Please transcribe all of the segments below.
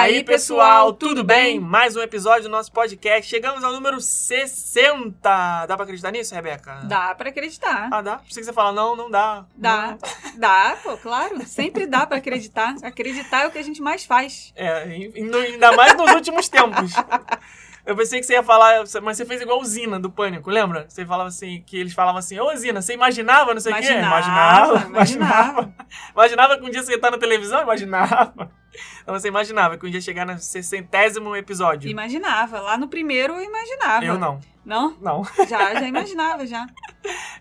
E aí, pessoal, tudo bem? Mais um episódio do nosso podcast. Chegamos ao número 60. Dá pra acreditar nisso, Rebeca? Dá pra acreditar. Ah, dá? Pensei que você fala, não, não dá. Dá. Não. Dá, pô, claro. Sempre dá pra acreditar. Acreditar é o que a gente mais faz. É, ainda mais nos últimos tempos. Eu pensei que você ia falar, mas você fez igual Zina do Pânico, lembra? Você falava assim, que eles falavam assim, ô Zina, você imaginava, não sei o quê? Imaginava, imaginava. Imaginava que um dia você ia estar na televisão? Imaginava. Então você imaginava que um dia ia chegar no sessentésimo episódio. Imaginava. Lá no primeiro eu imaginava. Eu não. Não? Não. Já, já imaginava, já.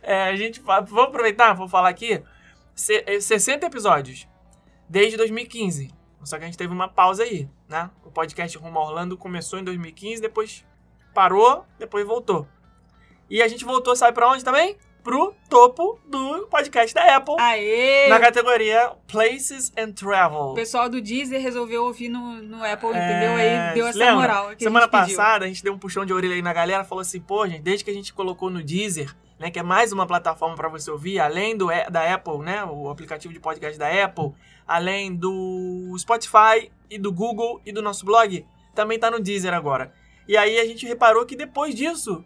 É, a gente vou aproveitar, vou falar aqui. Se- é, 60 episódios desde 2015. Só que a gente teve uma pausa aí, né? O podcast Rumo a Orlando começou em 2015, depois parou, depois voltou. E a gente voltou, sabe pra onde também? Pro topo do podcast da Apple, Aê! na categoria Places and O Travel. pessoal do Deezer resolveu ouvir no, no Apple, É, entendeu? Aí deu essa lembra? moral. Semana a passada a gente deu um puxão de orelha aí na galera, falou assim, pô, gente, desde que a gente colocou no Deezer, né, que é mais uma plataforma para você ouvir, além do da Apple, né, o aplicativo de podcast da Apple, além do Spotify e do Google e do nosso blog, também tá no Deezer agora. E aí a gente reparou que depois disso,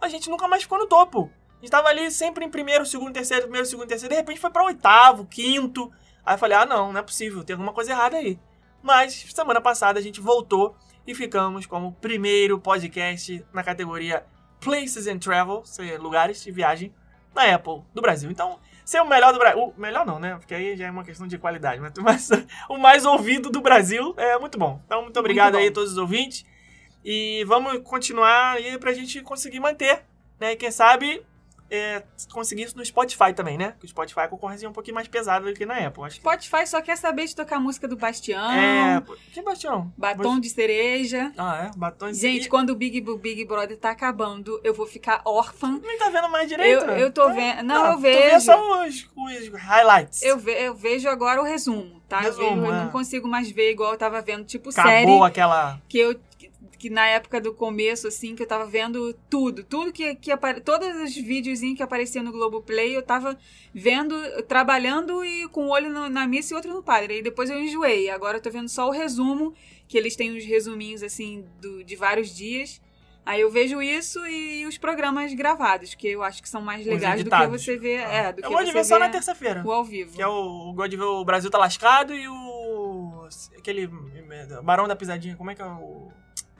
a gente nunca mais ficou no topo. A gente tava ali sempre em primeiro, segundo, terceiro, primeiro, segundo, terceiro, de repente foi para oitavo, quinto. Aí eu falei, ah, não, não é possível, tem alguma coisa errada aí. Mas semana passada a gente voltou e ficamos como primeiro podcast na categoria Places and Travel, se- lugares de viagem na Apple do Brasil. Então, ser o melhor do Brasil. Melhor não, né? Porque aí já é uma questão de qualidade. Mas, mas o mais ouvido do Brasil é muito bom. Então, muito obrigado bom. aí a todos os ouvintes. E vamos continuar aí pra gente conseguir manter, né? E quem sabe é, conseguir isso no Spotify também, né? Porque o Spotify é concorrência um pouquinho mais pesada do que na Apple. Acho que Spotify só quer saber de tocar a música do Bastião, é. Que Bastião? Batom de Cereja. Ah, é? Batom de Gente, quando o Big, Big Brother tá acabando, eu vou ficar órfã. Nem tá vendo mais direito? Eu, né? eu tô Tá- vendo. Não, tá, eu tô vejo. só os, os highlights. Eu, ve- eu vejo agora o resumo, tá? Eu Resumo, eu é. não consigo mais ver igual eu tava vendo, tipo Acabou série aquela. que eu que, na época do começo assim, que eu tava vendo tudo, tudo que que apare... todos os videozinhos que apareciam no Globoplay, eu tava vendo, trabalhando e com um olho no- na missa e outro no padre. Aí depois eu enjoei. Agora eu tô vendo só o resumo, que eles têm uns resuminhos assim do, de vários dias. Aí eu vejo isso e os programas gravados, que eu acho que são mais legais do que você ver, é, do Eu que gosto de ver só na terça-feira. o ao vivo. Que é o. eu gosto de ver o Brasil tá lascado e o. Aquele. Barão da Pisadinha, como é que é o.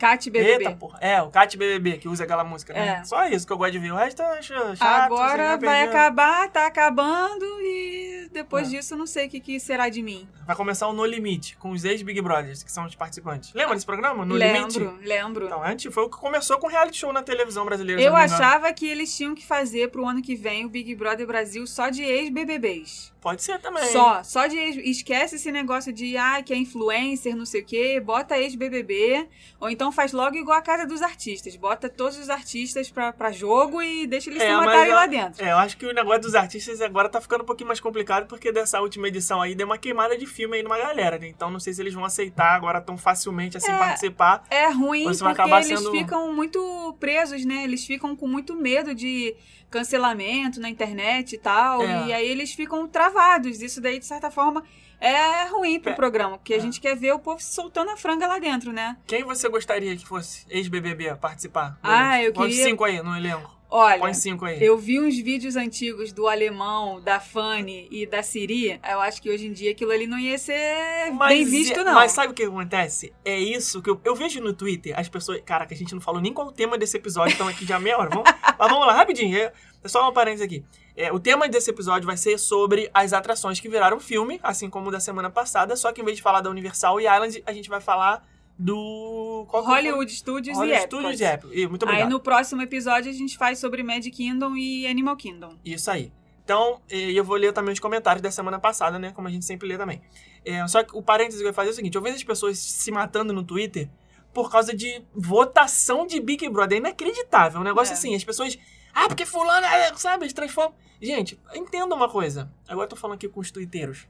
Cat BBB. Eita, porra. É, o Cat BBB, que usa aquela música, né? É. Só isso que eu gosto de ver. O resto acho chato. Agora vai acabar, tá acabando e depois É. disso eu não sei o que, que será de mim. Vai começar o No Limite, com os ex-Big Brothers, que são os participantes. Lembra desse programa? No lembro, Limite? lembro. Então, antes foi o que começou com reality show na televisão brasileira. eu achava que eles tinham que fazer pro ano que vem o Big Brother Brasil só de ex-BBBs. Pode ser também. Só, só de ex. Esquece esse negócio de, ah, que é influencer, não sei o quê, bota ex-BBB. Ou então faz logo igual a Casa dos Artistas. Bota todos os artistas pra, pra jogo e deixa eles É, se matarem eu- lá dentro. É, eu acho que o negócio dos artistas agora tá ficando um pouquinho mais complicado, porque dessa última edição aí deu uma queimada de filme aí numa galera, né? Então não sei se eles vão aceitar agora tão facilmente assim participar. É ruim porque eles sendo- ficam muito presos, né? Eles ficam com muito medo de cancelamento na internet e tal. É. E aí eles ficam travados. Isso daí, de certa forma, é ruim pro É. programa. Porque É. a gente quer ver o povo soltando a franga lá dentro, né? Quem você gostaria que fosse ex-BBB participar? Ah, eu queria- cinco aí no elenco. Olha, Põe cinco aí. eu vi uns vídeos antigos do Alemão, da Fanny e da Siri. Eu acho que hoje em dia aquilo ali não ia ser bem visto, não. Mas sabe o que acontece? É isso que eu, eu vejo no Twitter, as pessoas. Cara, que a gente não falou nem qual o tema desse episódio, estão aqui já meia hora. Vamos, mas vamos lá, rapidinho. É, é só uma parênteses aqui. É, o tema desse episódio vai ser sobre as atrações que viraram filme, assim como o da semana passada. Só que em vez de falar da Universal e Island, a gente vai falar do. qual que foi? Hollywood Studios Hollywood e Studios e Apple. E muito obrigado. Aí no próximo episódio a gente faz sobre Mad Kingdom e Animal Kingdom. Isso aí. Então, eu vou ler também os comentários da semana passada, né? Como a gente sempre lê também. É, só que o parênteses que eu ia fazer é o seguinte: eu vejo as pessoas se matando no Twitter por causa de votação de Big Brother. É inacreditável. Um negócio É. assim, as pessoas. Ah, porque fulano, é", sabe? Eles transformam. Gente, entenda uma coisa. Agora eu tô falando aqui com os twitteiros.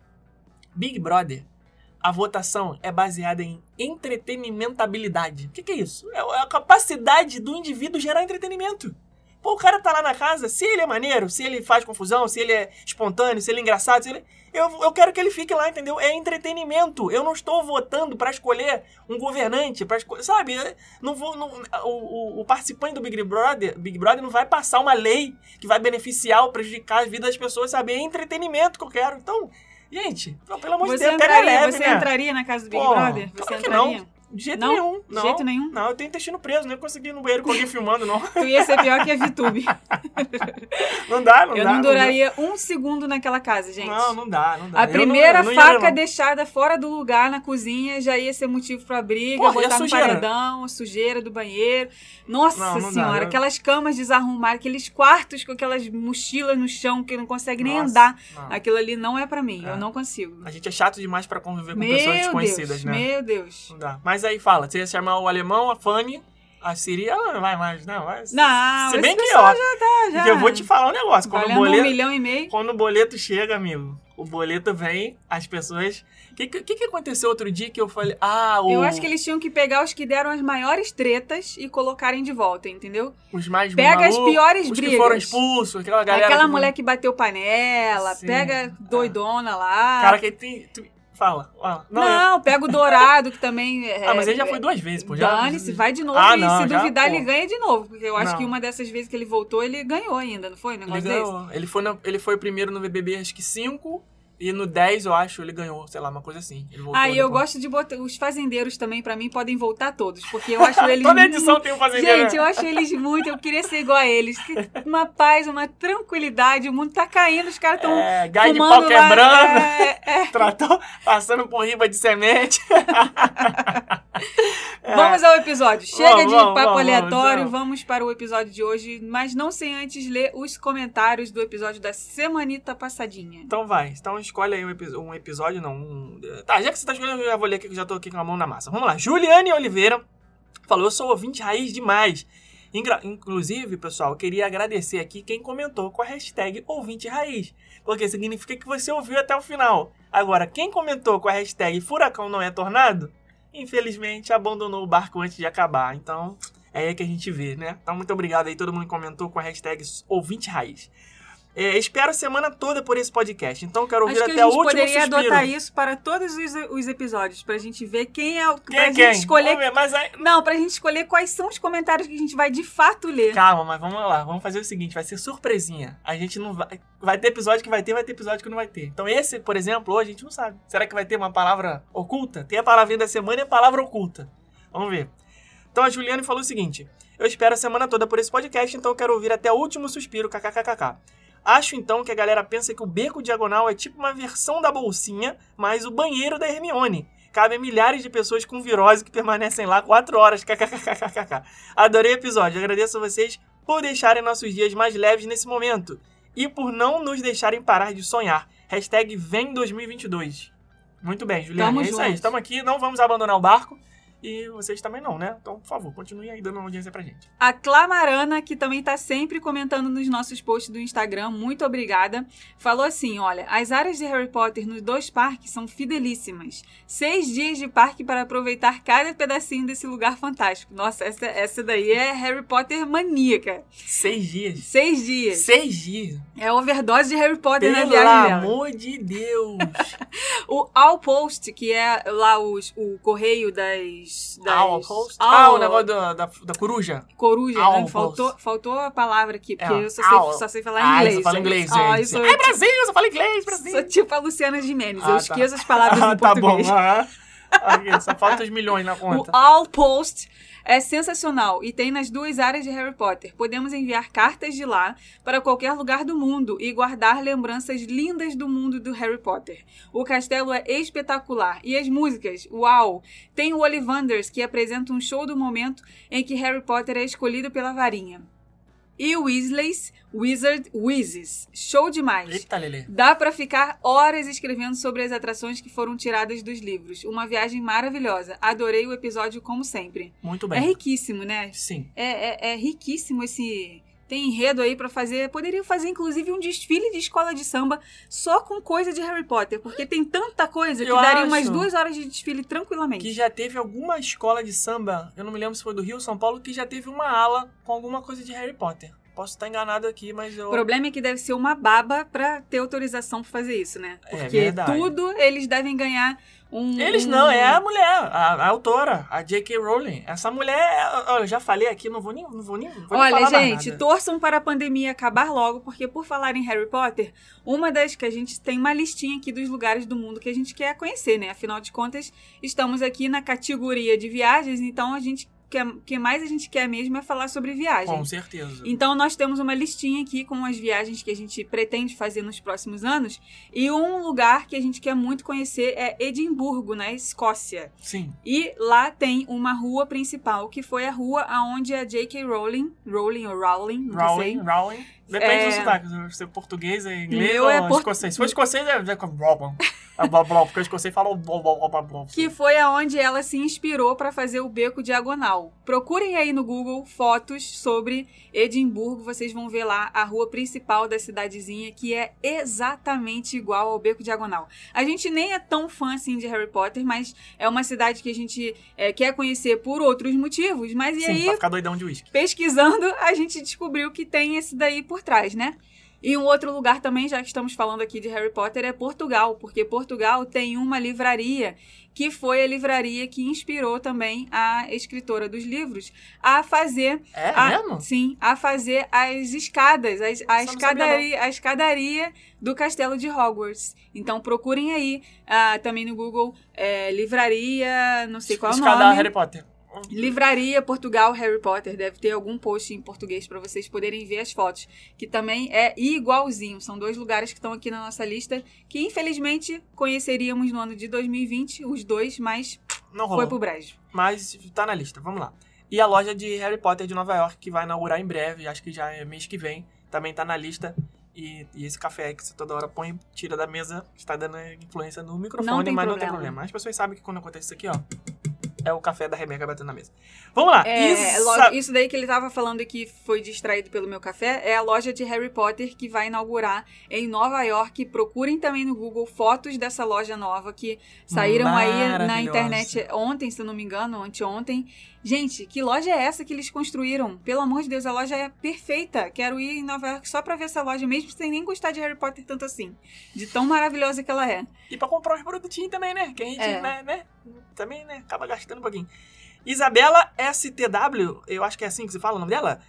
Big Brother, a votação é baseada em entretenimentabilidade. O que, que é isso? É a capacidade do indivíduo gerar entretenimento. Pô, o cara tá lá na casa, se ele é maneiro, se ele faz confusão, se ele é espontâneo, se ele é engraçado, se ele. Eu, eu quero que ele fique lá, entendeu? É entretenimento. Eu não estou votando pra escolher um governante, para escolher. Sabe? Não vou. não- o, o- o participante do Big Brother, Big Brother não vai passar uma lei que vai beneficiar ou prejudicar a vida das pessoas, sabe? É entretenimento que eu quero. Então, gente, pelo amor de Você Deus, entraria, você né? entraria na casa do Big Pô, Brother? Você claro que entraria? não. De jeito Não? nenhum. De Não. jeito nenhum? Não, eu tenho intestino preso, nem consegui ir no banheiro com alguém filmando, não. Tu ia ser pior que a VTube. Não dá, não Eu dá. não dá. duraria um segundo naquela casa, gente. Não, não dá, não dá. A Eu não- primeira eu não ia, faca não. deixada fora do lugar na cozinha já ia ser motivo pra briga, Porra, a botar no sujeira? paredão, a sujeira do banheiro. Nossa Não, não dá, senhora, eu- aquelas camas desarrumadas, aqueles quartos com aquelas mochilas no chão que não consegue nem Nossa, andar. não. Aquilo ali não é pra mim, É. eu não consigo. A gente é chato demais pra conviver com Meu pessoas Deus, desconhecidas, né? meu Deus. Não dá. Mas aí fala, você ia chamar o alemão, a Fanny, a Siri, ela não vai mais, não. Vai. Não, Se bem que, ó, já tá, já. eu vou te falar um negócio. Quando o, Valendo um boleto, milhão e meio. quando o boleto chega, amigo, o boleto vem, as pessoas... O que, que, que aconteceu outro dia que eu falei... Ah, o, Eu acho que eles tinham que pegar os que deram as maiores tretas e colocarem de volta, entendeu? os mais Pega as malucos, piores os brigas. que foram expulsos, aquela galera... Aquela que- mulher que bateu panela, Sim. pega doidona lá. Cara, que tem... tu- Fala. fala. Não, eu- pega o dourado, que também. É, Ah, mas ele já foi duas vezes, pô. Já... Dane-se, vai de novo Ah, e não, se duvidar, ele ganha de novo. Porque eu acho Não. que uma dessas vezes que ele voltou, ele ganhou ainda, não foi? Um Ele negócio desse? ganhou. Ele foi, no- ele foi primeiro no BBB, acho que 5. E no 10, eu acho, ele ganhou, sei lá, uma coisa assim. Ele voltou Ah, e eu gosto de botar. Os fazendeiros também, pra mim, podem voltar todos. Porque eu acho eles. Toda edição tem um fazendeiro. Gente, eu acho eles muito. Eu queria ser igual a eles. Uma paz, uma tranquilidade. O mundo tá caindo, os caras estão. É, gai de pau lá, quebrando, é, é. tratou, passando por riba de semente. Vamos ao episódio. Chega Vamos, de vamos, papo vamos, aleatório, vamos. vamos para o episódio de hoje, mas não sem antes ler os comentários do episódio da semanita passadinha. Então vai, então escolhe aí um, epi- um episódio, não. um- Tá, já que você tá escolhendo, eu já vou ler aqui que já tô aqui com a mão na massa. Vamos lá. Juliane Oliveira falou: Eu sou ouvinte raiz demais. Ingra- Inclusive, pessoal, queria agradecer aqui quem comentou com a hashtag ouvinte raiz. Porque significa que você ouviu até o final. Agora, quem comentou com a hashtag furacão não é tornado, infelizmente abandonou o barco antes de acabar. Então, é aí que a gente vê, né? Então, muito obrigado aí todo mundo que comentou com a hashtag ouvinte raiz. É, espero a semana toda por esse podcast. Então, quero ouvir Acho que até a o gente último poderia suspiro. adotar isso para todos os, os episódios, pra gente ver quem é o. Quem pra é gente escolher. Ver, mas aí... Não, pra gente escolher quais são os comentários que a gente vai de fato ler. Calma, mas vamos lá. Vamos fazer o seguinte, vai ser surpresinha. A gente não vai... Vai ter episódio que vai ter, vai ter episódio que não vai ter. Então esse, por exemplo, hoje a gente não sabe. Será que vai ter uma palavra oculta? Tem a palavrinha da semana e a palavra oculta. Vamos ver. Então a Juliane falou o seguinte. Eu espero a semana toda por esse podcast, então quero ouvir até o último suspiro, kkkk. Acho então que a galera pensa que o beco diagonal é tipo uma versão da bolsinha, mas o banheiro da Hermione. Cabe a milhares de pessoas com virose que permanecem lá quatro horas. kkkk. Adorei o episódio. Agradeço a vocês por deixarem nossos dias mais leves nesse momento. E por não nos deixarem parar de sonhar. Hashtag vem 2022. Muito bem, Juliana. Tamo é isso aí. junto. Estamos aqui, não vamos abandonar o barco. E vocês também não, né? Então, por favor, continuem aí dando audiência pra gente. A Clamarana, que também tá sempre comentando nos nossos posts do Instagram, muito obrigada, falou assim: olha, as áreas de Harry Potter nos dois parques são fidelíssimas. Seis dias de parque para aproveitar cada pedacinho desse lugar fantástico. Nossa, essa, essa daí é Harry Potter maníaca. Seis dias. Seis dias. Seis dias. É overdose de Harry Potter na Pelo viagem dela. amor de Deus. O Outpost, que é lá os, o correio das. Das Owl Post? Owl- Ah, o negócio da, da, da coruja. Coruja, né? Outpost. Faltou, faltou a palavra aqui, porque É, eu só sei, owl. só sei falar Ah, inglês. você fala inglês, Ah, eu gente. sou, É Brasil, você fala inglês, Brasil. sou tipo a Luciana Gimenez, Ah, eu tá. esqueço as palavras Ah, em tá bom. português. Aqui, só falta os milhões na O conta. Outpost é sensacional e tem nas duas áreas de Harry Potter. Podemos enviar cartas de lá para qualquer lugar do mundo e guardar lembranças lindas do mundo do Harry Potter. O castelo é espetacular e as músicas, uau! Tem o Ollivanders que apresenta um show do momento em que Harry Potter é escolhido pela varinha. E Weasleys, Wizard Wizes. Show demais! Eita, Lelê. Dá pra ficar horas escrevendo sobre as atrações que foram tiradas dos livros. Uma viagem maravilhosa. Adorei o episódio como sempre. Muito É bem. riquíssimo, né? Sim. É, é- é riquíssimo esse. Tem enredo aí pra fazer. Poderia fazer, inclusive, um desfile de escola de samba só com coisa de Harry Potter. Porque tem tanta coisa que Eu daria umas duas horas de desfile tranquilamente. Que já teve alguma escola de samba, eu não me lembro se foi do Rio ou São Paulo, que já teve uma ala com alguma coisa de Harry Potter. Posso estar enganado aqui, mas eu. O problema é que deve ser uma baba pra ter autorização pra fazer isso, né? É Porque verdade. tudo eles devem ganhar um. Eles não, é a mulher, a, a autora, a J.K. Rowling. Essa mulher, eu já falei aqui, não vou nem, não vou nem, vou Olha, gente, nada. torçam para a pandemia acabar logo, porque por falar em Harry Potter, uma das que a gente tem uma listinha aqui dos lugares do mundo que a gente quer conhecer, né? Afinal de contas, estamos aqui na categoria de viagens, então a gente quer, o que mais a gente quer mesmo é falar sobre viagem. Com certeza. Então nós temos uma listinha aqui com as viagens que a gente pretende fazer nos próximos anos, e um lugar que a gente quer muito conhecer é Edimburgo, na Escócia. Sim. E lá tem uma rua principal, que foi a rua aonde a J.K. Rowling, Rowling ou Rowling, não Rowling, sei. Rowling. Depende É. do sotaque. Se é português, é inglês Meu ou é por- escocês. Se for escocês, é... é blá, blá. É blá, porque o escocês fala blá, blá, blá, blá, blá. Que foi aonde ela se inspirou para fazer o beco diagonal. Procurem aí no Google fotos sobre Edimburgo, vocês vão ver lá a rua principal da cidadezinha, que é exatamente igual ao beco diagonal. A gente nem é tão fã assim de Harry Potter, mas é uma cidade que a gente é, quer conhecer por outros motivos. Mas e Sim, aí, pra ficar doidão de uísque. pesquisando, a gente descobriu que tem esse daí por trás, né? E um outro lugar também, já que estamos falando aqui de Harry Potter, é Portugal, porque Portugal tem uma livraria que foi a livraria que inspirou também a escritora dos livros a fazer É a, mesmo? sim, a fazer as escadas, as- a, escadaria, a escadaria do castelo de Hogwarts. Então procurem aí ah, também no Google é, livraria, não sei qual é o Escada nome. Harry Potter. Livraria Portugal Harry Potter. Deve ter algum post em português para vocês poderem ver as fotos. Que também é igualzinho. São dois lugares que estão aqui na nossa lista. Que infelizmente conheceríamos no ano de 2020, os dois, mas Não foi rolou. pro brejo. Mas tá na lista, vamos lá. E a loja de Harry Potter de Nova York, que vai inaugurar em breve, acho que já é mês que vem, também tá na lista. E, e esse café aí que você toda hora põe, tira da mesa, está dando influência no microfone, mas não tem problema. problema. As pessoas sabem que quando acontece isso aqui, ó, é o café da Rebeca batendo na mesa. Vamos lá. É, Isa- lo- isso daí que ele tava falando que foi distraído pelo meu café é a loja de Harry Potter que vai inaugurar em Nova York. Procurem também no Google fotos dessa loja nova que saíram aí na internet ontem, se não me engano, anteontem. Gente, que loja é essa que eles construíram? Pelo amor de Deus, a loja é perfeita. Quero ir em Nova York só pra ver essa loja, mesmo sem nem gostar de Harry Potter tanto assim. De tão maravilhosa que ela é. E pra comprar uns produtinhos também, né? Que a gente, É. né, né, também, né, acaba gastando um pouquinho. Isabela STW, eu acho que é assim que se fala o nome dela.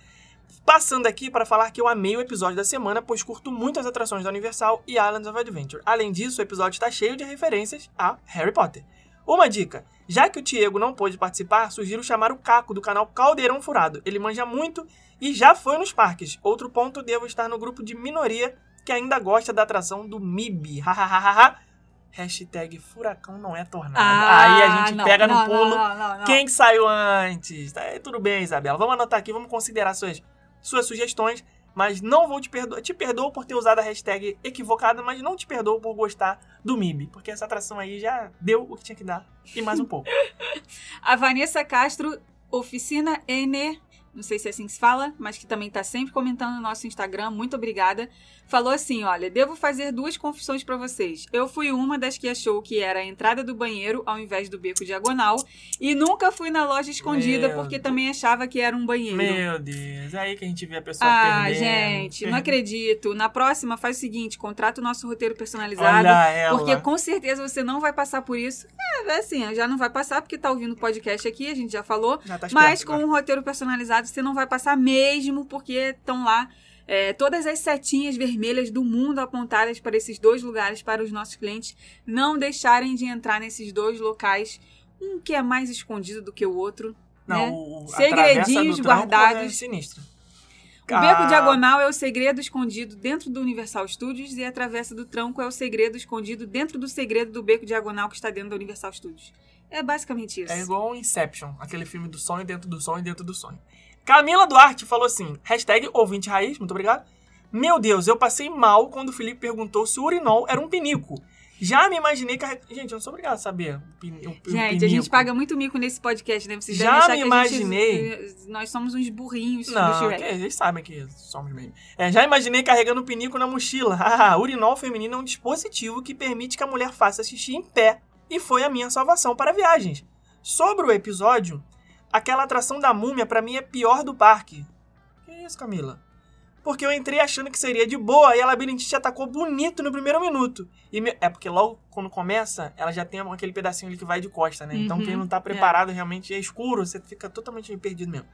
Passando aqui para falar que eu amei o episódio da semana, pois curto muito as atrações da Universal e Islands of Adventure. Além disso, o episódio está cheio de referências a Harry Potter. Uma dica: já que o Diego não pôde participar, sugiro chamar o Caco do canal Caldeirão Furado. Ele manja muito e já foi nos parques. Outro ponto, devo estar no grupo de minoria que ainda gosta da atração do MIB. Hahaha. Hashtag furacão não é tornado. Aí a gente Ah, não, pega no não, pulo. não. Quem que saiu antes? É, tudo bem, Isabela. Vamos anotar aqui, vamos considerar suas, suas sugestões. Mas não vou te perdoar. Te perdoo por ter usado a hashtag equivocada, mas não te perdoo por gostar do MIB. Porque essa atração aí já deu o que tinha que dar. E mais um pouco. A Vanessa Castro, Oficina N, não sei se é assim que se fala, mas que também tá sempre comentando no nosso Instagram, muito obrigada. Falou assim: olha, devo fazer duas confissões pra vocês. Eu fui uma das que achou que era a entrada do banheiro ao invés do beco diagonal e nunca fui na loja escondida Meu porque Deus. também achava que era um banheiro. Meu Deus. É aí que a gente vê a pessoa Ah, perdendo. gente, não acredito. Na próxima, faz o seguinte: contrata o nosso roteiro personalizado. Olha ela. Porque com certeza você não vai passar por isso. É, assim, já não vai passar porque tá ouvindo o podcast aqui, a gente já falou. Já tá Mas com um roteiro personalizado você não vai passar mesmo, porque estão lá é, todas as setinhas vermelhas do mundo apontadas para esses dois lugares para os nossos clientes não deixarem de entrar nesses dois locais, um que é mais escondido do que o outro. Não, né? o, Segredinhos tronco guardados. É sinistro. O beco Ah, diagonal é o segredo escondido dentro do Universal Studios e a travessa do tranco é o segredo escondido dentro do segredo do beco diagonal que está dentro do Universal Studios. É basicamente isso. É igual Inception, aquele filme do sonho dentro do sonho dentro do sonho. Camila Duarte falou assim, hashtag ouvinte raiz, muito obrigado. Meu Deus, eu passei mal quando o Felipe perguntou se o urinol era um pinico. Já me imaginei carregando... Gente, eu não sou obrigado a saber. O o- Gente, a pinico. gente paga muito mico nesse podcast, né? Vocês Já me imaginei. A gente, nós somos uns burrinhos do Não, Shrek. que, eles sabem que somos mesmo. É, já imaginei carregando o pinico na mochila. Ah, urinol feminino é um dispositivo que permite que a mulher faça xixi em pé. E foi a minha salvação para viagens. Sobre o episódio, aquela atração da múmia pra mim é pior do parque. Que isso, Camila? porque eu entrei achando que seria de boa e a labirintite atacou bonito no primeiro minuto. E me- É porque logo quando começa, ela já tem aquele pedacinho ali que vai de costa, né? Então Uhum, quem não tá preparado realmente é escuro, você fica totalmente perdido mesmo.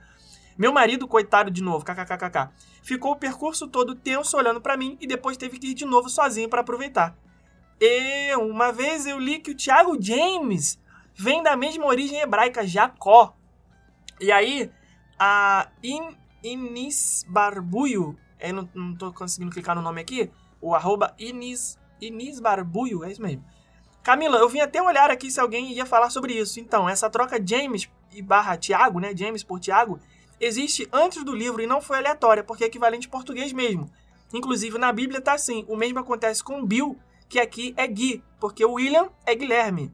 Meu marido, coitado de novo, kkkk, ficou o percurso todo tenso olhando pra mim e depois teve que ir de novo sozinho pra aproveitar. E uma vez eu li que o Thiago James vem da mesma origem hebraica, Jacó. E aí, a In, Inis Barbuio, eu não, não tô conseguindo clicar no nome aqui, o arroba Inis, Barbuio, é isso mesmo. Camila, eu vim até olhar aqui se alguém ia falar sobre isso. Então, essa troca James e barra Tiago, né? James por Tiago, existe antes do livro e não foi aleatória, porque é equivalente português mesmo. Inclusive, na Bíblia tá assim. O mesmo acontece com Bill, que aqui é Gui, porque o William é Guilherme.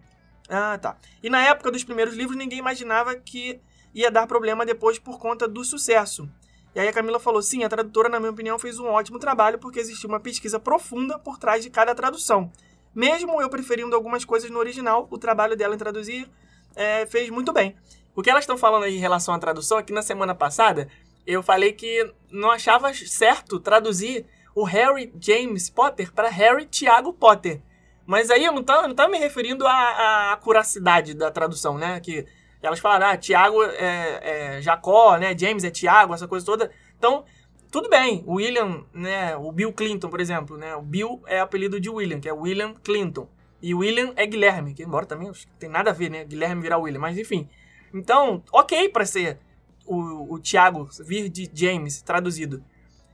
Ah, tá. E na época dos primeiros livros, ninguém imaginava que ia dar problema depois por conta do sucesso. E aí a Camila falou: sim, a tradutora, na minha opinião, fez um ótimo trabalho porque existiu uma pesquisa profunda por trás de cada tradução. Mesmo eu preferindo algumas coisas no original, o trabalho dela em traduzir é, fez muito bem. O que elas estão falando aí em relação à tradução, aqui na semana passada, eu falei que não achava certo traduzir o Harry James Potter para Harry Tiago Potter. Mas aí eu não tava, não tava me referindo à, à acuracidade da tradução, né? Que elas falaram, ah, Tiago é, é Jacó, né? James é Tiago, essa coisa toda. Então, tudo bem. O William, né? O Bill Clinton, por exemplo, né? O Bill é apelido de William, que é William Clinton. E William é Guilherme, que embora também tem nada a ver, né? Guilherme virar William, mas enfim. Então, ok pra ser o, o Tiago vir de James traduzido.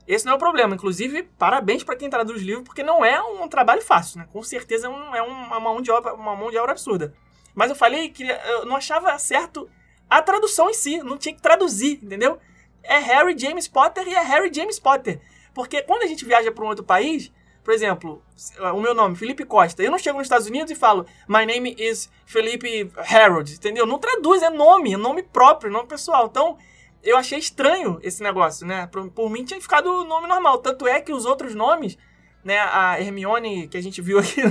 Esse não é o problema. Inclusive, parabéns para quem traduz livro, porque não é um trabalho fácil, né? Com certeza é, um, é uma, mão de obra, uma mão de obra absurda. Mas eu falei que eu não achava certo a tradução em si. Não tinha que traduzir, entendeu? É Harry James Potter e é Harry James Potter. Porque quando a gente viaja para um outro país, por exemplo, o meu nome, Felipe Costa, eu não chego nos Estados Unidos e falo My name is Felipe Harold, entendeu? Não traduz, é nome, é nome próprio, nome pessoal. Então, eu achei estranho esse negócio, né? Por, por mim tinha ficado o nome normal. Tanto é que os outros nomes, né? A Hermione, que a gente viu aqui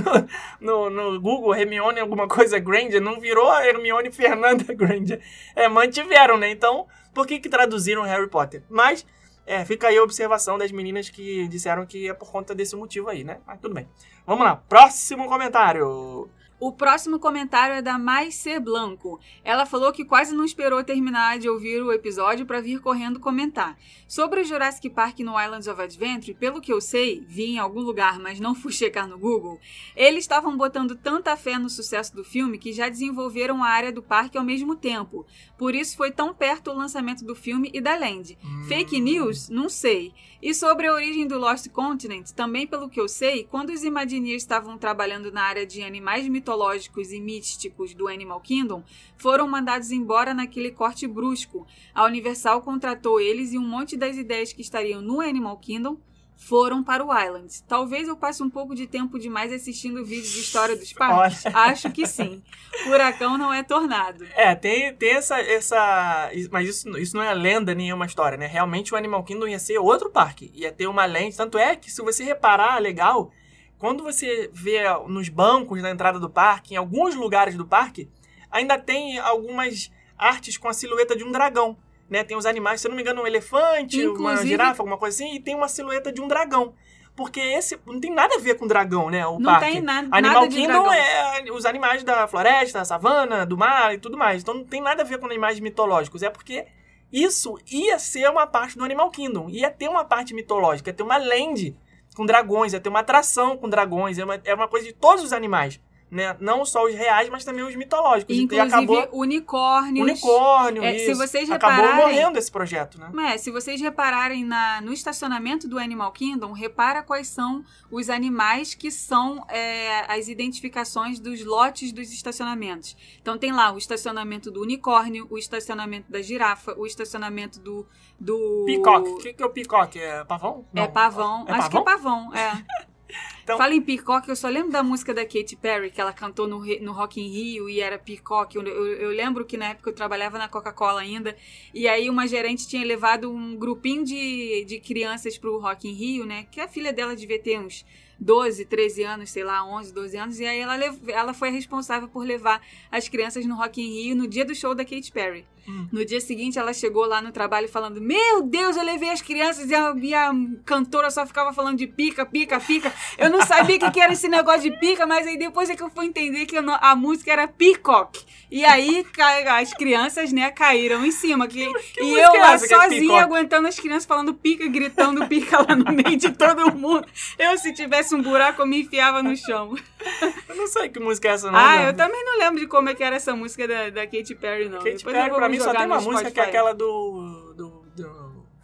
no, no, no Google, Hermione alguma coisa Granger, não virou a Hermione Fernanda Granger. É, mantiveram, né? Então, por que que traduziram Harry Potter? Mas, é, fica aí a observação das meninas que disseram que é por conta desse motivo aí, né? Mas tudo bem. Vamos lá, próximo comentário. O próximo comentário é da Mais C. Blanco. Ela falou que quase não esperou terminar de ouvir o episódio para vir correndo comentar. Sobre o Jurassic Park no Islands of Adventure, pelo que eu sei, vi em algum lugar, mas não fui checar no Google, eles estavam botando tanta fé no sucesso do filme que já desenvolveram a área do parque ao mesmo tempo. Por isso foi tão perto o lançamento do filme e da Land. Fake news? Não sei. E sobre a origem do Lost Continent, também pelo que eu sei, quando os Imagineers estavam trabalhando na área de animais mitológicos e místicos do Animal Kingdom, foram mandados embora naquele corte brusco. A Universal contratou eles e um monte das ideias que estariam no Animal Kingdom foram para o Islands. Talvez eu passe um pouco de tempo demais assistindo vídeos de história dos parques. Acho que sim. Furacão não é tornado. É, tem, tem essa, essa. Mas isso, isso não é lenda nem é uma história, né? Realmente o Animal Kingdom ia ser outro parque. Ia ter uma lente. Tanto é que, se você reparar, legal, quando você vê nos bancos na entrada do parque, em alguns lugares do parque, ainda tem algumas artes com a silhueta de um dragão. Né? Tem os animais, se eu não me engano, um elefante, uma Inclusive- girafa, alguma coisa assim, e tem uma silhueta de um dragão. Porque esse não tem nada a ver com dragão, né? O Não parque. tem na- Animal nada de Kingdom dragão. é os animais da floresta, da savana, do mar e tudo mais. Então não tem nada a ver com animais mitológicos. É porque isso ia ser uma parte do Animal Kingdom. Ia ter uma parte mitológica, ia ter uma land com dragões, ia ter uma atração com dragões. É uma, é uma coisa de todos os animais. Né? Não só os reais, mas também os mitológicos. Inclusive e acabou unicórnios. unicórnio, É, se vocês Acabou repararem- morrendo esse projeto, né? É, se vocês repararem na, no estacionamento do Animal Kingdom, repara quais são os animais que são é, as identificações dos lotes dos estacionamentos. Então tem lá o estacionamento do unicórnio, o estacionamento da girafa, o estacionamento do. do Peacock. O que, que é o peacock? É pavão? É Não. pavão. É Acho que é pavão, é. Então- Fala em Peacock, eu só lembro da música da Katy Perry, que ela cantou no, no Rock in Rio e era Peacock. Eu, eu- eu lembro que na época eu trabalhava na Coca-Cola ainda, e aí uma gerente tinha levado um grupinho de, de crianças pro Rock in Rio, né? Que a filha dela devia ter uns 12, 13 anos, sei lá, 11, 12 anos, e aí ela, ela foi responsável por levar as crianças no Rock in Rio no dia do show da Katy Perry. Hum. No dia seguinte, ela chegou lá no trabalho falando: Meu Deus, eu levei as crianças e a, e a cantora só ficava falando de pica, pica, pica. Eu não sabia o que, que era esse negócio de pica, mas aí depois é que eu fui entender que a música era Peacock. E aí as crianças, né, caíram em cima. Que, e música eu é lá que é sozinha Peacock? aguentando as crianças falando pica, gritando pica lá no meio de todo mundo. Eu, se tivesse um buraco, eu me enfiava no chão. Eu não sei que música é essa, não. Ah, né? eu também não lembro de como é que era essa música da, da Katy Perry, não. Katy Depois Perry, pra mim, só jogar tem uma música que é Spotify. aquela do. do,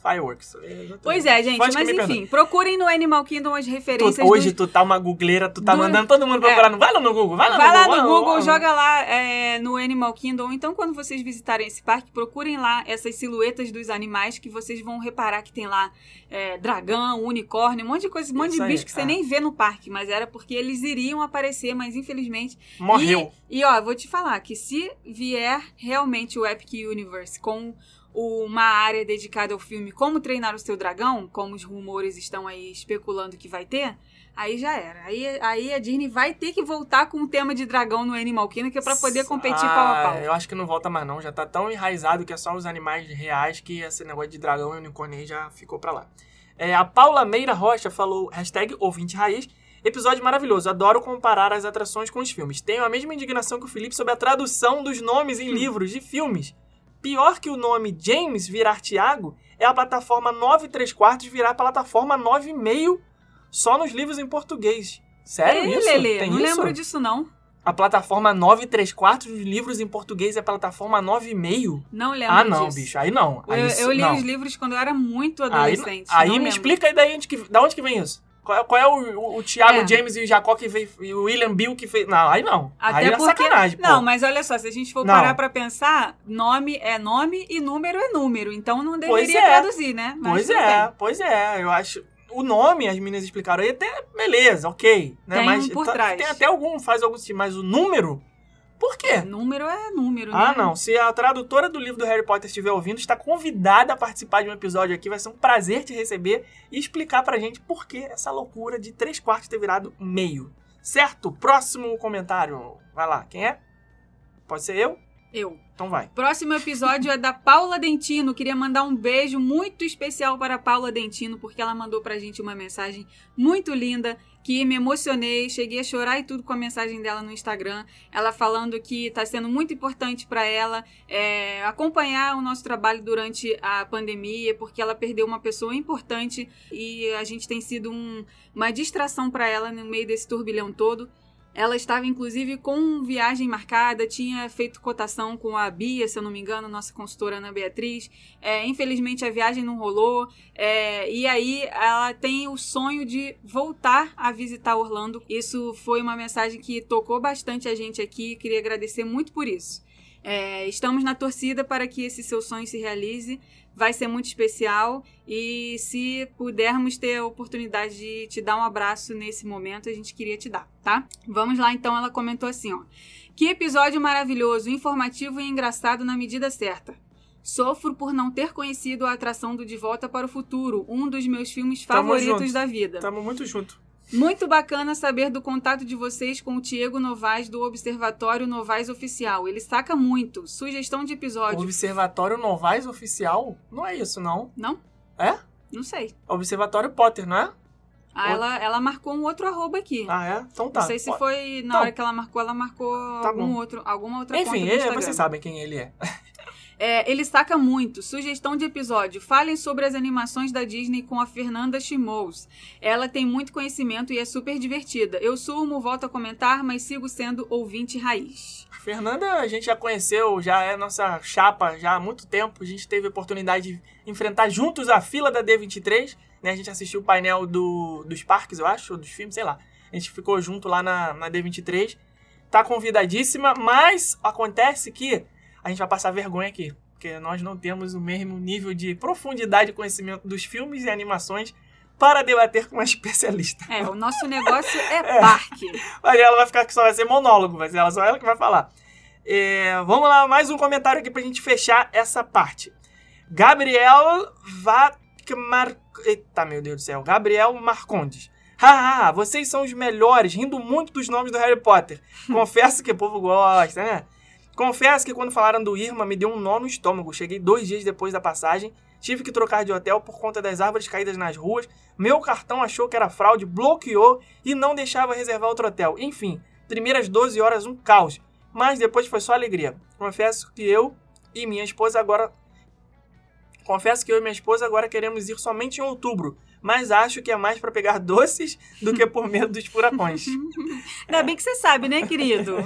Fireworks. Pois é, gente, mas enfim, procurem no Animal Kingdom as referências Tu, hoje dos... tu tá uma googleira, tu tá do- mandando todo mundo procurar. Vai lá no Google, vai lá Vai no lá Google. no vai Google, lá. joga lá é, no Animal Kingdom. Então, quando vocês visitarem esse parque, procurem lá essas silhuetas dos animais que vocês vão reparar que tem lá é, dragão, unicórnio, um monte de coisa, um monte Isso de aí, bicho que você é. nem vê no parque. Mas era porque eles iriam aparecer, mas infelizmente Morreu. E, e, ó, vou te falar que se vier realmente o Epic Universe com uma área dedicada ao filme Como Treinar o Seu Dragão, como os rumores estão aí especulando que vai ter, aí já era. Aí, aí a Disney vai ter que voltar com o tema de dragão no Animal Kingdom, que é pra poder competir Ah, pau a pau. Eu acho que não volta mais não, já tá tão enraizado que é só os animais reais que esse negócio de dragão e unicórnio aí já ficou pra lá. É, a Paula Meira Rocha falou, hashtag ouvinte raiz, episódio maravilhoso, adoro comparar as atrações com os filmes. Tenho a mesma indignação que o Felipe sobre a tradução dos nomes em livros de filmes. Pior que o nome James virar Tiago é a plataforma 9 3 quartos virar plataforma 9,5 só nos livros em português. Sério Ei, isso? Lelê, Tem não isso? lembro disso não. A plataforma 9 3 quartos dos livros em português é a plataforma 9,5? Não lembro Ah, não, disso. bicho. Aí não. Aí Eu, eu li não. os livros quando eu era muito Aí, adolescente. aí não me lembro. explica aí daí onde que, da onde que vem isso. Qual é, qual é o, o, o Thiago É. James e o Jacó que veio e o William Bill que fez. Não, aí não. Até aí é porque. sacanagem, pô. não, mas olha só, se a gente for Não. parar pra pensar, nome é nome e número é número. Então não deveria é. traduzir, né? Mas Pois é, bem. pois é. Eu acho. O nome, as meninas explicaram aí, até beleza, ok. Né? Tem mas um por tá- trás. tem até algum, faz algum sentido. Mas o número? Por quê? Número é número, Ah, né? não. Se a tradutora do livro do Harry Potter estiver ouvindo, está convidada a participar de um episódio aqui. Vai ser um prazer te receber e explicar pra gente por que essa loucura de 3 quartos ter virado meio. Certo? Próximo comentário. Vai lá. Quem é? Pode ser eu? Eu. Então vai. Próximo episódio é da Paula Dentino. Queria mandar um beijo muito especial para a Paula Dentino, porque ela mandou pra gente uma mensagem muito linda, que me emocionei, cheguei a chorar e tudo com a mensagem dela no Instagram. Ela falando que tá sendo muito importante para ela é, acompanhar o nosso trabalho durante a pandemia, porque ela perdeu uma pessoa importante e a gente tem sido um- uma distração para ela no meio desse turbilhão todo. Ela estava, inclusive, com viagem marcada, tinha feito cotação com a Bia, se eu não me engano, nossa consultora Ana Beatriz. É, infelizmente, a viagem não rolou. é, e aí, ela tem o sonho de voltar a visitar Orlando. Isso foi uma mensagem que tocou bastante a gente aqui. Queria agradecer muito por isso. É, estamos na torcida para que esse seu sonho se realize. Vai ser muito especial. E se pudermos ter a oportunidade de te dar um abraço nesse momento, a gente queria te dar, tá? Vamos lá, então. Ela comentou assim, ó. Que episódio maravilhoso, informativo e engraçado na medida certa. Sofro por não ter conhecido a atração do De Volta para o Futuro, um dos meus filmes Tamo favoritos junto. da vida. Tamo muito junto. Muito bacana saber do contato de vocês com o Diego Novaes do Observatório Novaes Oficial. Ele saca muito. Sugestão de O episódio. Observatório Novaes Oficial? Não é isso, não. Não? É? Não sei. Observatório Potter, não é? Ah, ela, ela marcou um outro arroba aqui. Ah, é? Então tá. Não sei se foi na Tá. hora que ela marcou, ela marcou Tá algum bom. outro, alguma outra Enfim, conta do é, vocês sabem quem ele é. É, ele saca muito. Sugestão de episódio. Falem sobre as animações da Disney com a Fernanda Chimous. Ela tem muito conhecimento e é super divertida. Eu sumo, volto a comentar, mas sigo sendo ouvinte raiz. Fernanda a gente já conheceu, já é nossa chapa já há muito tempo. A gente teve a oportunidade de enfrentar juntos a fila da D23. Né? A gente assistiu o painel do, dos parques, eu acho, ou dos filmes, sei lá. A gente ficou junto lá na, na D23. Tá convidadíssima, mas acontece que a gente vai passar vergonha aqui. Porque nós não temos o mesmo nível de profundidade e conhecimento dos filmes e animações para debater com uma especialista. É, o nosso negócio é parque. Mas ela vai ficar que só vai ser monólogo, vai ser ela, só ela que vai falar. É, vamos lá, mais um comentário aqui pra gente fechar essa parte. Gabriel Vatmar... Eita, meu Deus do céu. Gabriel Marcondes. Haha, vocês são os melhores, rindo muito dos nomes do Harry Potter. Confesso que o povo gosta, né? Confesso que quando falaram do Irma, me deu um nó no estômago. Cheguei dois dias depois da passagem, tive que trocar de hotel por conta das árvores caídas nas ruas. Meu cartão achou que era fraude, bloqueou e não deixava reservar outro hotel. Enfim, primeiras 12 horas um caos, mas depois foi só alegria. Confesso que eu e minha esposa agora Confesso que eu e minha esposa agora queremos ir somente em outubro, mas acho que é mais para pegar doces do que por medo dos furacões. Ainda bem que você sabe, né, querido?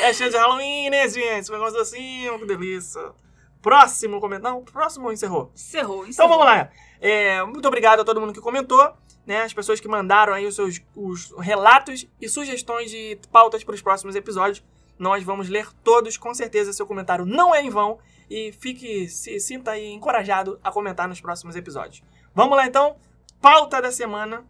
é cheio de Halloween, né, gente? Um negócio assim, que delícia. Próximo comentário. Não, próximo encerrou. Encerrou, encerrou. Então vamos lá. É, muito obrigado a todo mundo que comentou, né? As pessoas que mandaram aí os seus os relatos e sugestões de pautas para os próximos episódios. Nós vamos ler todos, com certeza seu comentário não é em vão e fique, se sinta aí encorajado a comentar nos próximos episódios. Vamos lá então, pauta da semana.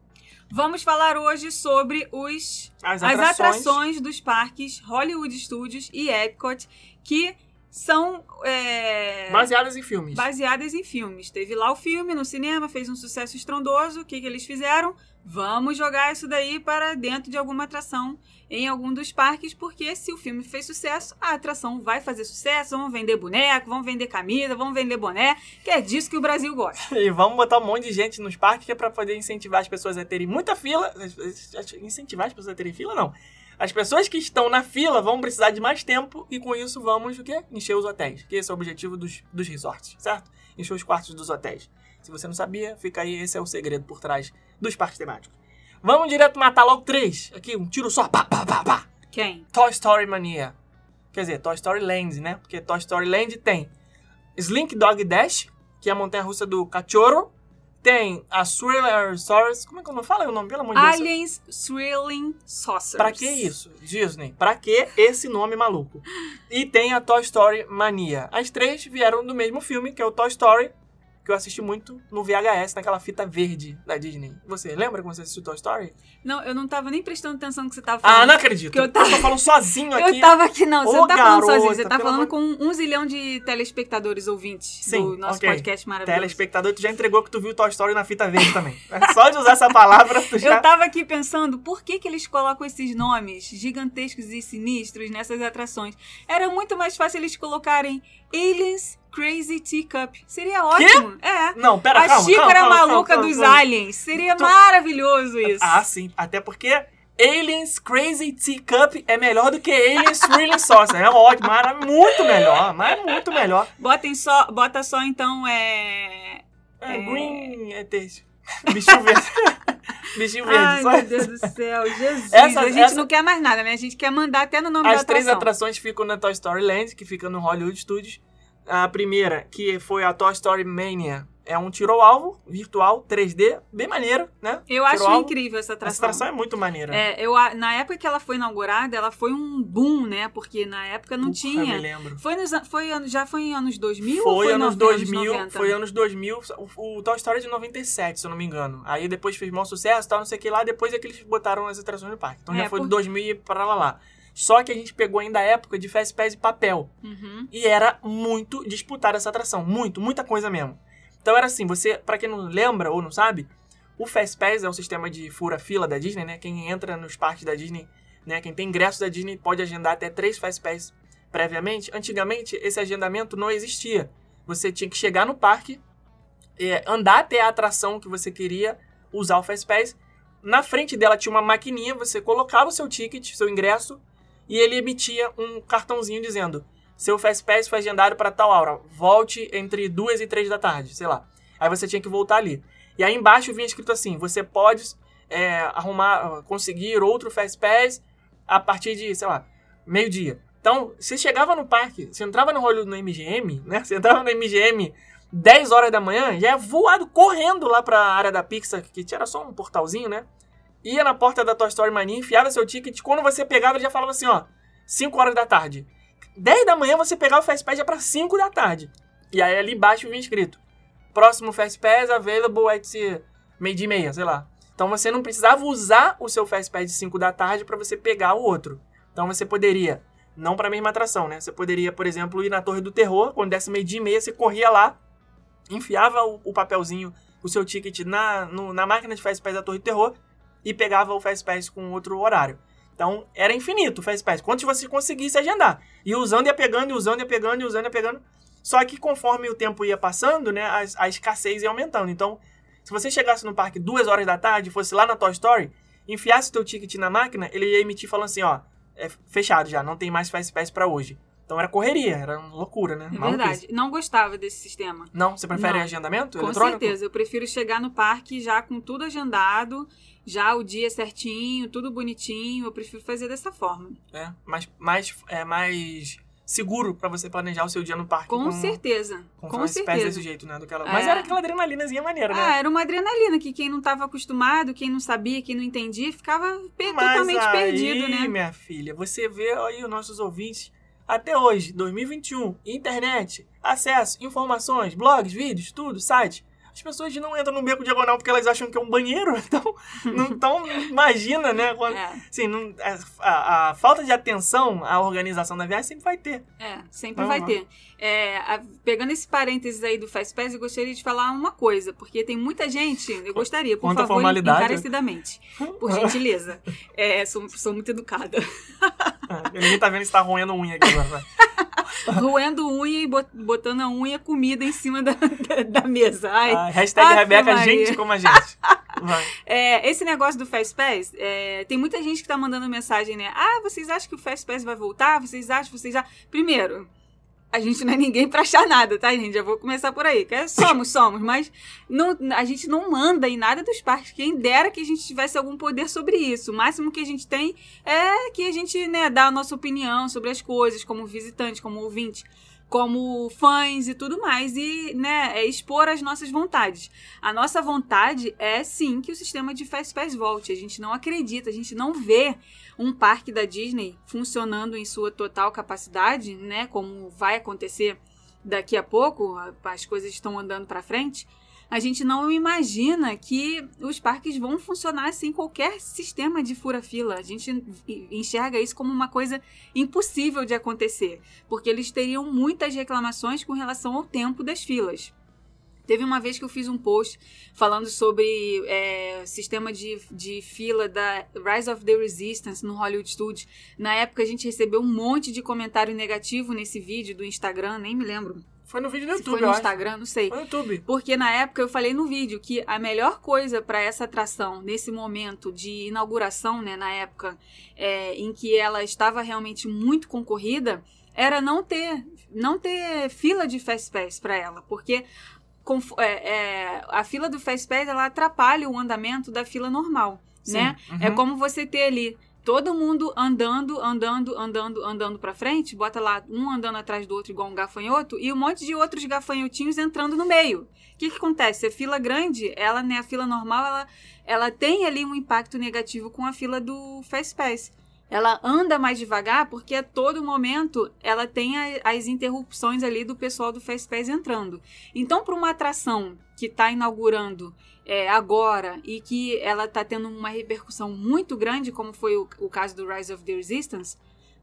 Vamos falar hoje sobre os, as as atrações. atrações dos parques Hollywood Studios e Epcot que são é, Baseadas em filmes. baseadas em filmes. Teve lá o filme no cinema, fez um sucesso estrondoso. O que, que eles fizeram? Vamos jogar isso daí para dentro de alguma atração em algum dos parques, porque se o filme fez sucesso, a atração vai fazer sucesso. Vão vender boneco, vão vender camisa, vão vender boné, que é disso que o Brasil gosta. E vamos botar um monte de gente nos parques que é pra poder incentivar as pessoas a terem muita fila. Incentivar as pessoas a terem fila, não. As pessoas que estão na fila vão precisar de mais tempo e com isso vamos o quê? Encher os hotéis. Que esse é o objetivo dos, dos resorts, certo? Encher os quartos dos hotéis. Se você não sabia, fica aí, esse é o segredo por trás dos parques temáticos. Vamos direto matar logo três. Aqui, um tiro só. Pá, pá, pá, pá. Quem? Toy Story Mania. Quer dizer, Toy Story Land, né? Porque Toy Story Land tem Slink Dog Dash, que é a montanha-russa do cachorro. Tem a Thriller Como é que eu não falo o nome? Pelo amor de Deus. Aliens Thrilling Saucers. Pra que isso, Disney? Pra que esse nome maluco? E tem a Toy Story Mania. As três vieram do mesmo filme, que é o Toy Story, que eu assisti muito no VHS, naquela fita verde da Disney. Você lembra quando você assistiu Toy Story? Não, eu não tava nem prestando atenção no que você tava falando. Ah, não acredito. Que eu tava- tô falando sozinho aqui. Eu tava aqui, não, você Ô, não tá falando garota, sozinho, você tá falando amor- com um zilhão de telespectadores ouvintes Sim, do nosso ok. podcast maravilhoso. Telespectador, tu já entregou que tu viu Toy Story na fita verde também. Só de usar essa palavra, tu já... Eu tava aqui pensando, por que, que eles colocam esses nomes gigantescos e sinistros nessas atrações? Era muito mais fácil eles colocarem Aliens Crazy Teacup. Seria ótimo. É. Não, pera, a calma, xícara calma, calma, maluca dos aliens. Seria Tu- maravilhoso isso. Ah, sim. Até porque Aliens Crazy Teacup é melhor do que Aliens Thrilling Saucer. É ótimo, mas é muito melhor. Mas é muito melhor. Botem só, bota só então, é... É, É. Green... É texto. Bichinho verde. Bichinho verde. Ai, só- meu Deus do céu, Jesus. Essa- a gente essa- não quer mais nada, né? A gente quer mandar até no nome da As três atração. atrações ficam na Toy Story Land, que fica no Hollywood Studios. A primeira, que foi a Toy Story Mania, é um tiro ao alvo virtual 3D, bem maneiro, né? Eu acho incrível essa Essa atração. atração é muito maneira. É, eu, na época que ela foi inaugurada, ela foi um boom, né? Porque na época não Porra, Eu me tinha. lembro. Foi nos, foi, já foi em anos 2000 ou Foi, foi anos no- 2000, 90? foi anos 2000, o, o Toy Story é de 97, se eu não me engano. Aí depois fez mau sucesso, tal, não sei o que lá, depois é que eles botaram as atrações no parque. Então É, já foi por- de 2000 e pra lá lá. Só que a gente pegou ainda a época de Fast Pass e papel. Uhum. E era muito disputada essa atração. Muito, muita coisa mesmo. Então era assim, você, pra quem não lembra ou não sabe, o Fast Pass é um sistema de fura-fila da Disney, né? Quem entra nos parques da Disney, né? Quem tem ingresso da Disney pode agendar até três Fast Pass previamente. Antigamente, esse agendamento não existia. Você tinha que chegar no parque, é, andar até a atração que você queria usar o Fast Pass. Na frente dela tinha uma maquininha, você colocava o seu ticket, seu ingresso, e ele emitia um cartãozinho dizendo: seu Fast Pass foi agendado para tal hora, volte entre duas e três da tarde, sei lá. Aí você tinha que voltar ali. E aí embaixo vinha escrito assim: você pode é, arrumar, conseguir outro Fast Pass a partir de, sei lá, meio-dia. Então, você chegava no parque, você entrava no Hollywood no MGM, né? Você entrava no MGM 10 horas da manhã, já é voado correndo lá pra área da Pixar, que era só um portalzinho, né? Ia na porta da Toy Story Mania, enfiava seu ticket. Quando você pegava, ele já falava assim, ó, 5 horas da tarde. 10 da manhã você pegava o Fast Pass já pra 5 da tarde. E aí ali embaixo vinha escrito: Próximo Fast Pass available at meio-dia e meia, sei lá. Então você não precisava usar o seu Fast Pass de 5 da tarde para você pegar o outro. Então você poderia, não para a mesma atração, né? Você poderia, por exemplo, ir na Torre do Terror, quando desse meio-dia e meia, você corria lá, enfiava o, o papelzinho o seu ticket na, no- na máquina de Fastpass da Torre do Terror e pegava o Fastpass com outro horário. Então, era infinito o Fastpass. Quantos você conseguisse agendar. E usando, ia pegando, e usando, ia pegando, e usando, ia pegando. Só que conforme o tempo ia passando, né, a, a escassez ia aumentando. Então, se você chegasse no parque duas horas da tarde, fosse lá na Toy Story, enfiasse teu ticket na máquina, ele ia emitir falando assim, ó, é fechado já, não tem mais Fastpass pra hoje. Então era correria, era loucura, né? É verdade. Não gostava desse sistema. Não, você prefere Não. agendamento Com eletrônico? certeza. Eu prefiro chegar no parque já com tudo agendado, já o dia certinho, tudo bonitinho. Eu prefiro fazer dessa forma. É, mais, mais, é mais seguro pra você planejar o seu dia no parque. Com, certeza. Com, Com, certeza. desse jeito, né? Do que ela... É. Mas era aquela adrenalinazinha maneira, né? Ah, era uma adrenalina que quem não estava acostumado, quem não sabia, quem não entendia, ficava pe- Mas totalmente aí, perdido, né? minha filha, você vê aí os nossos ouvintes até hoje, 2021, internet, acesso, informações, blogs, vídeos, tudo, site. As pessoas não entram no beco diagonal porque elas acham que é um banheiro, então, não, então imagina, né? Quando, É, assim, não- a, a- a falta de atenção à organização da viagem sempre vai ter. é, sempre vai ter. É, a- pegando esse parênteses aí do Fastpass, eu gostaria de falar uma coisa, porque tem muita gente, eu gostaria, por Quanto favor, encarecidamente, por gentileza. É, sou, sou muito educada. Ninguém tá vendo se tá roendo unha aqui agora. Roendo unha e bot- botando a unha comida em cima da, da, da mesa. Ai, Ah, hashtag Rebeca, Maria. gente como a gente. É, esse negócio do Fastpass, é, tem muita gente que tá mandando mensagem, né? Ah, vocês acham que o Fastpass vai voltar? Vocês acham? Vocês já... Primeiro, a gente não é ninguém pra achar nada, tá, gente? Já vou começar por aí. que é- Somos, somos, mas não, a gente não manda em nada dos parques. Quem dera que a gente tivesse algum poder sobre isso. O máximo que a gente tem é que a gente, né, dá a nossa opinião sobre as coisas, como visitante, como ouvinte, como fãs e tudo mais, e, né, é expor as nossas vontades. A nossa vontade é sim que o sistema de Fastpass volte. A gente não acredita, a gente não vê um parque da Disney funcionando em sua total capacidade, né? Como vai acontecer daqui a pouco, as coisas estão andando para frente. A gente não imagina que os parques vão funcionar sem qualquer sistema de fura-fila. A gente en- enxerga isso como uma coisa impossível de acontecer, porque eles teriam muitas reclamações com relação ao tempo das filas. Teve uma vez que eu fiz um post falando sobre é, sistema de, de fila da Rise of the Resistance no Hollywood Studios. Na época a gente recebeu um monte de comentário negativo nesse vídeo do Instagram, nem me lembro. Foi no vídeo do Se YouTube, foi eu no acho. Instagram, não sei. Foi no YouTube. Porque na época eu falei no vídeo que a melhor coisa para essa atração, nesse momento de inauguração, né, na época é, em que ela estava realmente muito concorrida, era não ter, não ter fila de Fast Pass para ela. Porque conf- é, é, a fila do Fast Pass ela atrapalha o andamento da fila normal, Sim. né? Uhum. É como você ter ali todo mundo andando, andando, andando, andando pra frente, bota lá um andando atrás do outro igual um gafanhoto e um monte de outros gafanhotinhos entrando no meio. O que que acontece? A fila grande, ela, né, a fila normal, ela, ela tem ali um impacto negativo com a fila do Fast Pass. Ela anda mais devagar porque a todo momento ela tem a- as interrupções ali do pessoal do Fast Pass entrando. Então, para uma atração que está inaugurando é, agora e que ela está tendo uma repercussão muito grande, como foi o, o caso do Rise of the Resistance,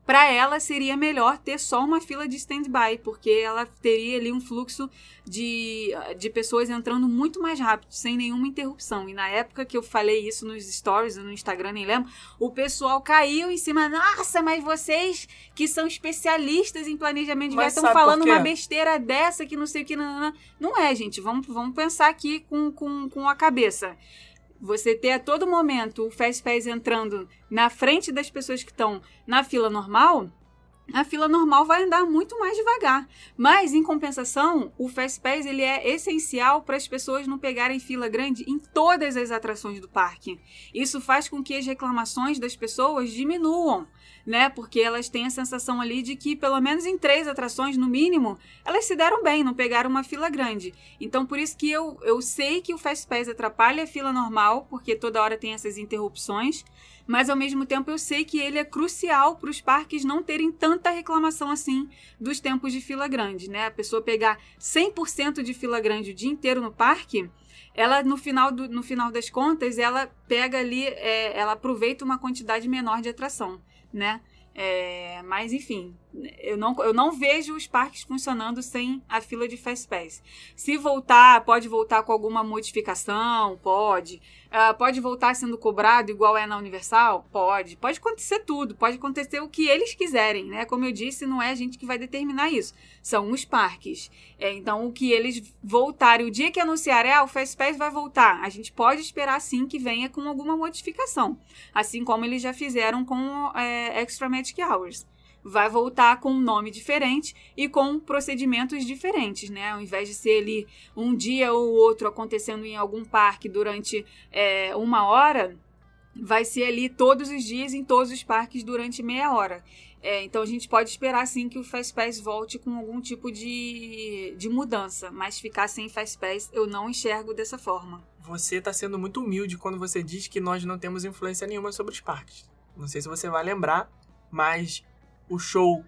para ela seria melhor ter só uma fila de stand-by, porque ela teria ali um fluxo de, de pessoas entrando muito mais rápido, sem nenhuma interrupção. E na época que eu falei isso nos stories, no Instagram, nem lembro, o pessoal caiu em cima. Nossa, mas vocês que são especialistas em planejamento de estão falando uma besteira dessa que não sei o que. Não, não, não é, gente. Vamos, vamos pensar aqui com, com, com a cabeça. Você ter a todo momento o Fast Pass entrando na frente das pessoas que estão na fila normal, a fila normal vai andar muito mais devagar. Mas, em compensação, o Fast Pass ele é essencial para as pessoas não pegarem fila grande em todas as atrações do parque. Isso faz com que as reclamações das pessoas diminuam, né? Porque elas têm a sensação ali de que, pelo menos em três atrações, no mínimo, elas se deram bem, não pegaram uma fila grande. Então, por isso que eu, eu sei que o Fast Pass atrapalha a fila normal, porque toda hora tem essas interrupções, mas ao mesmo tempo eu sei que ele é crucial para os parques não terem tanta reclamação assim dos tempos de fila grande, né? A pessoa pegar 100% de fila grande o dia inteiro no parque, ela no final, do, no final das contas, ela pega ali, é, ela aproveita uma quantidade menor de atração, né? É, mas enfim, eu não, eu não vejo os parques funcionando sem a fila de Fast Pass. Se voltar, pode voltar com alguma modificação? Pode. Uh, pode voltar sendo cobrado igual é na Universal? Pode. Pode acontecer tudo. Pode acontecer o que eles quiserem, né? Como eu disse, não é a gente que vai determinar isso. São os parques. É, então, o que eles voltarem, o dia que anunciarem, ah, o Fast Pass vai voltar. A gente pode esperar sim que venha com alguma modificação. Assim como eles já fizeram com é, Extra Magic Hours vai voltar com um nome diferente e com procedimentos diferentes, né? Ao invés de ser ali um dia ou outro acontecendo em algum parque durante é, uma hora, vai ser ali todos os dias em todos os parques durante meia hora. É, então a gente pode esperar sim que o Fastpass volte com algum tipo de, de mudança, mas ficar sem Fastpass eu não enxergo dessa forma. Você está sendo muito humilde quando você diz que nós não temos influência nenhuma sobre os parques. Não sei se você vai lembrar, mas o show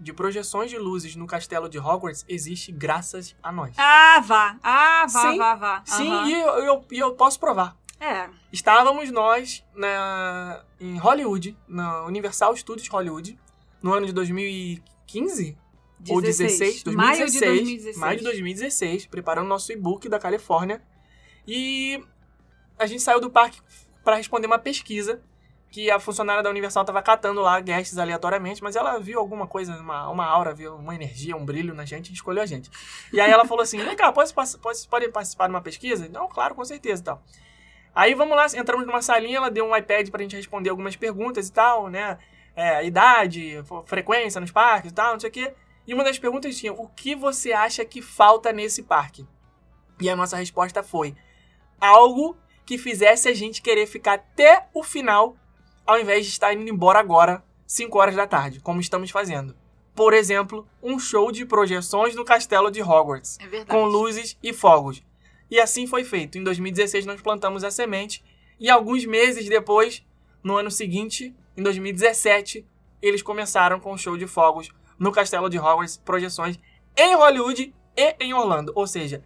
de projeções de luzes no castelo de Hogwarts existe graças a nós. Ah, vá. Ah, vá, Sim. vá, vá. Sim, Aham. e eu, eu, e eu posso provar. É. Estávamos nós na, em Hollywood, na Universal Studios Hollywood, no ano de 2015 ou 16, 2016, Maio de 2016. maio de 2016, preparando nosso e-book da Califórnia. E a gente saiu do parque para responder uma pesquisa que a funcionária da Universal estava catando lá guests aleatoriamente, mas ela viu alguma coisa, uma, uma aura, viu uma energia, um brilho na gente e escolheu a gente. E aí ela falou assim: vem cá, pode, pode, pode participar de uma pesquisa? Não, claro, com certeza e tal. Aí vamos lá, entramos numa salinha, ela deu um iPad pra gente responder algumas perguntas e tal, né? É, idade, frequência nos parques e tal, não sei o quê. E uma das perguntas tinha: o que você acha que falta nesse parque? E a nossa resposta foi: algo que fizesse a gente querer ficar até o final, ao invés de estar indo embora agora, 5 horas da tarde, como estamos fazendo. Por exemplo, um show de projeções no castelo de Hogwarts É com luzes e fogos. E assim foi feito. Em 2016 nós plantamos a semente e alguns meses depois, no ano seguinte, em 2017, eles começaram com o show de fogos no Castelo de Hogwarts, projeções em Hollywood e em Orlando. Ou seja,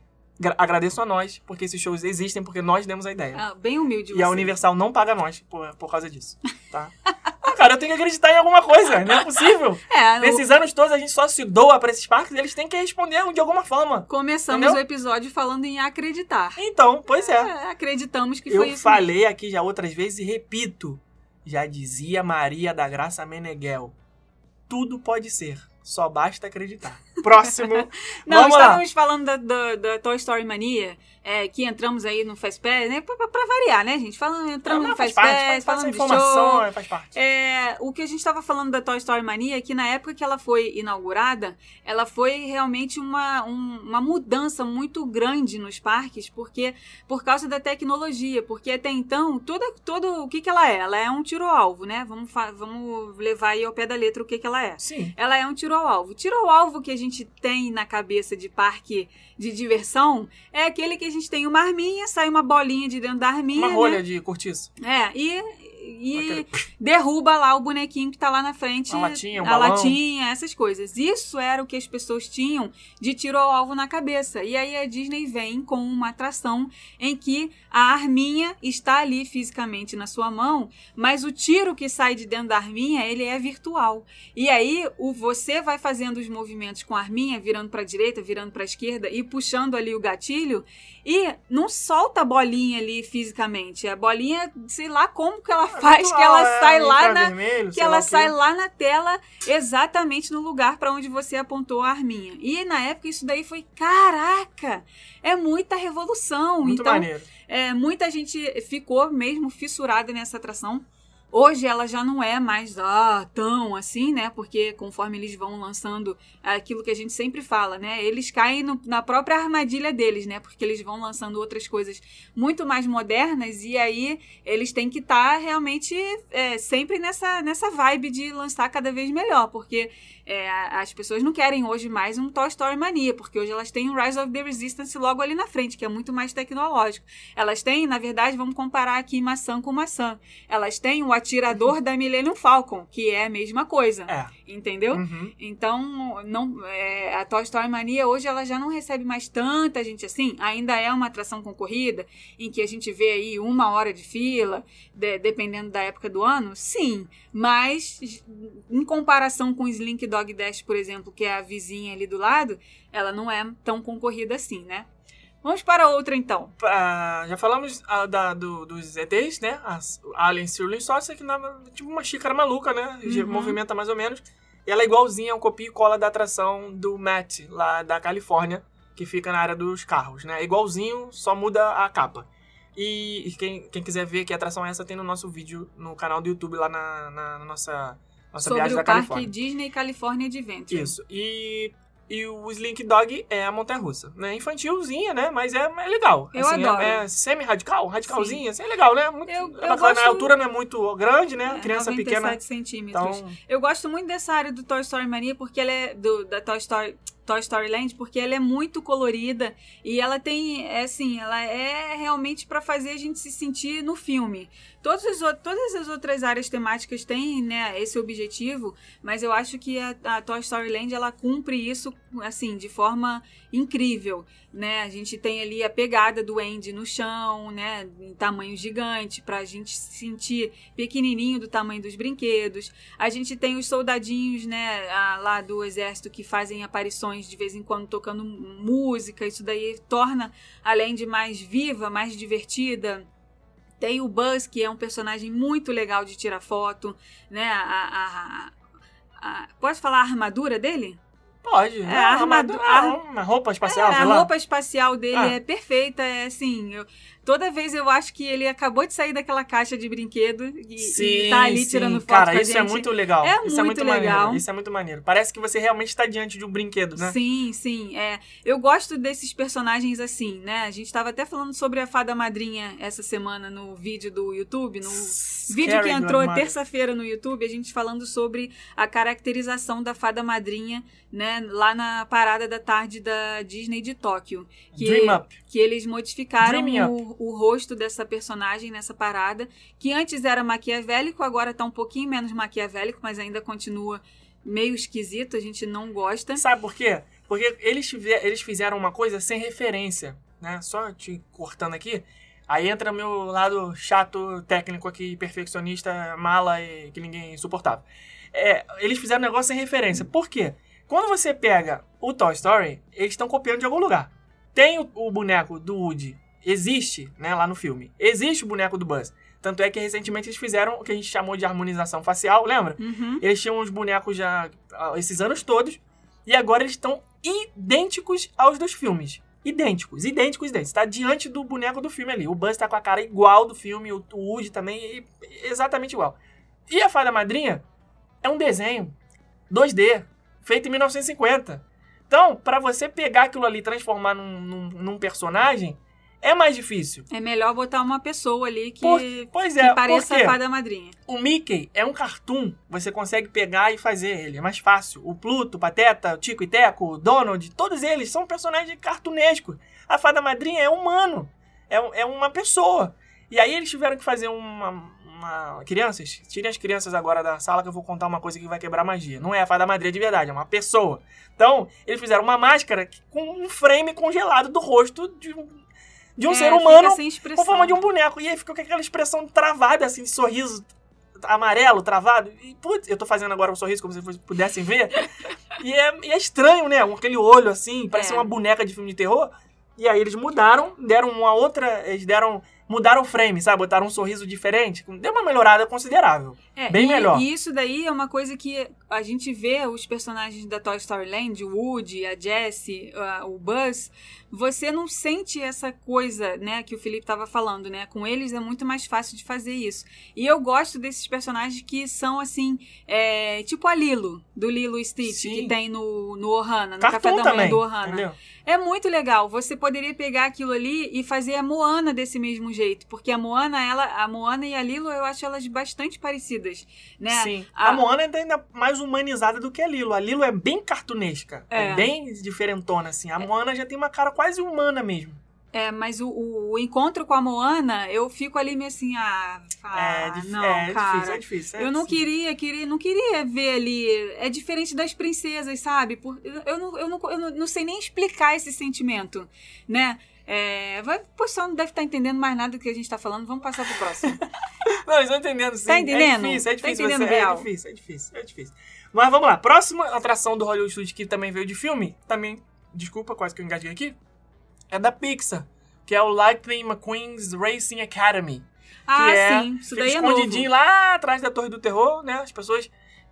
agradeço a nós, porque esses shows existem porque nós demos a ideia. Ah, bem humilde E a você. Universal não paga nós por, por causa disso, tá? Ah, cara, eu tenho que acreditar em alguma coisa, não é possível. É, o- Nesses anos todos a gente só se doa pra esses parques e eles têm que responder de alguma forma. começamos Entendeu? o episódio falando em acreditar. Então, pois é. É, acreditamos que Eu foi isso. falei aqui já outras vezes e repito. Já dizia Maria da Graça Meneghel. Tudo pode ser, só basta acreditar. Próximo. Não, Vamos lá. estávamos falando da, da, da Toy Story Mania, é, que entramos aí no Fast Pass, né? Pra, pra- pra variar, né, gente? Falando, entramos Não, no faz Fast parte, Pass, faz parte da falando de informação, show. faz parte. É, o que a gente estava falando da Toy Story Mania é que na época que ela foi inaugurada, ela foi realmente uma, um- uma mudança muito grande nos parques, porque por causa da tecnologia, porque até então, toda, todo, o que, que ela é? Ela é um tiro ao alvo, né? Vamos, vamos levar aí ao pé da letra o que, que ela é. Sim. Ela é um tiro ao alvo. Tiro ao alvo que a gente tem na cabeça de parque de diversão é aquele que a gente tem uma arminha, sai uma bolinha de dentro da arminha. Uma rolha né? de cortiço. É, e, e Aquele- derruba lá o bonequinho que tá lá na frente. A latinha, o a balão. latinha, essas coisas. Isso era o que as pessoas tinham de tiro ao alvo na cabeça. E aí a Disney vem com uma atração em que a arminha está ali fisicamente na sua mão, mas o tiro que sai de dentro da arminha, ele é virtual. E aí o você vai fazendo os movimentos com a arminha, virando para direita, virando para esquerda e puxando ali o gatilho, e não solta a bolinha ali fisicamente. A bolinha, sei lá como que ela faz, que ela É, sai lá na infravermelho, que lá ela quê. sai lá na tela exatamente no lugar para onde você apontou a arminha. E na época isso daí foi, caraca, é muita revolução. Muito então, maneiro. é, muita gente ficou mesmo fissurada nessa atração. Hoje ela já não é mais ah, tão assim, né? Porque conforme eles vão lançando aquilo que a gente sempre fala, né? Eles caem no- na própria armadilha deles, né? Porque eles vão lançando outras coisas muito mais modernas e aí eles têm que estar realmente é, sempre nessa, nessa vibe de lançar cada vez melhor. Porque é, as pessoas não querem hoje mais um Toy Story Mania, porque hoje elas têm o Rise of the Resistance logo ali na frente, que é muito mais tecnológico. Elas têm, na verdade, vamos comparar aqui maçã com maçã. Elas têm o atirador da Millennium Falcon, que é a mesma coisa. É. Entendeu? Uhum. Então, não, é, a Toy Story Mania hoje ela já não recebe mais tanta gente assim. Ainda é uma atração concorrida, em que a gente vê aí uma hora de fila, de- dependendo da época do ano. Sim, mas em comparação com o Slink Dog Dash, por exemplo, que é a vizinha ali do lado, ela não é tão concorrida assim, né? Vamos para outra então. Ah, já falamos ah, da, do- dos ETs, né? As Alien Swirling Saucer, que na, tipo uma xícara maluca, né? Uhum. Movimenta mais ou menos. E ela é igualzinha, é um copia e cola da atração do Matt, lá da Califórnia, que fica na área dos carros, né? É igualzinho, só muda a capa. E, e quem, quem quiser ver que atração é essa, tem no nosso vídeo no canal do YouTube, lá na, na- na nossa, nossa sobre viagem o da parque Califórnia. Disney California Adventure. Isso. E, e o Slink Dog é a montanha russa. Né? Infantilzinha, né? Mas é, é legal. Eu Assim, é- adoro. É, semi-radical, radicalzinha, assim, é legal, né? Muito, Eu- é eu bacana. gosto- A altura não é muito grande, né? É, Criança 97 pequena. centímetros. Então, Eu gosto muito dessa área do Toy Story Mania, porque ela é. Do, da Toy Story. Toy Story Land, porque ela é muito colorida e ela tem, é assim, ela é realmente para fazer a gente se sentir no filme. Os, outros- todas as outras áreas temáticas têm, né, esse objetivo, mas eu acho que a, a Toy Story Land ela cumpre isso, assim, de forma incrível, né? A gente tem ali a pegada do Andy no chão, né, em tamanho gigante, pra gente se sentir pequenininho do tamanho dos brinquedos. A gente tem os soldadinhos, né, a- lá do exército que fazem aparições de vez em quando tocando música. Isso daí torna além de mais viva, mais divertida. Tem o Buzz, que é um personagem muito legal de tirar foto, né? A, a- a- a- posso falar a armadura dele? Pode. É, a armadura- a- roupa espacial, É, a roupa espacial dele Ah. é perfeita, é assim. eu- toda vez eu acho que ele acabou de sair daquela caixa de brinquedo e, e tá ali tirando foto Cara, isso gente. é muito legal. É isso é muito muito legal. maneiro. Isso é muito maneiro. Parece que você realmente está diante de um brinquedo, né? Sim, sim. É. Eu gosto desses personagens assim, né? A gente estava até falando sobre a fada madrinha essa semana no vídeo do YouTube, no vídeo que entrou terça-feira no YouTube, a gente falando sobre a caracterização da fada madrinha, né? Lá na parada da tarde da Disney de Tóquio. Que, Dream Up. que eles modificaram o, o rosto dessa personagem nessa parada, que antes era maquiavélico, agora tá um pouquinho menos maquiavélico, mas ainda continua meio esquisito, a gente não gosta. Sabe por quê? Porque eles, eles fizeram uma coisa sem referência, né? Só te cortando aqui. Aí entra meu lado chato, técnico aqui, perfeccionista, mala e que ninguém suportava. É, eles fizeram um negócio sem referência. Por quê? Quando você pega o Toy Story, eles estão copiando de algum lugar. Tem o, o boneco do Woody, existe, né, lá no filme. Existe o boneco do Buzz. Tanto é que recentemente eles fizeram o que a gente chamou de harmonização facial, lembra? Uhum. Eles tinham os bonecos já esses anos todos. E agora eles estão idênticos aos dos filmes. Idênticos, idênticos, idênticos. Tá diante do boneco do filme ali. O Buzz tá com a cara igual do filme, o o Woody também, exatamente igual. E a Fada Madrinha é um desenho 2D, feito em 1950. Então, pra você pegar aquilo ali e transformar num, num- num personagem, é mais difícil. É melhor botar uma pessoa ali que, Por- pois que é, pareça por quê? a fada madrinha. O Mickey é um cartoon, você consegue pegar e fazer ele, é mais fácil. O Pluto, o Pateta, o Tico e Teco, o Donald, todos eles são personagens cartunescos. A Fada Madrinha é humano, é, é uma pessoa. E aí eles tiveram que fazer uma, uma- Crianças, tirem as crianças agora da sala que eu vou contar uma coisa que vai quebrar magia. Não é a Fada Madrinha de verdade, é uma pessoa. Então, eles fizeram uma máscara que- com um frame congelado do rosto de um, de um É, ser humano com forma de um boneco. E aí ficou com aquela expressão travada, assim, de sorriso amarelo, travado. E, putz, eu tô fazendo agora um sorriso como se vocês pudessem ver. e, é, e é estranho, né? Aquele olho, assim, parece É. uma boneca de filme de terror. E aí eles mudaram, deram uma outra... Eles deram... Mudaram o frame, sabe? Botaram um sorriso diferente. Deu uma melhorada considerável. É, Bem e, melhor. E isso daí é uma coisa que a gente vê os personagens da Toy Story Land, o Woody, a Jessie, a- o Buzz, você não sente essa coisa, né, que o Felipe estava falando, né? Com eles é muito mais fácil de fazer isso. E eu gosto desses personagens que são assim, é, tipo a Lilo, do Lilo e Stitch, Sim. que tem no, no Ohana, no Café Cartoon da Manhã também, do Ohana. entendeu? É muito legal. Você poderia pegar aquilo ali e fazer a Moana desse mesmo jeito, porque a Moana, ela, a Moana e a Lilo, eu acho elas bastante parecidas, né? Sim. A- A Moana é ainda mais humanizada do que a Lilo. A Lilo é bem cartunesca. É, É. bem diferentona, assim. A Moana já tem uma cara quase humana mesmo. É, mas o, o, o encontro com a Moana, eu fico ali meio assim, ah, ah é, não, é cara. difícil, é difícil. é Eu não queria, queria, não queria ver ali. É diferente das princesas, sabe? Por, eu, não, eu, não, eu não sei nem explicar esse sentimento, né? É, vai, o pessoal não deve estar entendendo mais nada do que a gente está falando. Vamos passar pro próximo. Não, eles estão entendendo sim. Tá entendendo? É difícil, é Tá difícil. entendendo, você, é difícil, é difícil, é difícil. Mas vamos lá. Próxima atração do Hollywood Studios que também veio de filme, também, desculpa, quase que eu engasguei aqui, é da Pixar, que é o Lightning McQueen's Racing Academy. ah, que é sim. Isso daí é novo. escondidinho lá atrás da Torre do Terror, né? As pessoas,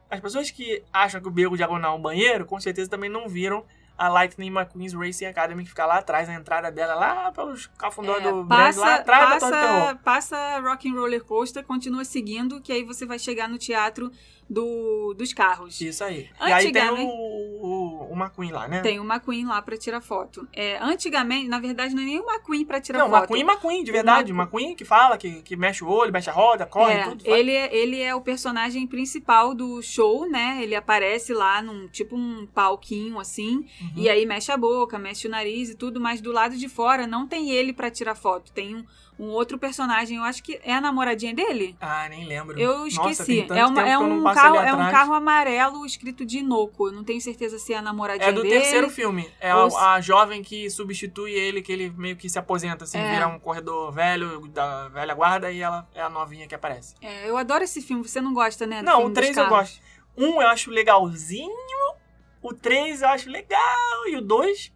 as pessoas que acham que o Beco Diagonal é um banheiro, com certeza também não viram a Lightning McQueen's Racing Academy, que fica lá atrás, na entrada dela, lá pelos cafundó É, do passa, lá atrás da Torre passa, passa Rock and Roller Coaster, continua seguindo, que aí você vai chegar no teatro do, dos carros. Isso aí. E aí tem o, o, o McQueen lá, né? Tem o McQueen lá pra tirar foto. É, antigamente, na verdade, não é nem o McQueen pra tirar não, foto. McQueen e McQueen, de verdade. O McQueen que fala, que, que mexe o olho, mexe a roda, corre, É, tudo. ele, é- ele é o personagem principal do show, né? Ele aparece lá num tipo um palquinho assim, Uhum. e aí mexe a boca, mexe o nariz e tudo, mas do lado de fora não tem ele pra tirar foto. Tem um, um outro personagem, eu acho que é a namoradinha dele. Ah, nem lembro. Eu Nossa, esqueci. tanto é uma- é um carro, é um carro amarelo escrito de Inoco. Eu não tenho certeza se é a namoradinha É do dele. terceiro filme. É a, se- a jovem que substitui ele, que ele meio que se aposenta, assim, É. vira um corredor velho, da velha guarda, e ela é a novinha que aparece. É, eu adoro esse filme. Você não gosta, né? Não, o dos 3 eu gosto. Um eu acho legalzinho, o 3 eu acho legal, e o 2,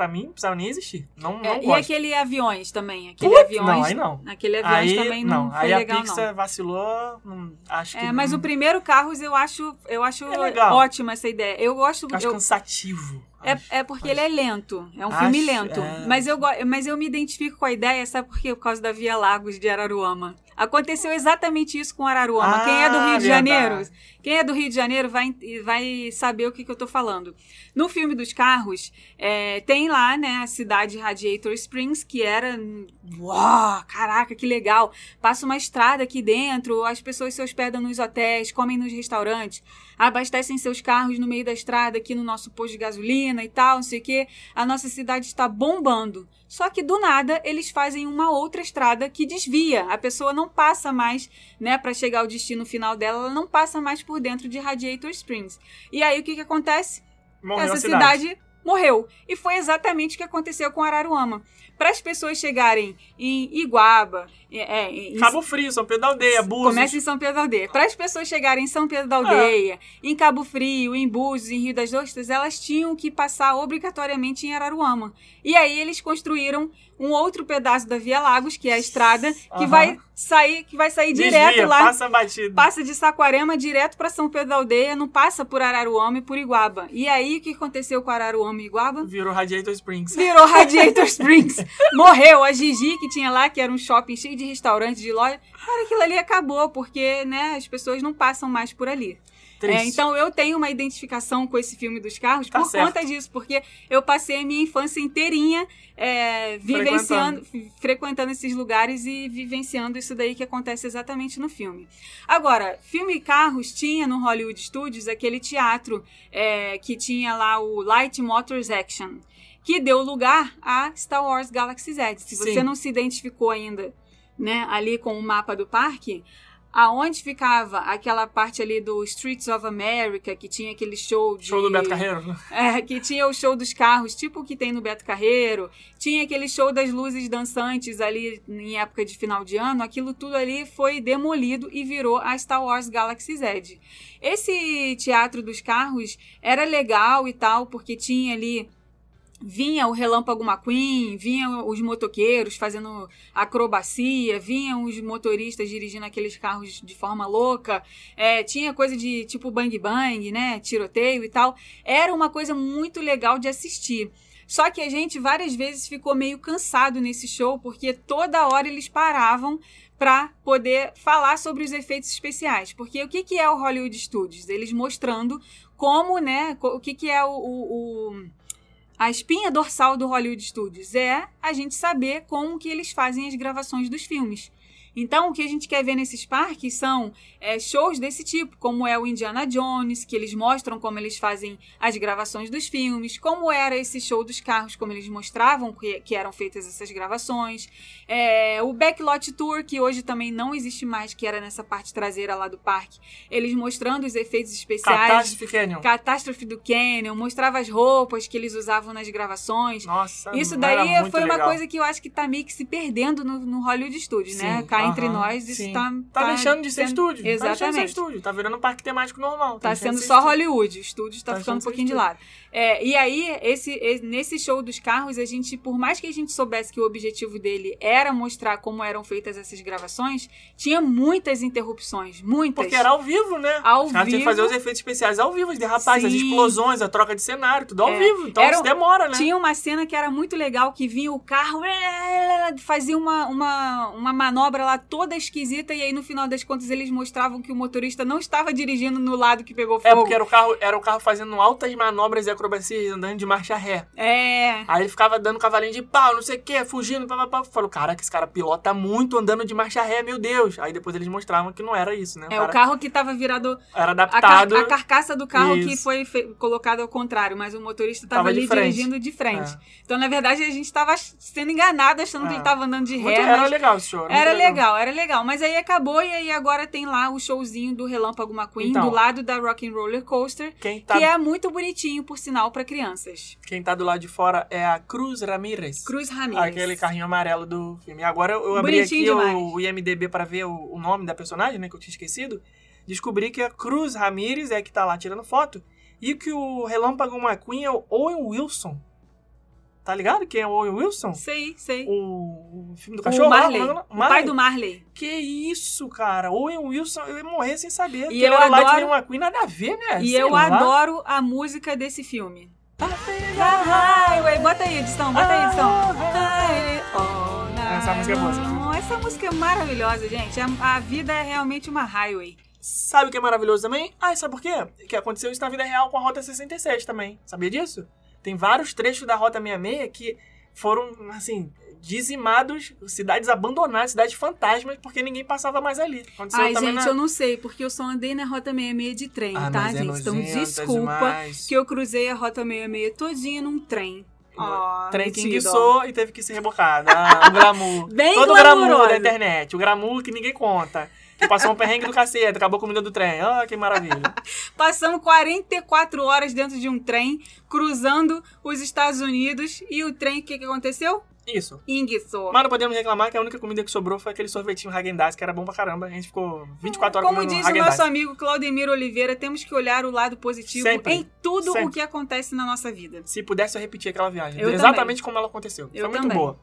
pra mim, não precisava nem existir. Não, não É, e aquele aviões também. Aquele aviões. não, aí não. Aquele aviões Aí, também não, foi aí legal, a Pixar não. vacilou, não- acho que É, mas não- o primeiro Carros eu acho, eu acho É ótima essa ideia. Eu gosto. acho eu- cansativo. é, acho. é porque acho. ele é lento. É um Acho, filme lento. é. Mas, eu, mas eu me identifico com a ideia, sabe por quê? Por causa da Via Lagos de Araruama. Aconteceu exatamente isso com Araruama. Ah, Quem é do Rio de verdade. Janeiro, quem é do Rio de Janeiro vai, vai saber o que, que eu tô falando. No filme dos carros, é, tem lá, né, a cidade Radiator Springs, que era. Uau, caraca, que legal! Passa uma estrada aqui dentro, as pessoas se hospedam nos hotéis, comem nos restaurantes, abastecem seus carros no meio da estrada aqui no nosso posto de gasolina e tal, não sei o quê. A nossa cidade está bombando. Só que do nada eles fazem uma outra estrada que desvia. A pessoa não passa mais, né, para chegar ao destino final dela, ela não passa mais por dentro de Radiator Springs. E aí o que que acontece? Morreu essa a cidade. morreu. E foi exatamente o que aconteceu com Araruama. Para as pessoas chegarem em Iguaba, é, é, em Cabo Frio, São Pedro da Aldeia, Búzios. Começa em São Pedro da Aldeia. Para as pessoas chegarem em São Pedro da Aldeia, em Cabo Frio, em Búzios, em Rio das Ostras, elas tinham que passar obrigatoriamente em Araruama. E aí eles construíram um outro pedaço da Via Lagos, que é a estrada, que Aham. vai sair, que vai sair Desvia, direto lá passa batido. passa de Saquarema direto para São Pedro da Aldeia, não passa por Araruama e por Iguaba. E aí, o que aconteceu com Araruama e Iguaba? Virou Radiator Springs. Virou Radiator Springs. Morreu a Gigi, que tinha lá, que era um shopping cheio de restaurantes, de loja. Cara, aquilo ali acabou, porque, né, as pessoas não passam mais por ali. É, então eu tenho uma identificação com esse filme dos carros Tá por certo. conta disso, porque eu passei a minha infância inteirinha é, vivenciando, f- frequentando esses lugares e vivenciando isso daí que acontece exatamente no filme. Agora, filme Carros tinha no Hollywood Studios aquele teatro é, que tinha lá o Light Motors Action, que deu lugar a Star Wars Galaxy Z. Se você Sim. não se identificou ainda, né, ali com o mapa do parque, aonde ficava aquela parte ali do Streets of America, que tinha aquele show de... Show do Beto Carreiro. É, que tinha o show dos carros, tipo o que tem no Beto Carreiro. Tinha aquele show das luzes dançantes ali em época de final de ano. Aquilo tudo ali foi demolido e virou a Star Wars Galaxy Z. Esse teatro dos carros era legal e tal, porque tinha ali vinha o Relâmpago McQueen, vinham os motoqueiros fazendo acrobacia, vinham os motoristas dirigindo aqueles carros de forma louca, é, tinha coisa de tipo bang bang, né, tiroteio e tal. Era uma coisa muito legal de assistir. Só que a gente várias vezes ficou meio cansado nesse show, porque toda hora eles paravam para poder falar sobre os efeitos especiais. Porque o que, que é o Hollywood Studios? Eles mostrando como, né, o que, que é o- o- o a espinha dorsal do Hollywood Studios é a gente saber como que eles fazem as gravações dos filmes. Então, o que a gente quer ver nesses parques são é, shows desse tipo, como é o Indiana Jones, que eles mostram como eles fazem as gravações dos filmes, como era esse show dos carros, como eles mostravam que, que eram feitas essas gravações. É, o Backlot Tour, que hoje também não existe mais, que era nessa parte traseira lá do parque, eles mostrando os efeitos especiais. Catástrofe Canyon. Catástrofe do Canyon, mostrava as roupas que eles usavam nas gravações. Nossa, Isso daí foi uma legal. coisa que eu acho que tá meio que se perdendo no, no Hollywood Studios, né? Sim, Cá entre nós, isso sim. tá. Tá, deixando de ser sendo- estúdio. Tá deixando de ser Exatamente. estúdio. Tá virando um parque temático normal. Tá deixando sendo só estúdio. Hollywood, o estúdio tá, Tá ficando um pouquinho de lado. É, e aí, esse, esse- nesse show dos carros, a gente, por mais que a gente soubesse que o objetivo dele era mostrar como eram feitas essas gravações, tinha muitas interrupções, muitas. Porque era ao vivo, né? Ao Os caras tinham que fazer vivo. os efeitos especiais ao vivo, os derrapagens, as Sim. explosões, a troca de cenário, tudo ao É. vivo. Então Era- isso demora, né? Tinha uma cena que era muito legal, que vinha o carro, fazia uma, uma, uma manobra lá toda esquisita, e aí no final das contas eles mostravam que o motorista não estava dirigindo no lado que pegou fogo. É porque era o carro, era o carro fazendo altas manobras acrobacias, andando de marcha ré. É. Aí ele ficava dando cavalinho de pau, não sei o que, fugindo, papapá. Falou, cara, que esse cara pilota muito andando de marcha ré, meu Deus. Aí depois eles mostravam que não era isso, né? É cara o carro que tava virado. era A, car- adaptado. a carcaça do carro que Isso. foi fe- colocado ao contrário, mas o motorista tava, Tava de ali frente. dirigindo de frente. É. Então, na verdade, a gente tava sendo enganado achando que É. ele tava andando de ré. era legal esse show. muito Era legal, era legal. Mas aí acabou e aí agora tem lá o showzinho do Relâmpago McQueen Então. do lado da Rock and Roller Coaster, Quem tá, que é muito bonitinho, por sinal, pra crianças. quem tá do lado de fora é a Cruz Ramirez. Cruz Ramirez. Aquele carrinho amarelo do filme. Agora eu abri Bonitinho aqui demais. o, o IMDB pra ver o, o nome da personagem, né? Que eu tinha esquecido. Descobri que a Cruz Ramirez é que tá lá tirando foto. E que o Relâmpago McQueen é o Owen Wilson. Tá ligado quem é o Owen Wilson? Sei, sei. O, o filme do cachorro? Marley, como é o nome? o pai do Marley. Que isso, cara? Owen Wilson, eu ia morrer sem saber. E eu era adoro- Lightning McQueen, nada a ver, né? E Sei eu lá. adoro a música desse filme. Highway, bota aí, edição, bota aí, edição. Night Essa música é boa, essa música é maravilhosa, gente. A, a vida é realmente uma highway. Sabe o que é maravilhoso também? Ah, e sabe por quê? Que aconteceu isso na vida real com a Rota 67 também. Sabia disso? Tem vários trechos da Rota 66 que foram, assim, dizimados, cidades abandonadas, cidades fantasmas, porque ninguém passava mais ali. Aconteceu Ai, gente, na... eu não sei, porque eu só andei na Rota 66 de trem, Ah, tá, é gente? Então é desculpa demais. que eu cruzei a Rota 66 todinha num trem. Ah, Trem que enguiçou e teve que ser rebocado. Ah, o glamour. Bem Todo o glamour glamurosa. da internet. O glamour que ninguém conta. Que passou um perrengue do cacete, acabou a comida do trem. Ah, que maravilha. Passamos 44 horas dentro de um trem, cruzando os Estados Unidos, e o trem, o que, que aconteceu? Isso. Enguiçou. Mas não podemos reclamar que a única comida que sobrou foi aquele sorvetinho Häagen-Dazs, que era bom pra caramba. A gente ficou 24 horas Como diz o nosso amigo Claudemir Oliveira, temos que olhar o lado positivo Sempre. em tudo o Sempre. que acontece na nossa vida. Se pudesse, eu repetir aquela viagem. Eu Exatamente como ela aconteceu. Eu Foi muito também. boa.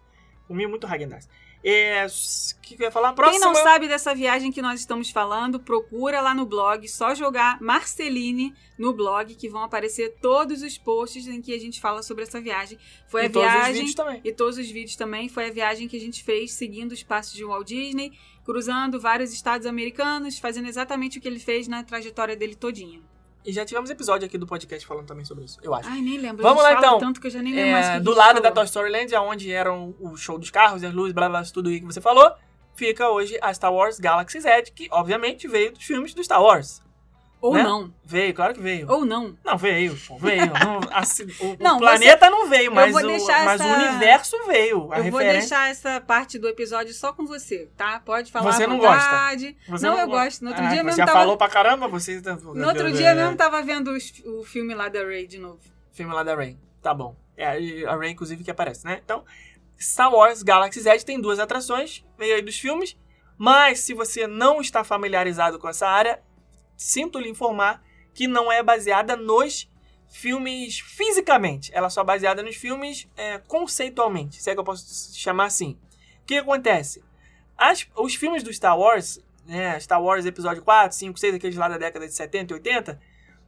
Comi muito Häagen-Dazs. É, que eu ia falar? Próximo. Quem não sabe dessa viagem que nós estamos falando, procura lá no blog, só jogar Marceline no blog, que vão aparecer todos os posts em que a gente fala sobre essa viagem. Foi E a todos os viagem e todos os vídeos também. Foi a viagem que a gente fez seguindo os passos de Walt Disney, cruzando vários estados americanos, fazendo exatamente o que ele fez na trajetória dele todinha. E já tivemos episódio aqui do podcast falando também sobre isso, eu acho. Ai, nem lembro. Vamos lá, então. tanto que eu já nem lembro mais É, a do lado da falou. Toy Story Land, onde eram o show dos carros, as luzes, blá blá, tudo aí que você falou, fica hoje a Star Wars Galaxy Z, que obviamente veio dos filmes do Star Wars. Ou né? não. Veio, claro que veio. Ou não. Não, veio, pô, veio. Não, assim, o, o Não, planeta não veio, mas, vou o, mas essa- o universo veio. Eu vou referência. deixar essa parte do episódio só com você, tá? Pode falar Você não gosta? vontade. Você não, eu gosta. gosto. No outro Ah, dia você mesmo já tava... falou pra caramba, você... tá- No outro dia mesmo tava vendo o filme lá da Ray de novo. Filme lá da Ray. Tá bom. É a Ray, inclusive, que aparece, né? Então, Star Wars Galaxy Z tem duas atrações, veio aí dos filmes. Mas, se você não está familiarizado com essa área, sinto lhe informar que não é baseada nos filmes fisicamente. Ela é só baseada nos filmes é, conceitualmente, se é que eu posso chamar assim. O que acontece? As- os filmes do Star Wars, né, Star Wars Episódio 4, 5, 6, aqueles lá da década de 70 e 80,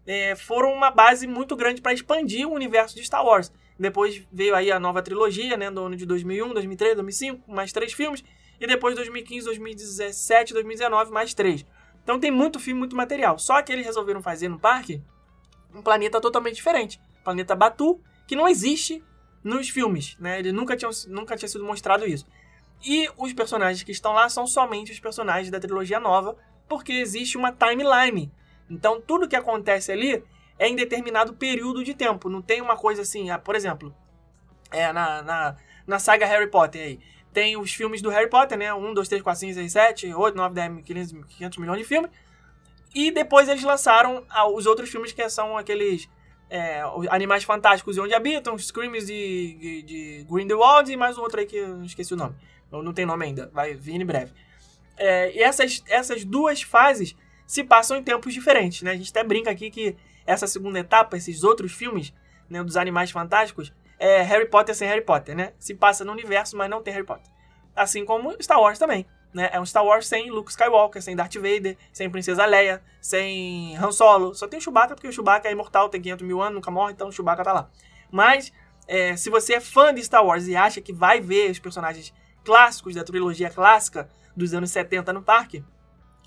é, foram uma base muito grande para expandir o universo de Star Wars. Depois veio aí a nova trilogia, né, do ano de 2001, 2003, 2005, mais três filmes. E depois 2015, 2017, 2019, mais três. Então tem muito filme, muito material. Só que eles resolveram fazer no parque um planeta totalmente diferente. Planeta Batu, que não existe nos filmes, né? Ele nunca tinha, nunca tinha sido mostrado isso. E os personagens que estão lá são somente os personagens da trilogia nova, porque existe uma timeline. Então tudo que acontece ali é em determinado período de tempo. Não tem uma coisa assim, ah, por exemplo, é, na, na, na saga Harry Potter aí. Tem os filmes do Harry Potter, né? 1, 2, 3, 4, 5, 6, 7, 8, 9, 10, 15, 500 milhões de filmes. E depois eles lançaram os outros filmes que são aqueles é, Animais Fantásticos e Onde Habitam, Screams de, de, de Grindelwald e mais um outro aí que eu esqueci o nome. Não, não tem nome ainda, vai vir em breve. É, e essas, essas duas fases se passam em tempos diferentes, né? A gente até brinca aqui que essa segunda etapa, esses outros filmes né, dos Animais Fantásticos, é Harry Potter sem Harry Potter, né? Se passa no universo, mas não tem Harry Potter. Assim como Star Wars também. Né? É um Star Wars sem Luke Skywalker, sem Darth Vader, sem Princesa Leia, sem Han Solo. Só tem o Chewbacca, porque o Chewbacca é imortal, tem 500 mil anos, nunca morre, então o Chewbacca tá lá. Mas, é, se você é fã de Star Wars e acha que vai ver os personagens clássicos da trilogia clássica dos anos 70 no parque,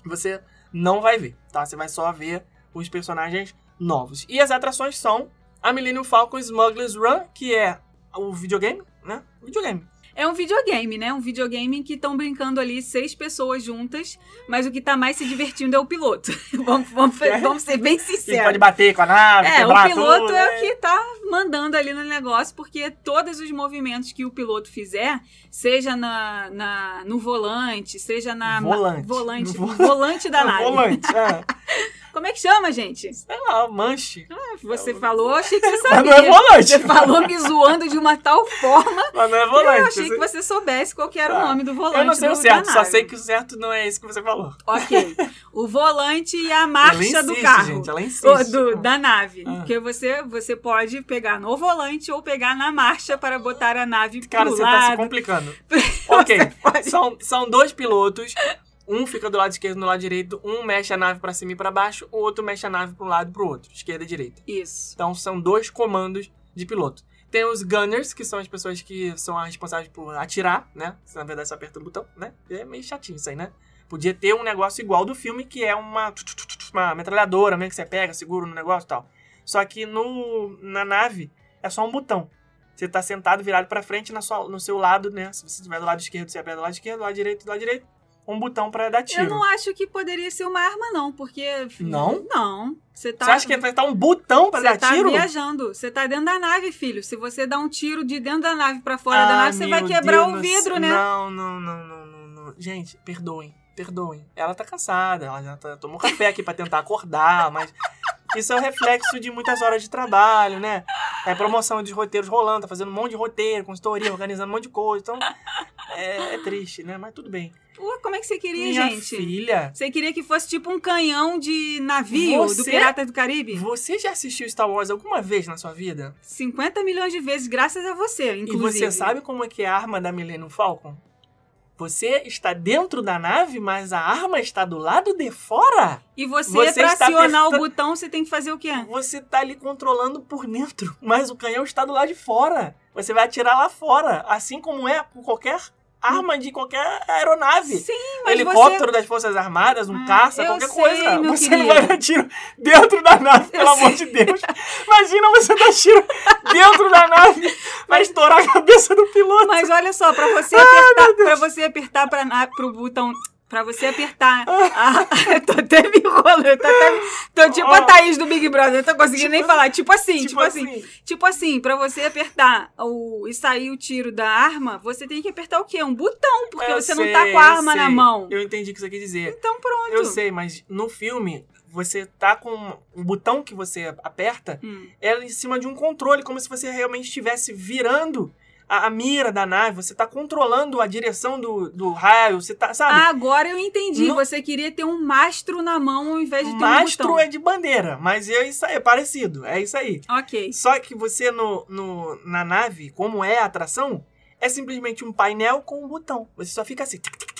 você não vai ver, tá? Você vai só ver os personagens novos. E as atrações são a Millennium Falcon Smuggler's Run, que é o videogame, né? O videogame. É um videogame, né? Um videogame em que estão brincando ali seis pessoas juntas, mas o que tá mais se divertindo é o piloto. vamos, vamos, vamos, ser bem sinceros. Ele pode bater com a nave, É, o piloto tudo, é né? o que tá mandando ali no negócio, porque todos os movimentos que o piloto fizer, seja na, na no volante, seja na Volante. volante, No volante da É, nave. Volante, é. Como é que chama, gente? Sei lá, manche. Você falou, achei que você Mas sabia. não é volante. Você falou me zoando de uma tal forma Mas não é que eu volante. achei que você soubesse qual que era Ah, o nome do volante. Eu não sei do, o certo, só sei que o certo não é esse que você falou. Ok. O volante e a marcha ela do insiste, carro. gente, ela insiste. Ô, do- da nave. Ah. Porque você, você pode pegar no volante ou pegar na marcha para botar a nave Cara, pro você tá se lado. complicando. ok, são, são dois pilotos. Um fica do lado esquerdo e do lado direito. Um mexe a nave pra cima e pra baixo. O outro mexe a nave pra um lado e pro outro. Esquerda e direita. Isso. Então são dois comandos de piloto. Tem os gunners, que são as pessoas que são as responsáveis por atirar, né? Você, na verdade, você aperta o botão, né? É meio chatinho isso aí, né? Podia ter um negócio igual do filme, que é uma, uma metralhadora, né? Que você pega, segura no negócio e tal. Só que no, na nave é só um botão. Você tá sentado, virado pra frente na sua, no seu lado, né? Se você estiver do lado esquerdo, você aperta do lado esquerdo, do lado direito, do lado direito. Um botão pra dar tiro. Eu não acho que poderia ser uma arma, não, porque. Não? Não. Você tá. Você acha que vai estar um botão pra Você dar tá tiro? viajando. Você tá dentro da nave, filho. Se você dá um tiro de dentro da nave pra fora da Ah, nave, você vai quebrar Deus o vidro, né? Não, não, não, não, não, não. Gente, perdoem, perdoem. Ela tá cansada, ela já tá, tomou café aqui pra tentar acordar, mas isso é o reflexo de muitas horas de trabalho, né? É promoção de roteiros rolando, tá fazendo um monte de roteiro, consultoria, organizando um monte de coisa. Então, é, é triste, né? Mas tudo bem. Pô, como é que você queria, Minha gente? filha, Você queria que fosse tipo um canhão de navio do Você- Pirata do Caribe? você já assistiu Star Wars alguma vez na sua vida? 50 milhões de vezes, graças a você, inclusive. E você sabe como é que é a arma da Millennium Falcon? Você está dentro da nave, mas a arma está do lado de fora? E você, Você está acionar o botão, você tem que fazer o quê? Você tá ali controlando por dentro, mas o canhão está do lado de fora. Você vai atirar lá fora, assim como é com qualquer arma de qualquer aeronave. Sim, mas Helicóptero você... das Forças Armadas, um Ah, caça, eu qualquer sei, coisa. Você não querido. vai dar tiro dentro da nave, pelo amor de Deus. Imagina você dar tiro dentro da nave, vai estourar a cabeça do piloto. Mas olha só, pra você apertar, pra você apertar pra, na, pro botão... Pra você apertar. a- eu tô até me enrolando. Eu tô, até, tô tipo a Ó. Thaís do Big Brother. Eu tô conseguindo Tipo- nem falar. Tipo assim, tipo, tipo assim. assim. Tipo assim, pra você apertar o, e sair o tiro da arma, você tem que apertar o quê? Um botão, porque Eu você não sei, tá com a arma na mão. Eu entendi o que você quer dizer. Então pronto. Eu sei, mas no filme, você tá com um botão que você aperta, Hum. ela em cima de um controle, como se você realmente estivesse virando a, a mira da nave, você tá controlando a direção do, do raio, você tá, sabe? Ah, agora eu entendi. Não- Você queria ter um mastro na mão ao invés de ter Mastro um botão. é de bandeira, mas é isso aí, é parecido, é isso aí. Ok. Só que você no, no, na nave, como é a atração, é simplesmente um painel com um botão. Você só fica assim, tic, tic,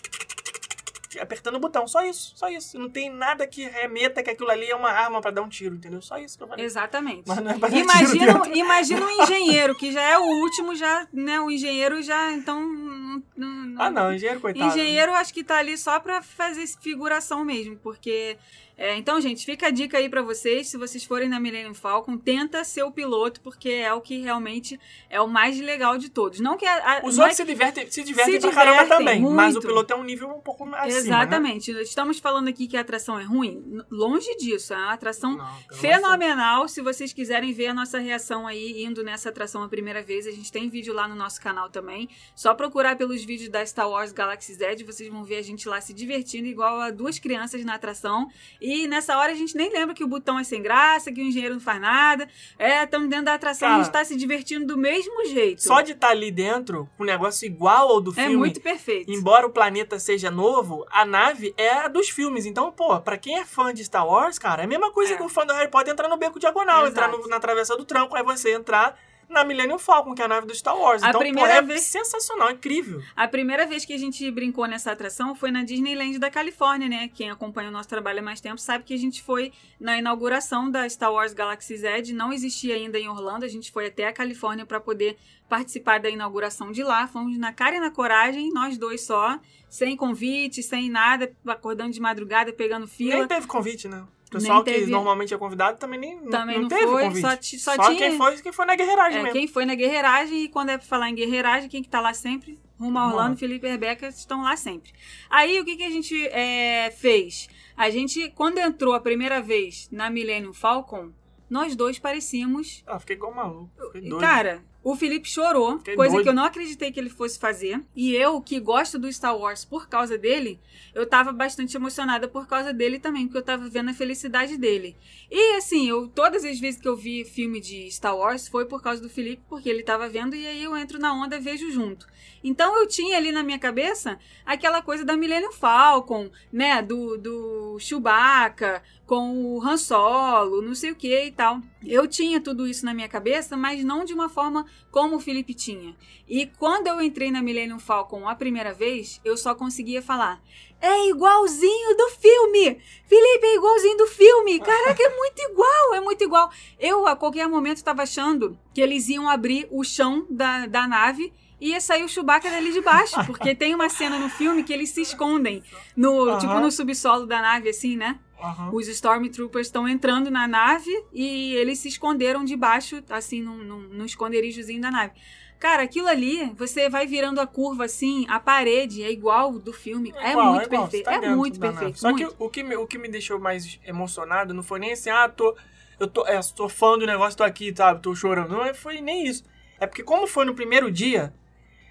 apertando o botão, só isso, só isso. Não tem nada que remeta que aquilo ali é uma arma pra dar um tiro, entendeu? Só isso que eu falei. Exatamente. Mas não é pra dar tiro Imagina, dentro. imagina um engenheiro, que já é o último, já, né? O engenheiro já, então. não- não- Ah, não, engenheiro, coitado. Engenheiro, acho que tá ali só pra fazer figuração mesmo, porque É, então, gente, fica a dica aí pra vocês. Se vocês forem na Millennium Falcon, tenta ser o piloto, porque é o que realmente é o mais legal de todos. Não que a, a- Os é outros se divertem, se divertem Se pra caramba divertem também, mas o muito. piloto é um nível um pouco acima, né? Exatamente. Estamos falando aqui que a atração é ruim? Longe disso. É uma atração Não, fenomenal. Se vocês quiserem ver a nossa reação aí indo nessa atração a primeira vez, a gente tem vídeo lá no nosso canal também. Só procurar pelos vídeos da Star Wars Galaxy Z, vocês vão ver a gente lá se divertindo igual a duas crianças na atração. E nessa hora a gente nem lembra que o botão é sem graça, que o engenheiro não faz nada. É, estamos dentro da atração, a Cara, gente tá se divertindo do mesmo jeito. Só de estar ali dentro, com um negócio igual ao do é filme, muito perfeito. embora o planeta seja novo, a nave é a dos filmes. Então, pô, pra quem é fã de Star Wars, cara, é a mesma coisa É. que o fã do Harry Potter entrar no beco diagonal, Exato. entrar no- na travessa do tranco, é você entrar na Millennium Falcon, que é a nave do Star Wars. A então, pô, primeira é vez- sensacional, incrível. A primeira vez que a gente brincou nessa atração foi na Disneyland da Califórnia, né? Quem acompanha o nosso trabalho há mais tempo sabe que a gente foi na inauguração da Star Wars Galaxy Z, não existia ainda em Orlando, a gente foi até a Califórnia para poder participar da inauguração de lá. Fomos na cara e na coragem, nós dois só, sem convite, sem nada, acordando de madrugada, pegando fila. Nem teve convite, né? O pessoal Nem que teve. normalmente é convidado também nem Também não, não teve foi, convite. só ti- só Só tinha- quem foi, quem foi na guerreiragem É, mesmo. quem foi na guerreiragem e quando é pra falar em guerreiragem, quem que tá lá sempre? Rumo a Orlando. Felipe e Rebeca estão lá sempre. Aí o que, que a gente é, fez? A gente, quando entrou a primeira vez na Millennium Falcon, nós dois parecíamos. Ah, fiquei igual maluco. Fiquei doido. Cara, o Felipe chorou, Fiquei coisa doido. que eu não acreditei que ele fosse fazer. E eu, que gosto do Star Wars por causa dele, eu tava bastante emocionada por causa dele também, porque eu tava vendo a felicidade dele. E assim, eu todas as vezes que eu vi filme de Star Wars foi por causa do Felipe, porque ele tava vendo e aí eu entro na onda, vejo junto. Então eu tinha ali na minha cabeça aquela coisa da Millennium Falcon, né, do, do Chewbacca com o Han Solo, não sei o que e tal. Eu tinha tudo isso na minha cabeça, mas não de uma forma como o Felipe tinha. E quando eu entrei na Millennium Falcon a primeira vez, eu só conseguia falar: é igualzinho do filme! Felipe, é igualzinho do filme! Caraca, é muito igual, é muito igual. Eu, a qualquer momento, estava achando que eles iam abrir o chão da, da nave e ia sair o Chewbacca dali de baixo, porque tem uma cena no filme que eles se escondem, no, Aham. tipo no subsolo da nave, assim, né? Aham. Os Stormtroopers estão entrando na nave e eles se esconderam debaixo, assim, num, num, num esconderijozinho da nave. Cara, aquilo ali, você vai virando a curva assim, a parede é igual do filme. É, igual, muito igual, perfeito. tá é muito perfeito. Só muito. que o que, me, o que me deixou mais emocionado não foi nem assim, ah, tô, eu tô, é, tô fã do negócio, tô aqui, sabe, tô chorando. Não foi nem isso. É porque como foi no primeiro dia,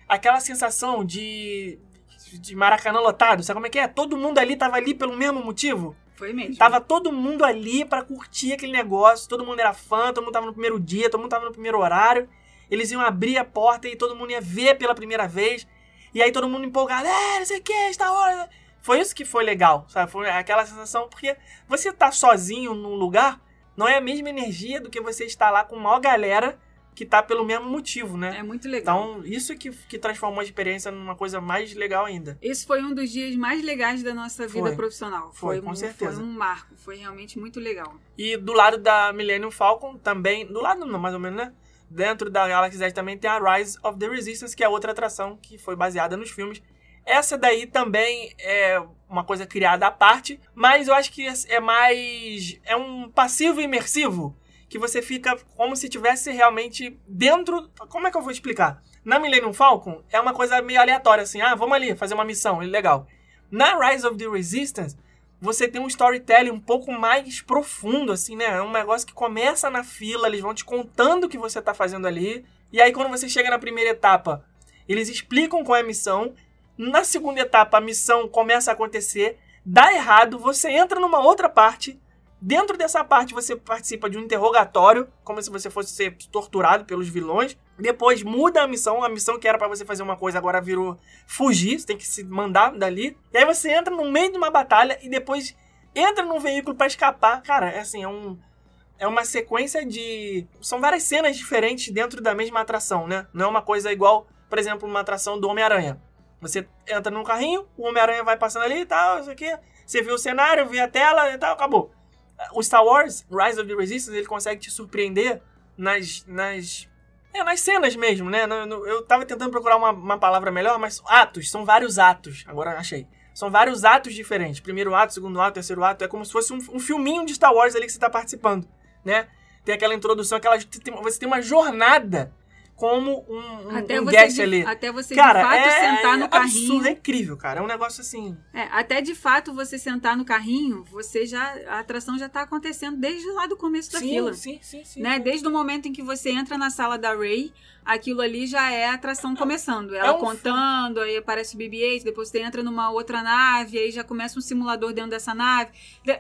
aquela sensação de, de Maracanã lotado, sabe como é que é? Todo mundo ali tava ali pelo mesmo motivo. Foi mesmo. Tava todo mundo ali pra curtir aquele negócio, todo mundo era fã, todo mundo tava no primeiro dia, todo mundo tava no primeiro horário. Eles iam abrir a porta e todo mundo ia ver pela primeira vez. E aí todo mundo empolgado, é, não sei o que, Star Wars. Foi isso que foi legal, sabe? Foi aquela sensação, porque você tá sozinho num lugar, não é a mesma energia do que você estar lá com uma galera que tá pelo mesmo motivo, né? É muito legal. Então, isso que, que transformou a experiência numa coisa mais legal ainda. Esse foi um dos dias mais legais da nossa vida Foi. profissional. Foi, Foi, com um, certeza. foi um marco. Foi realmente muito legal. E do lado da Millennium Falcon também, do lado não, mais ou menos, né? Dentro da Galaxy Z também tem a Rise of the Resistance, que é outra atração que foi baseada nos filmes. Essa daí também é uma coisa criada à parte, mas eu acho que é mais. É um passivo imersivo que você fica como se tivesse realmente dentro. Como é que eu vou explicar? Na Millennium Falcon é uma coisa meio aleatória, assim, ah, vamos ali fazer uma missão, legal. Na Rise of the Resistance, você tem um storytelling um pouco mais profundo, assim, né? É um negócio que começa na fila, eles vão te contando o que você tá fazendo ali. E aí, quando você chega na primeira etapa, eles explicam qual é a missão. Na segunda etapa, a missão começa a acontecer, dá errado, você entra numa outra parte. Dentro dessa parte, você participa de um interrogatório, como se você fosse ser torturado pelos vilões. Depois muda a missão, a missão que era pra você fazer uma coisa agora virou fugir, você tem que se mandar dali. E aí você entra no meio de uma batalha e depois entra num veículo pra escapar. Cara, é assim, é um é uma sequência de são várias cenas diferentes dentro da mesma atração, né? Não é uma coisa igual, por exemplo, uma atração do Homem-Aranha. Você entra num carrinho, o Homem-Aranha vai passando ali e tal, isso aqui. Você vê o cenário, vê a tela e tal, acabou. O Star Wars, Rise of the Resistance, ele consegue te surpreender nas, nas é, nas cenas mesmo, né? Eu tava tentando procurar uma, uma palavra melhor, mas atos, são vários atos. Agora achei. São vários atos diferentes. Primeiro ato, segundo ato, terceiro ato. É como se fosse um, um filminho de Star Wars ali que você tá participando, né? Tem aquela introdução, aquela, você tem uma jornada como um, um, Até um você, de, ali. até você Cara, de fato é, sentar no é carrinho. absurdo, é incrível, cara. É um negócio assim. É, até de fato você sentar no carrinho, você já a atração já tá acontecendo desde lá do começo da sim, fila. sim, sim, sim. Né? Desde o momento em que você entra na sala da Ray, aquilo ali já é a atração começando. Ela É um- contando, aí aparece o BB-8, depois você entra numa outra nave, aí já começa um simulador dentro dessa nave.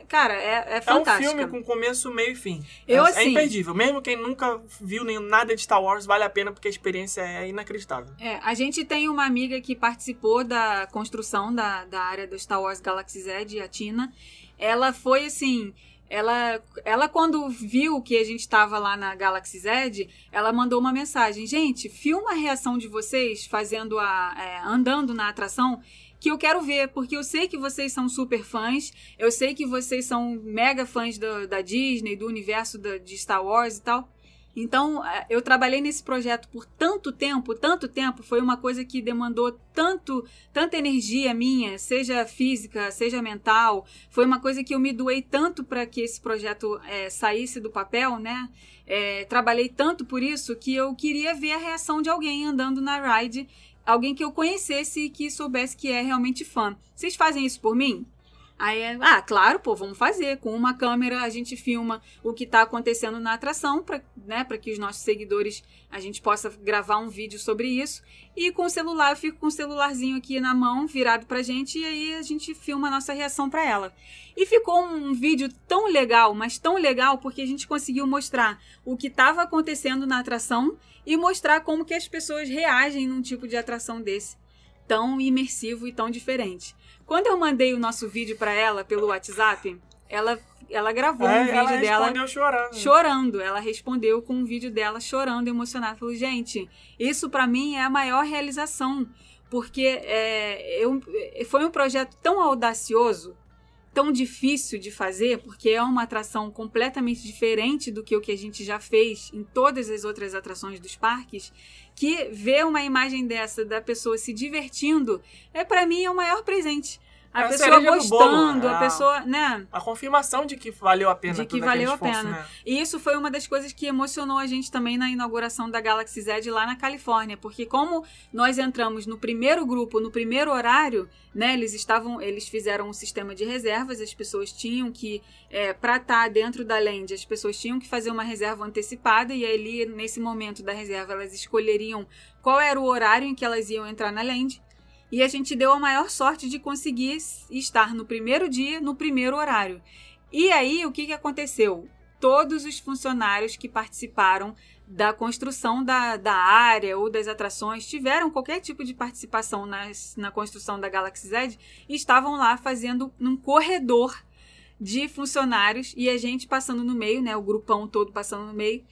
Cara, é, é É um fantástico. filme com começo, meio e fim. Eu, é, assim- é imperdível. Mesmo quem nunca viu nem nada de Star Wars, vale a pena porque a experiência é inacreditável. É, a gente tem uma amiga que participou da construção da, da área do Star Wars Galaxy Z, a Tina. Ela foi assim. Ela, ela quando viu que a gente estava lá na Galaxy Z, ela mandou uma mensagem: Gente, filma a reação de vocês fazendo a. é, andando na atração. Que eu quero ver, porque eu sei que vocês são super fãs, eu sei que vocês são mega fãs da, da Disney, do universo da- de Star Wars e tal. Então, eh, eu trabalhei nesse projeto por tanto tempo, tanto tempo, foi uma coisa que demandou tanto, tanta energia minha, seja física, seja mental. Foi uma coisa que eu me doei tanto para que esse projeto eh, saísse do papel, né? Eh, trabalhei tanto por isso que eu queria ver a reação de alguém andando na ride, alguém que eu conhecesse e que soubesse que é realmente fã. Vocês fazem isso por mim? Aí, é, ah, claro, pô, vamos fazer. Com uma câmera a gente filma o que está acontecendo na atração, para né, que os nossos seguidores a gente possa gravar um vídeo sobre isso. E com o celular, eu fico com o celularzinho aqui na mão, virado pra gente, e aí a gente filma a nossa reação para ela. E ficou um vídeo tão legal, mas tão legal, porque a gente conseguiu mostrar o que estava acontecendo na atração e mostrar como que as pessoas reagem num tipo de atração desse. Tão imersivo e tão diferente. Quando eu mandei o nosso vídeo para ela pelo WhatsApp, ela, ela gravou um É, vídeo ela dela respondeu chorando. chorando. Ela respondeu com um vídeo dela chorando, emocionada. Falou, gente, isso pra mim é a maior realização. Porque é, eu, foi um projeto tão audacioso, tão difícil de fazer, porque é uma atração completamente diferente do que o que a gente já fez em todas as outras atrações dos parques, que ver uma imagem dessa da pessoa se divertindo é para mim é o maior presente. A É a pessoa gostando, é a a- pessoa, né? A confirmação de que valeu a pena De que valeu a esforço, pena. né? E isso foi uma das coisas que emocionou a gente também na inauguração da Galaxy Z lá na Califórnia, porque como nós entramos no primeiro grupo, no primeiro horário, né, eles estavam, eles fizeram um sistema de reservas, as pessoas tinham que, é, para estar dentro da land, as pessoas tinham que fazer uma reserva antecipada e ali nesse momento da reserva elas escolheriam qual era o horário em que elas iam entrar na land. E a gente deu a maior sorte de conseguir estar no primeiro dia, no primeiro horário. E aí, o que, que aconteceu? Todos os funcionários que participaram da construção da, da área ou das atrações tiveram qualquer tipo de participação nas, na construção da Galaxy Z estavam lá fazendo num corredor de funcionários e a gente passando no meio, né? O grupão todo passando no meio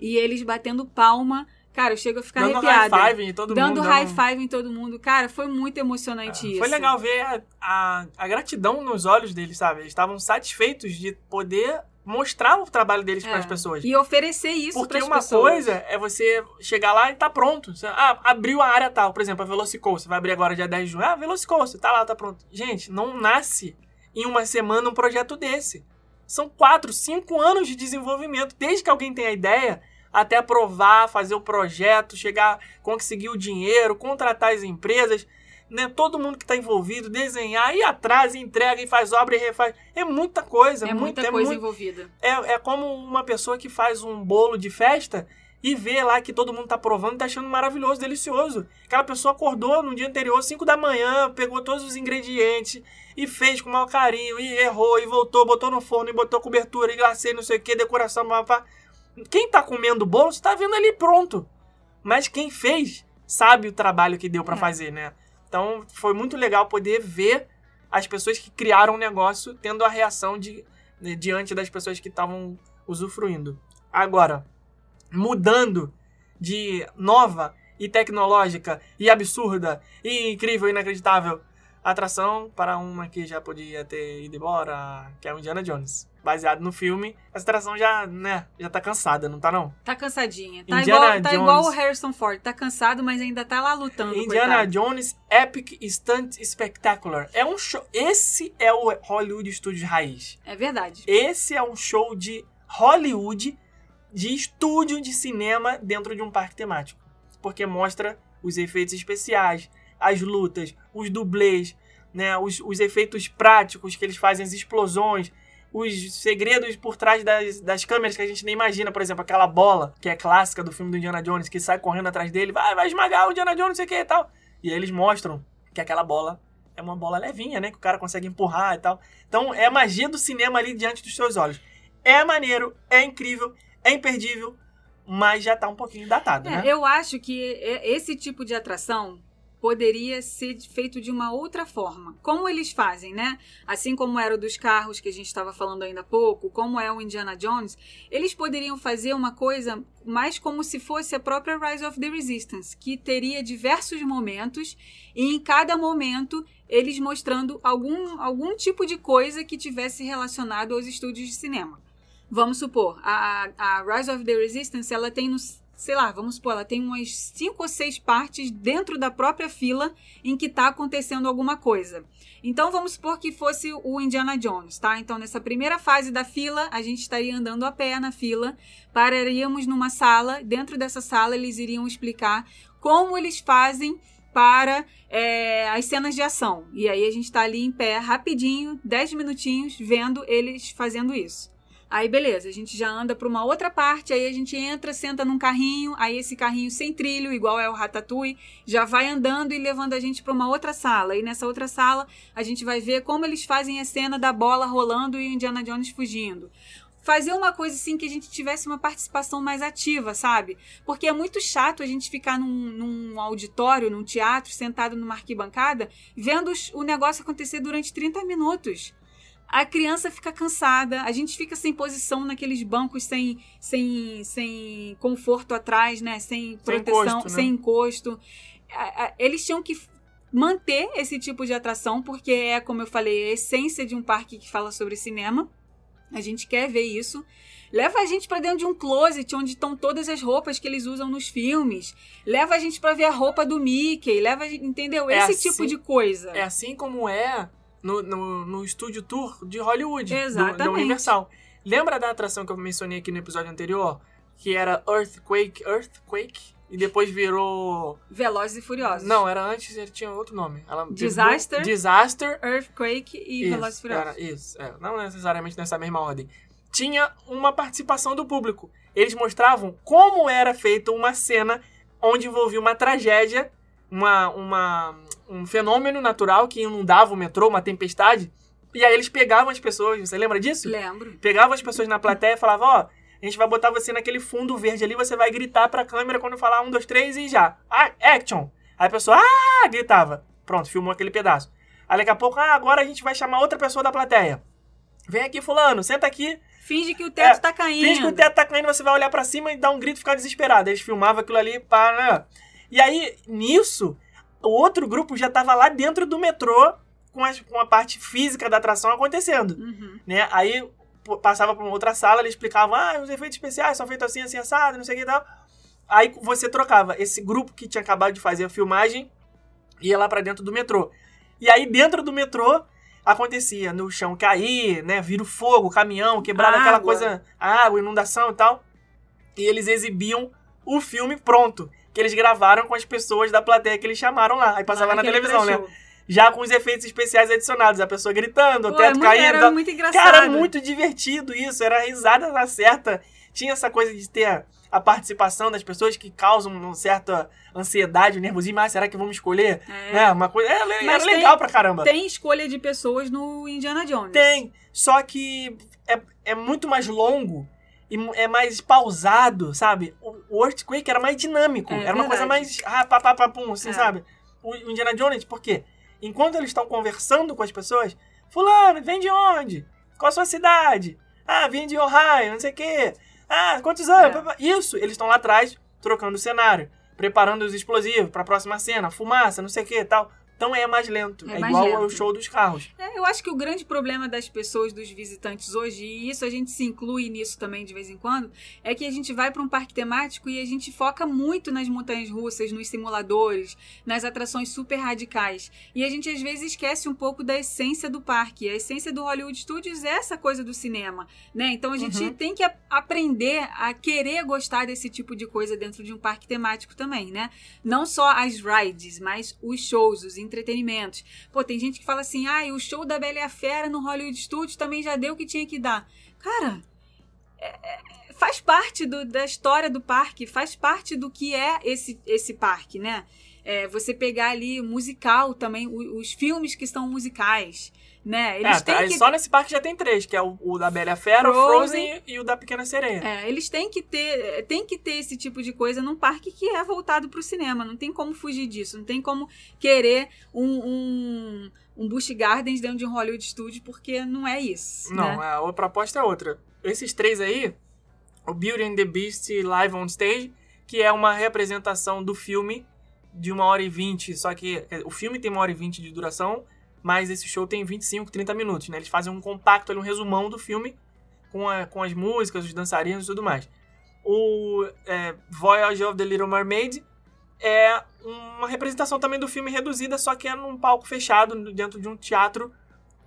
e eles batendo palma. Cara, eu chego a ficar Dando arrepiada. high five em todo dando mundo. high five em todo mundo. Cara, foi muito emocionante isso. Foi legal ver a, a, a gratidão nos olhos deles, sabe? Eles estavam satisfeitos de poder mostrar o trabalho deles É. para as pessoas. E oferecer isso Porque para as uma pessoas. coisa é você chegar lá e tá pronto. Você, ah, abriu a área tal. Por exemplo, a Velocicoaster. Vai abrir agora dia 10 de junho. Ah, Velocicoaster. Tá lá, tá pronto. Gente, não nasce em uma semana um projeto desse. São quatro, cinco anos de desenvolvimento. Desde que alguém tenha a ideia, até aprovar, fazer o projeto, chegar, conseguir o dinheiro, contratar as empresas, né? Todo mundo que está envolvido, desenhar, ir atrás, entrega e faz obra e refaz. É muita coisa. É muito- muita coisa muito- envolvida. é, é como uma pessoa que faz um bolo de festa e vê lá que todo mundo tá provando e tá achando maravilhoso, delicioso. Aquela pessoa acordou no dia anterior, 5 da manhã, pegou todos os ingredientes e fez com o maior carinho, e errou, e voltou, botou no forno, e botou cobertura, e glacê, não sei o que, decoração, papá. Quem tá comendo o bolo, você tá vendo ali pronto. Mas quem fez sabe o trabalho que deu pra É. fazer, né? Então foi muito legal poder ver as pessoas que criaram o negócio tendo a reação de, de- diante das pessoas que estavam usufruindo. Agora, mudando de nova e tecnológica e absurda e incrível e inacreditável atração para uma que já podia ter ido embora, que é o Indiana Jones. Baseado no filme, essa atração já, né, já tá cansada, não tá não? Tá cansadinha. Tá, Indiana igual, tá Jones. igual o Harrison Ford. Tá cansado, mas ainda tá lá lutando. Indiana coitado. Jones Epic Stunt Spectacular. É um show. Esse é o Hollywood Studios raiz. É verdade. Esse é um show de Hollywood, de estúdio de cinema dentro de um parque temático. Porque mostra os efeitos especiais, as lutas, os dublês, né, os, os efeitos práticos que eles fazem, as explosões, os segredos por trás das, das câmeras que a gente nem imagina. Por exemplo, aquela bola que é clássica do filme do Indiana Jones, que sai correndo atrás dele, vai, vai esmagar o Indiana Jones, não sei o que e tal. E aí eles mostram que aquela bola é uma bola levinha, né? Que o cara consegue empurrar e tal. Então é a magia do cinema ali diante dos seus olhos. É maneiro, é incrível, é imperdível, mas já tá um pouquinho datado, É, né? eu acho que esse tipo de atração poderia ser feito de uma outra forma. Como eles fazem, né? Assim como era o dos carros que a gente estava falando ainda há pouco, como é o Indiana Jones, eles poderiam fazer uma coisa mais como se fosse a própria Rise of the Resistance, que teria diversos momentos e em cada momento eles mostrando algum, algum tipo de coisa que tivesse relacionado aos estúdios de cinema. Vamos supor, a, a Rise of the Resistance, ela tem nos sei lá, vamos supor, ela tem umas cinco ou seis partes dentro da própria fila em que está acontecendo alguma coisa. Então vamos supor que fosse o Indiana Jones, tá? Então nessa primeira fase da fila, a gente estaria andando a pé na fila, pararíamos numa sala, dentro dessa sala eles iriam explicar como eles fazem para é, as cenas de ação. E aí a gente está ali em pé rapidinho, 10 minutinhos, vendo eles fazendo isso. Aí beleza, a gente já anda para uma outra parte, aí a gente entra, senta num carrinho, aí esse carrinho sem trilho, igual é o Ratatouille, já vai andando e levando a gente para uma outra sala. E nessa outra sala a gente vai ver como eles fazem a cena da bola rolando e o Indiana Jones fugindo. Fazer uma coisa assim que a gente tivesse uma participação mais ativa, sabe? Porque é muito chato a gente ficar num, num auditório, num teatro, sentado numa arquibancada, vendo o negócio acontecer durante 30 minutos a criança fica cansada, a gente fica sem posição naqueles bancos sem, sem, sem conforto atrás, né? Sem proteção, encosto, né? sem encosto. Eles tinham que manter esse tipo de atração, porque é, como eu falei, a essência de um parque que fala sobre cinema. A gente quer ver isso. Leva a gente pra dentro de um closet onde estão todas as roupas que eles usam nos filmes. Leva a gente pra ver a roupa do Mickey. Leva, gente- entendeu? É Esse assim- tipo de coisa. É assim como é no, no, no estúdio tour de Hollywood, do- da Exatamente. Universal. Lembra da atração que eu mencionei aqui no episódio anterior? Que era Earthquake, Earthquake, e depois virou... Velozes e Furiosos. Não, era antes, ele tinha outro nome. Ela Disaster. Disaster. Earthquake e Isso, Velozes e Furiosos. era, isso, é, não necessariamente nessa mesma ordem. Tinha uma participação do público. Eles mostravam como era feita uma cena onde envolvia uma tragédia, uma, uma, um fenômeno natural que inundava o metrô, uma tempestade. E aí eles pegavam as pessoas, você lembra disso? Lembro. Pegavam as pessoas na plateia e falavam, ó, a gente vai botar você naquele fundo verde ali, você vai gritar pra câmera quando falar um, dois, três e já. Ah, action! Aí a pessoa, ah, gritava. Pronto, filmou aquele pedaço. Aí daqui a pouco, ah, agora a gente vai chamar outra pessoa da plateia. Vem aqui, fulano, senta aqui. Finge que o teto É, tá caindo. Finge que o teto tá caindo, você vai olhar pra cima e dar um grito e ficar desesperado. Eles filmavam aquilo ali para. E aí, nisso, o outro grupo já tava lá dentro do metrô com, as- com a parte física da atração acontecendo. Uhum. Né? Aí passava pra uma outra sala, eles explicavam, ah, os efeitos especiais são feitos assim, assim, assado, não sei o que e tal. Aí você trocava esse grupo que tinha acabado de fazer a filmagem, ia lá pra dentro do metrô. E aí dentro do metrô acontecia no chão cair, né, vira o fogo, caminhão, quebrada aquela coisa, água, inundação e tal. E eles exibiam o filme pronto, que eles gravaram com as pessoas da plateia que eles chamaram lá. Aí passava Lá na televisão, né? Já com os efeitos especiais adicionados, a pessoa gritando, o Pô, teto é muito, caindo. Era muito engraçado. Cara, muito divertido isso. Era a risada na certa. Tinha essa coisa de ter a, a participação das pessoas que causam uma certa ansiedade, nervosismo. Ah, será que vamos escolher? É. Né? Uma coisa. É, era tem- legal pra caramba. Tem escolha de pessoas no Indiana Jones. Tem. Só que é, é muito mais longo e é mais pausado, sabe? O, Earthquake era mais dinâmico. É era uma coisa verdade. mais. Ah, pá, pá, pá, pum, assim, É. sabe? O, o Indiana Jones, por quê? Enquanto eles estão conversando com as pessoas, Fulano, vem de onde? Qual a sua cidade? Ah, vim de Ohio, não sei o quê. Ah, quantos anos? É. Isso, eles estão lá atrás, trocando o cenário, preparando os explosivos pra próxima cena, fumaça, não sei o que e tal. Então é mais lento. É É, mais igual lento. ao show dos carros. É, eu acho que o grande problema das pessoas, dos visitantes hoje, e isso a gente se inclui nisso também de vez em quando, é que a gente vai para um parque temático e a gente foca muito nas montanhas russas, nos simuladores, nas atrações super radicais. E a gente às vezes esquece um pouco da essência do parque. A essência do Hollywood Studios é essa coisa do cinema, né? Então a gente Uhum. tem que a- aprender a querer gostar desse tipo de coisa dentro de um parque temático também, né? Não só as rides, mas os shows, os entretenimentos. Pô, tem gente que fala assim, ah, o show da Bela e a Fera no Hollywood Studios também já deu o que tinha que dar. Cara, é- é- faz parte do- da história do parque, faz parte do que é esse, esse parque, né? É, você pegar ali musical também, o- os filmes que são musicais, né? Eles é, tá, têm aí que só nesse parque já tem três, que é o, o da Bela Fera, Frozen. o Frozen e o da Pequena Sereia. É, eles têm que ter, tem que ter esse tipo de coisa num parque que é voltado para o cinema. Não tem como fugir disso. Não tem como querer um, um, um Busch Gardens dentro de um Hollywood Studio, porque não é isso. Não, né? a, a proposta é outra. Esses três aí, o Beauty and the Beast Live on Stage, que é uma representação do filme de uma hora e vinte, só que é, o filme tem uma hora e vinte de duração, mas esse show tem 25, 30 minutos, né? Eles fazem um compacto, um resumão do filme com, a- com as músicas, os dançarinos e tudo mais. O é, Voyage of the Little Mermaid é uma representação também do filme reduzida, só que é num palco fechado, dentro de um teatro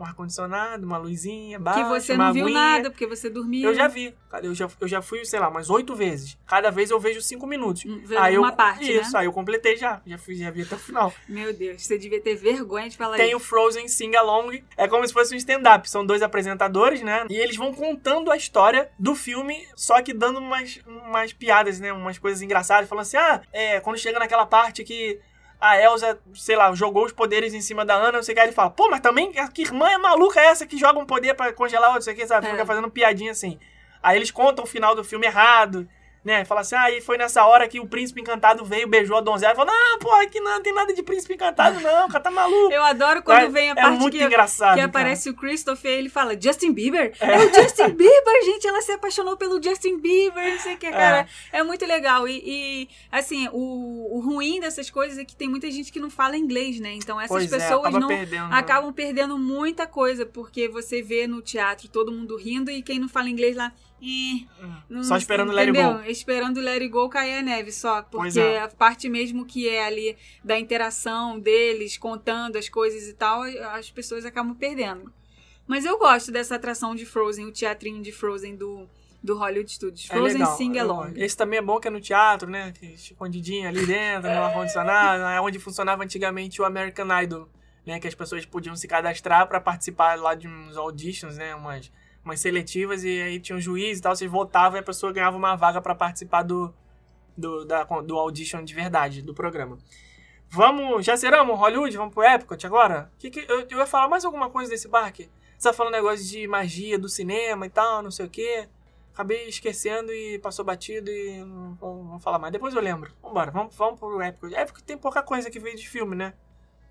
com ar-condicionado, uma luzinha, Que baixa, você uma não viu aguinha. nada, porque você dormiu. Eu já vi. Eu já, eu já fui, sei lá, umas oito vezes. Cada vez eu vejo cinco minutos. Hum, vê aí uma eu, parte, Isso, né? aí eu completei já. Já, fui, já vi até o final. Meu Deus, você devia ter vergonha de falar Tem isso. o Frozen Sing Along. É como se fosse um stand-up. São dois apresentadores, né? E eles vão contando a história do filme, só que dando umas, umas piadas, né? Umas coisas engraçadas. Falando assim, ah, é, quando chega naquela parte que a Elsa, sei lá, jogou os poderes em cima da Ana, não sei o que, aí ele fala, pô, mas também, que irmã é maluca essa que joga um poder pra congelar outro, não sei o que, sabe? É. Fica fazendo piadinha assim. Aí eles contam o final do filme errado, né? Fala assim, ah, e foi nessa hora que o príncipe encantado veio, beijou a donzela. Fala, não, pô, aqui não tem nada de príncipe encantado, não, o cara tá maluco. Eu adoro quando é, vem a é parte muito que, engraçado. que cara. aparece o Christopher e ele fala, Justin Bieber? É. o Justin Bieber, gente, ela se apaixonou pelo Justin Bieber, não sei o que, cara. É, muito legal. E, e, assim, o, o ruim dessas coisas é que tem muita gente que não fala inglês, né? Então essas Pois é, pessoas não perdendo. acabam perdendo muita coisa, porque você vê no teatro todo mundo rindo e quem não fala inglês lá. "Eh", não- Só esperando o Let It entendeu? Go. Esperando o It Go cair a neve só. Porque é. a parte mesmo que é ali da interação deles, contando as coisas e tal, as pessoas acabam perdendo. Mas eu gosto dessa atração de Frozen, o teatrinho de Frozen do, do Hollywood Studios. É Frozen legal, Sing é Along. Esse também é bom que é no teatro, né? Escondidinho ali dentro, no ar-condicionado. É onde funcionava antigamente o American Idol, né? Que as pessoas podiam se cadastrar pra participar lá de uns auditions, né? Umas, umas seletivas e aí tinha um juiz e tal. Vocês votavam e a pessoa ganhava uma vaga pra participar do, do, da, do audition de verdade, do programa. Vamos, já zeramos Hollywood? Vamos pro Epcot agora? Que que, eu, eu ia falar mais alguma coisa desse parque? Você tá falando negócio de magia do cinema e tal, não sei o quê. Acabei esquecendo e passou batido e não vamos falar mais. Depois eu lembro. Vambora, vamos, vamos pro Epcot. Epcot tem pouca coisa que veio de filme, né?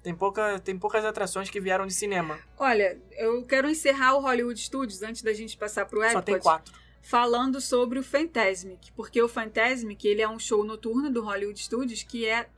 Tem, pouca, tem poucas atrações que vieram de cinema. Olha, eu quero encerrar o Hollywood Studios antes da gente passar pro Epcot. Só tem quatro. falando sobre o Fantasmic, porque o Fantasmic ele é um show noturno do Hollywood Studios que é,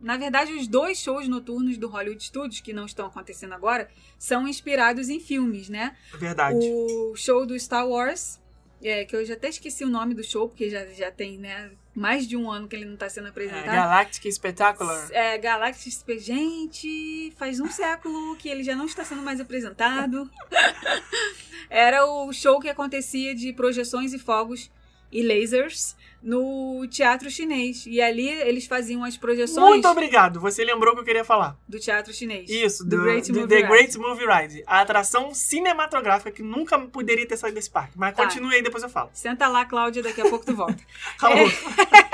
na verdade, os dois shows noturnos do Hollywood Studios que não estão acontecendo agora são inspirados em filmes, né? Verdade. O show do Star Wars, é, que eu já até esqueci o nome do show porque já, já tem né, mais de um ano que ele não está sendo É, apresentado. Galactic Spectacular. É, Galactic Spe- Gente, faz um século que ele já não está sendo mais apresentado. Era o show que acontecia de projeções e fogos e lasers no teatro chinês. E ali eles faziam as projeções Muito obrigado. Você lembrou o que eu queria falar. do teatro chinês. Isso, do, do, Great do Movie The Ride. Great Movie Ride. A atração cinematográfica que nunca poderia ter saído desse parque. Mas Tá. continue aí, depois eu falo. Senta lá, Cláudia, daqui a pouco tu volta. Falou.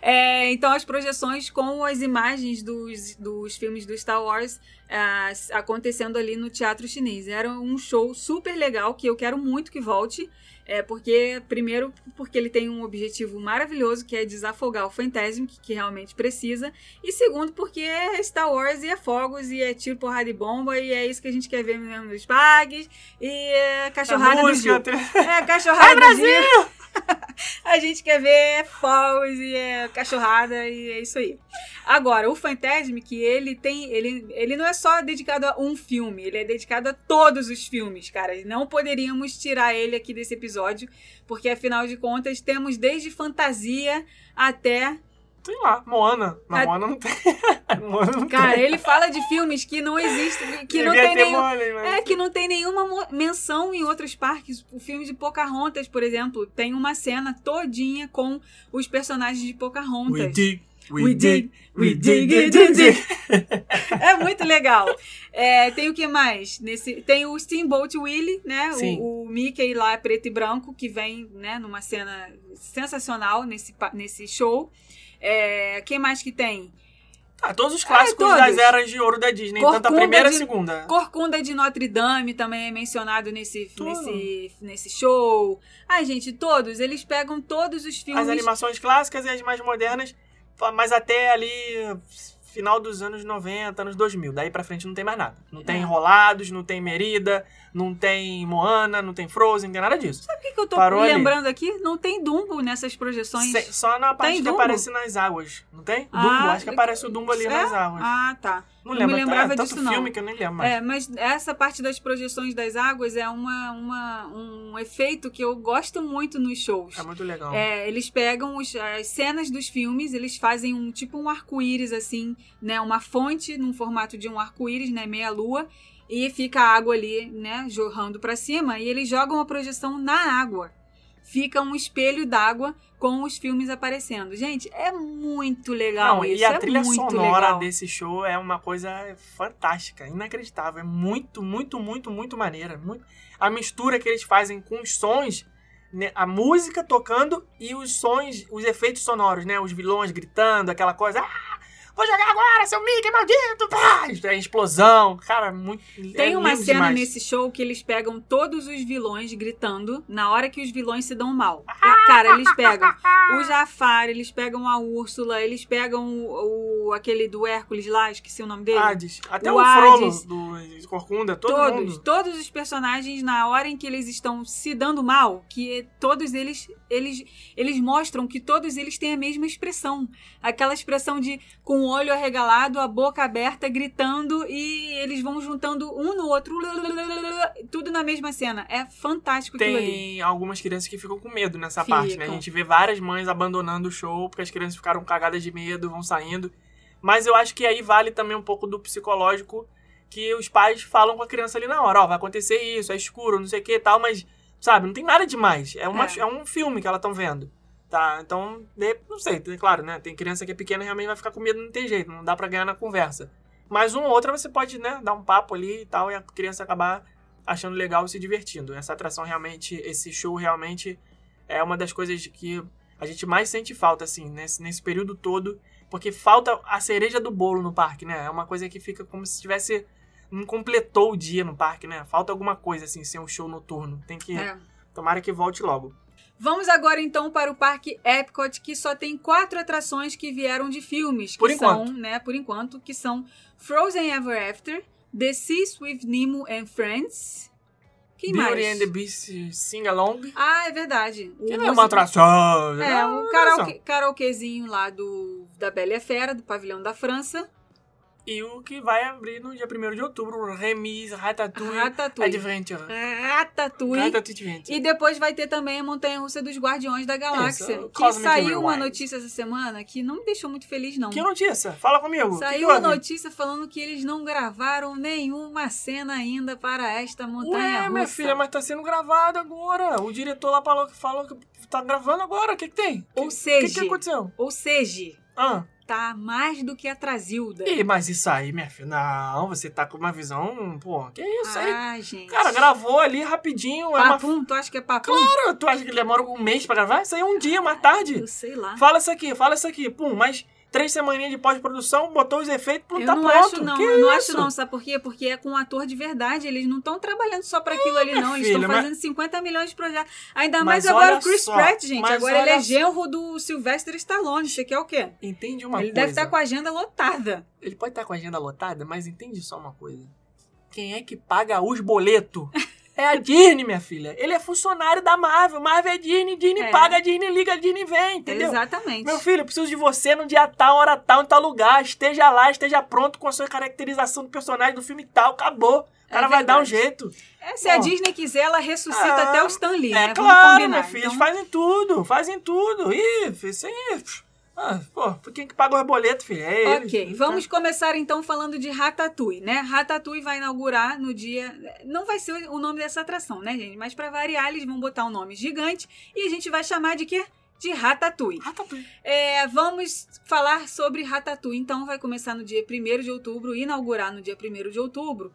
É, então, as projeções com as imagens dos, dos filmes do Star Wars ah, acontecendo ali no teatro chinês. Era um show super legal que eu quero muito que volte. É porque, primeiro, porque ele tem um objetivo maravilhoso, que é desafogar o Fantasmic, que realmente precisa. E segundo, porque é Star Wars e é fogos, e é tiro, porrada e bomba, e é isso que a gente quer ver mesmo nos parques. E é cachorrada do música, Gil. É, cachorrada do Gil. A gente quer ver fogos e é, cachorrada e é isso aí. Agora, o Fantasmic, ele tem. Ele, ele não é só dedicado a um filme, ele é dedicado a todos os filmes, cara. Não poderíamos tirar ele aqui desse episódio, porque afinal de contas temos desde fantasia até Sei lá, Moana. Na A- Moana não tem. Moana não Cara, tem. ele fala de filmes que não existem, que não tem nenhum. Mas- É, que não tem nenhuma menção em outros parques. O filme de Pocahontas, por exemplo, tem uma cena todinha com os personagens de Pocahontas. We dig, we, We dig, we we dig, dig, dig, dig. É muito legal. É, tem o que mais? Nesse, tem o Steamboat Willie, né? O, o Mickey lá preto e branco, que vem né, numa cena sensacional nesse, nesse show. É, quem mais que tem? Ah, todos os clássicos todos. das eras de ouro da Disney, tanto a Corcunda primeira e a segunda. Corcunda de Notre Dame também é mencionado nesse, Tudo. nesse, nesse show. Ai, gente, todos. Eles pegam todos os filmes. As animações clássicas e as mais modernas, mas até ali final dos anos 90, anos 2000. Daí pra frente não tem mais nada. Não tem É. Enrolados, não tem Merida, não tem Moana, não tem Frozen, não tem nada disso. Sabe o que, que eu tô Parou ali. lembrando aqui? Não tem Dumbo nessas projeções. Se- só na parte Tem que Dumbo? aparece nas águas, não tem? Ah, Dumbo, acho que aparece o Dumbo ali é? nas águas. Ah, tá. Não não lembro, me lembrava é, tanto disso, não. filme que eu nem lembro mais. É, mas essa parte das projeções das águas é uma, uma, um efeito que eu gosto muito nos shows. É muito legal. É, eles pegam os- as cenas dos filmes, eles fazem um tipo um arco-íris, assim, né? Uma fonte num formato de um arco-íris, né? Meia lua. E fica a água ali, né? Jorrando pra cima. E eles jogam a projeção na água. Fica um espelho d'água com os filmes aparecendo. Gente, é muito legal Não, isso. e a é trilha sonora legal. desse show é uma coisa fantástica, inacreditável. É muito, muito, muito, muito maneira. Muito... A mistura que eles fazem com os sons, né, a música tocando e os sons, os efeitos sonoros, né? Os vilões gritando, aquela coisa. Ah, vou jogar agora, seu Mickey maldito! Pá! É explosão. Cara, muito. Tem é uma cena demais. nesse show que eles pegam todos os vilões gritando na hora que os vilões se dão mal. É, Cara, eles pegam o Jafar, eles pegam a Úrsula, eles pegam o, o- aquele do Hércules lá, esqueci o nome dele. Hades. Até O o, Frollo do Corcunda, todo todos, mundo. todos os personagens na hora em que eles estão se dando mal, que todos eles, eles, eles mostram que todos eles têm a mesma expressão, aquela expressão de com olho arregalado, a boca aberta, gritando e eles vão juntando um no outro, tudo na mesma cena. É fantástico aquilo ali. Tem algumas crianças que ficam com medo nessa Ficam. parte, né? A gente vê várias mães abandonando o show porque as crianças ficaram cagadas de medo, vão saindo. Mas eu acho que aí vale também um pouco do psicológico que os pais falam com a criança ali na hora, ó, vai acontecer isso, é escuro, não sei o que e tal, mas, sabe, não tem nada demais. É, uma, É. é. um filme que elas estão vendo. Tá, então, não sei, claro, né? Tem criança que é pequena e realmente vai ficar com medo, não tem jeito, não dá pra ganhar na conversa. Mas uma ou outra você pode, né, dar um papo ali e tal, e a criança acabar achando legal e se divertindo. Essa atração realmente, esse show realmente é uma das coisas que a gente mais sente falta, assim, nesse, nesse período todo, porque falta a cereja do bolo no parque, né? É uma coisa que fica como se tivesse. Não completou o dia no parque, né? Falta alguma coisa, assim, ser um show noturno. Tem que. É. Tomara que volte logo. Vamos agora então para o Parque Epcot, que só tem quatro atrações que vieram de filmes. Que Por são, enquanto. né, por enquanto, que são Frozen Ever After, The Seas with Nemo and Friends. Quem Beauty mais? and the Beast Sing Along. Ah, é verdade. Que não é uma atração. É, o atração. karaokê, karaokezinho lá do, da Bela e a Fera, do Pavilhão da França. E o que vai abrir no dia 1 de outubro, Remise Ratatouille, Ratatouille. Adventure. Ratatouille. Ratatouille Adventure. E depois vai ter também a Montanha Russa dos Guardiões da Galáxia. Isso, que Cosmic saiu uma Rewind. notícia essa semana que não me deixou muito feliz, não. Que notícia? Fala comigo. Que Saiu que uma notícia falando que eles não gravaram nenhuma cena ainda para esta montanha russa. minha filha, mas tá sendo gravado agora. O diretor lá falou, falou que tá gravando agora. O que que tem? Ou O que, seja, que aconteceu? ou seja, Ah, tá mais do que atrasilda. Ih, mas isso aí, minha filha, não, você tá com uma visão, pô, que isso aí? Ah, gente. Cara, gravou ali rapidinho, é uma... Papum, tu acha que é papum? Claro, tu acha que demora um mês pra gravar? Isso aí é um dia, uma tarde. Eu sei lá. Fala isso aqui, fala isso aqui, pum, mas três semaninhas de pós-produção, botou os efeitos, pum, Eu tá não pronto. acho não, Que eu não isso? acho não, sabe por quê? Porque é com um ator de verdade, eles não estão trabalhando só pra aquilo ali minha não, eles estão filha, mas- fazendo 50 milhões de projetos. Ainda Mas mais agora olha o Chris só, Pratt, gente, mas agora ele é genro do Sylvester Stallone, você quer o quê? Entende uma ele coisa? deve estar com a agenda lotada. Ele pode estar com a agenda lotada, mas entende só uma coisa. Quem é que paga os boletos? É a Disney, minha filha. Ele é funcionário da Marvel. Marvel é Disney, Disney É. paga, Disney liga, Disney vem, entendeu? Exatamente. Meu filho, eu preciso de você no dia tal, hora tal, em tal lugar. Esteja lá, esteja pronto com a sua caracterização do personagem do filme tal. Acabou. O cara É vai dar um jeito. É, se a Pô. Disney quiser, ela ressuscita Ah, até o Stan Lee, É né? Vamos claro, combinar. minha filha. Então, Eles fazem tudo, fazem tudo. Ih, isso aí. Ah, pô, quem que paga o boleto, filho? É eles. Ok, vamos começar então falando de Ratatouille, né? Ratatouille vai inaugurar no dia. Não vai ser o nome dessa atração, né, gente? Mas pra variar, eles vão botar um nome gigante e a gente vai chamar de quê? De Ratatouille. Ratatouille. É, vamos falar sobre Ratatouille. Então, vai começar no dia 1 de outubro, inaugurar no dia 1 de outubro.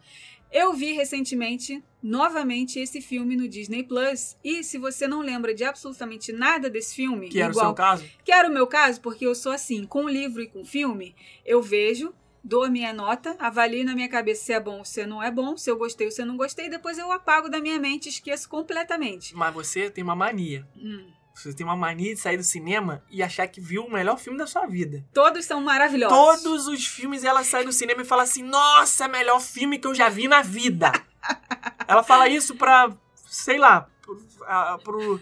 Eu vi recentemente, novamente, esse filme no Disney Plus. E se você não lembra de absolutamente nada desse filme, Que era o igual seu caso? que era o meu caso, porque eu sou assim, com livro e com filme, eu vejo, dou a minha nota, avalio na minha cabeça se é bom ou se não é bom, se eu gostei ou se eu não gostei, depois eu apago da minha mente, esqueço completamente. Mas você tem uma mania. Hum. Você tem uma mania de sair do cinema e achar que viu o melhor filme da sua vida. Todos são maravilhosos. Todos os filmes ela sai do cinema e fala assim: Nossa, melhor filme que eu já vi na vida. ela fala isso pra, sei lá, pro, a- pro,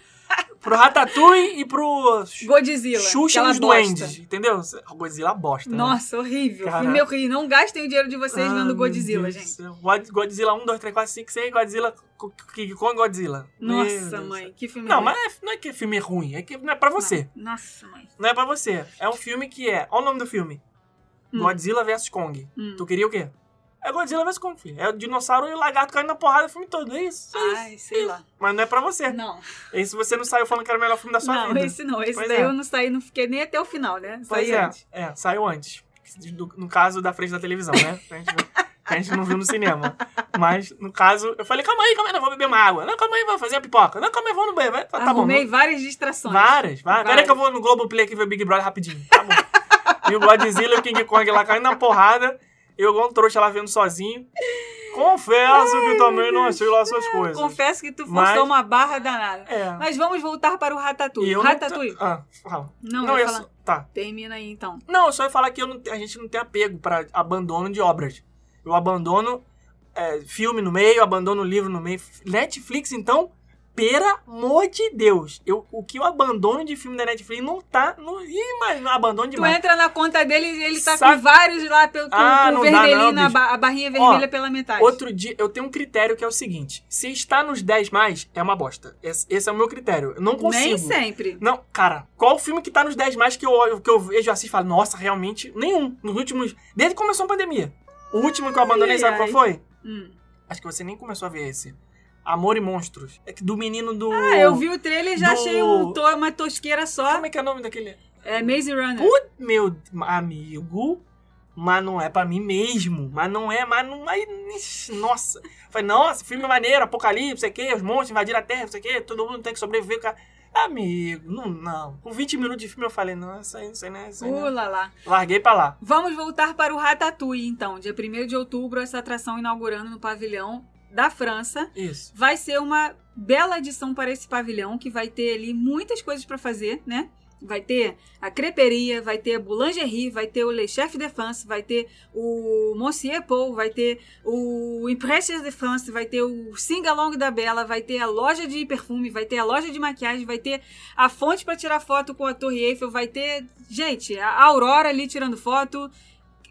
pro Ratatouille e pro Godzilla. Xuxa bosta. Duendes, entendeu? Godzilla bosta. né? Nossa, horrível. Cara. Filme horrível. Não gastem o dinheiro de vocês Ah, vendo meu Godzilla, Deus gente. God- Godzilla 1, 2, 3, 4, 5, 6, Godzilla, King Kong Godzilla. Meu Nossa, mãe, que filme Não, ruim. mas é- não é que filme é ruim, é que não é pra você. Não. Nossa, mãe. Não é pra você. É um filme que é. Olha o nome do filme: Hum. Godzilla vs Kong. Hum. Tu queria o quê? É Godzilla vs Kong, filho. É o dinossauro e o lagarto caindo na porrada o filme todo. É isso. é isso. Ai, sei lá. Mas não é pra você. Não, Esse você não saiu falando que era o melhor filme da sua não, vida. esse não. Esse Pois daí é. eu não saí, não fiquei nem até o final, né? Pois Saí é. antes. É, saiu antes. Do- no caso da frente da televisão, né? A gente, a gente não viu no cinema. Mas, no caso, eu falei, calma aí, calma aí, não vou beber uma água. Não, calma aí, vou fazer uma pipoca. Não, calma aí, vou no banheiro. Vai, tá bom. Arrumei várias distrações. Várias, várias. Peraí que eu vou no Globoplay aqui ver o Big Brother rapidinho. Tá bom. e o Godzilla e o King Kong lá caindo na porrada. Eu igual um trouxa lá vendo sozinho. Confesso que também não achei lá essas coisas. Confesso que tu forçou Mas- uma barra danada. É. Mas vamos voltar para o Ratatouille. Ratatouille. não... Ah, fala. Não, não eu falar. só- Tá. Termina aí então. Não, eu só ia falar que não- a gente não tem apego pra abandono de obras. Eu abandono é, filme no meio, abandono livro no meio. Netflix, então, pelo amor de Deus. Eu, o que eu abandono de filme da Netflix não tá no. Ih, mas não abandono Tu demais. entra na conta dele e ele tá Sabe- com vários lá pelo, com, Ah, com não dá vermelhinho não, a barrinha vermelha Ó, pela metade. Outro dia, eu tenho um critério que é o seguinte: se está nos 10 mais, é uma bosta. Esse, esse é o meu critério. Eu não consigo. Nem sempre. Não, cara, qual filme que tá nos 10 mais que eu, olho- que eu vejo assim e falo, nossa, realmente, nenhum. Nos últimos. Desde que começou a pandemia. O último que eu abandonei, Ai, sabe ai. qual foi? Hum. Acho que você nem começou a ver esse. Amor e Monstros. É que do menino do. Ah, eu vi o trailer e já do- achei um to- uma tosqueira só. Como é que é o nome daquele? É Maze Runner. Put, meu amigo. Mas não é pra mim mesmo. Mas não é, mas não. Ixi, nossa. Falei, nossa, filme maneiro, apocalipse, sei o quê, os monstros invadiram a terra, sei o quê, todo mundo tem que sobreviver. Cara. Amigo, não, não. Com 20 minutos de filme eu falei, não, isso aí, isso aí, não é isso aí. Não. lá. Larguei pra lá. Vamos voltar para o Ratatouille, então. Dia 1 de outubro, essa atração inaugurando no pavilhão da França. Isso. Vai ser uma bela adição para esse pavilhão, que vai ter ali muitas coisas para fazer, né? Vai ter a creperia, vai ter a boulangerie, vai ter o Le Chef de France, vai ter o Monsieur Paul, vai ter o Impressions de France, vai ter o Sing Along da Bela, vai ter a loja de perfume, vai ter a loja de maquiagem, vai ter a fonte para tirar foto com a Torre Eiffel, vai ter, gente, a Aurora ali tirando foto.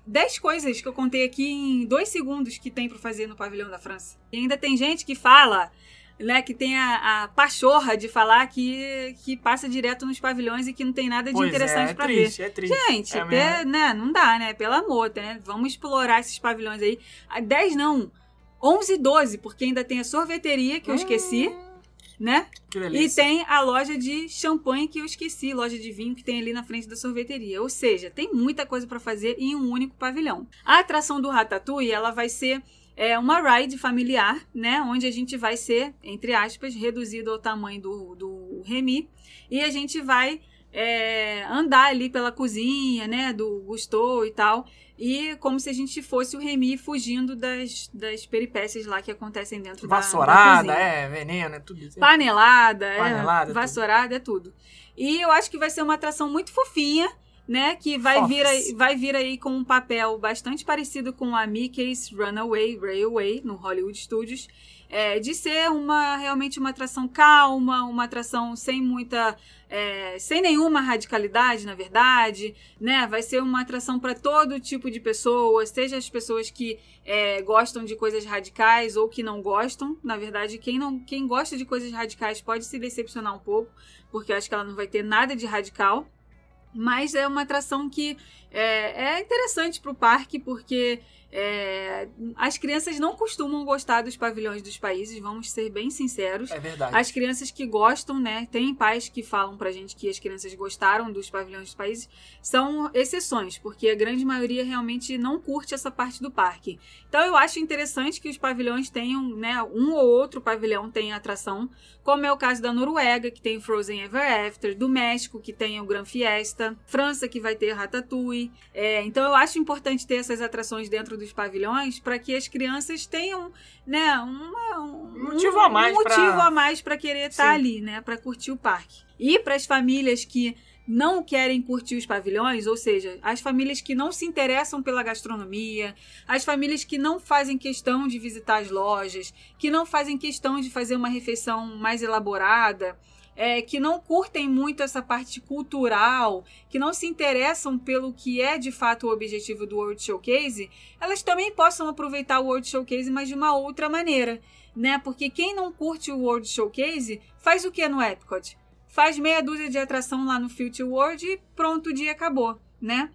Dez coisas que eu contei aqui em dois segundos que tem para fazer no pavilhão da França. E ainda tem gente que fala né, que tem a, a pachorra de falar que, que passa direto nos pavilhões e que não tem nada de Pois interessante é, é pra ver. é triste. Gente, É mesmo. né, não dá, né? Pelo amor, né? Vamos explorar esses pavilhões aí. Ah, 10 não, 11 e 12, porque ainda tem a sorveteria que eu esqueci, Hum, né? Que E delícia. tem a loja de champanhe que eu esqueci, loja de vinho que tem ali na frente da sorveteria. Ou seja, tem muita coisa pra fazer em um único pavilhão. A atração do Ratatouille, ela vai ser é, uma ride familiar, né? Onde a gente vai ser, entre aspas, reduzido ao tamanho do, do Remy. E a gente vai é, andar ali pela cozinha, né? Do Gusteau e tal. E como se a gente fosse o Remy fugindo das, das peripécias lá que acontecem dentro da, da Vassourada, é, veneno, é tudo isso. Panelada, Panelada, é, vassourada, é tudo. E eu acho que vai ser uma atração muito fofinha né? Que vai vir, aí, vai vir aí com um papel bastante parecido com a Mickey's Runaway Railway no Hollywood Studios. É, de ser uma realmente uma atração calma, uma atração sem muita. é, sem nenhuma radicalidade, na verdade, né? Vai ser uma atração para todo tipo de pessoas, seja as pessoas que é, gostam de coisas radicais ou que não gostam. Na verdade, quem, não, quem gosta de coisas radicais pode se decepcionar um pouco, porque eu acho que ela não vai ter nada de radical. Mas é uma atração que é, é interessante para o parque, porque é, as crianças não costumam gostar dos pavilhões dos países, vamos ser bem sinceros. É verdade. As crianças que gostam, né? Tem pais que falam pra gente que as crianças gostaram dos pavilhões dos países, são exceções, porque a grande maioria realmente não curte essa parte do parque. Então eu acho interessante que os pavilhões tenham, né? Um ou outro pavilhão tenha atração, como é o caso da Noruega, que tem Frozen Ever After, do México, que tem o Gran Fiesta, França, que vai ter Ratatouille. É, então eu acho importante ter essas atrações dentro dos pavilhões para que as crianças tenham, né, uma, um Motivo a mais um pra- motivo a mais para querer estar Sim. ali, né, para curtir o parque. E para as famílias que não querem curtir os pavilhões, ou seja, as famílias que não se interessam pela gastronomia, as famílias que não fazem questão de visitar as lojas, que não fazem questão de fazer uma refeição mais elaborada, é, que não curtem muito essa parte cultural, que não se interessam pelo que é de fato o objetivo do World Showcase, elas também possam aproveitar o World Showcase, mas de uma outra maneira, né? Porque quem não curte o World Showcase faz o que no Epcot? Faz meia dúzia de atração lá no Future World e pronto, o dia acabou, né?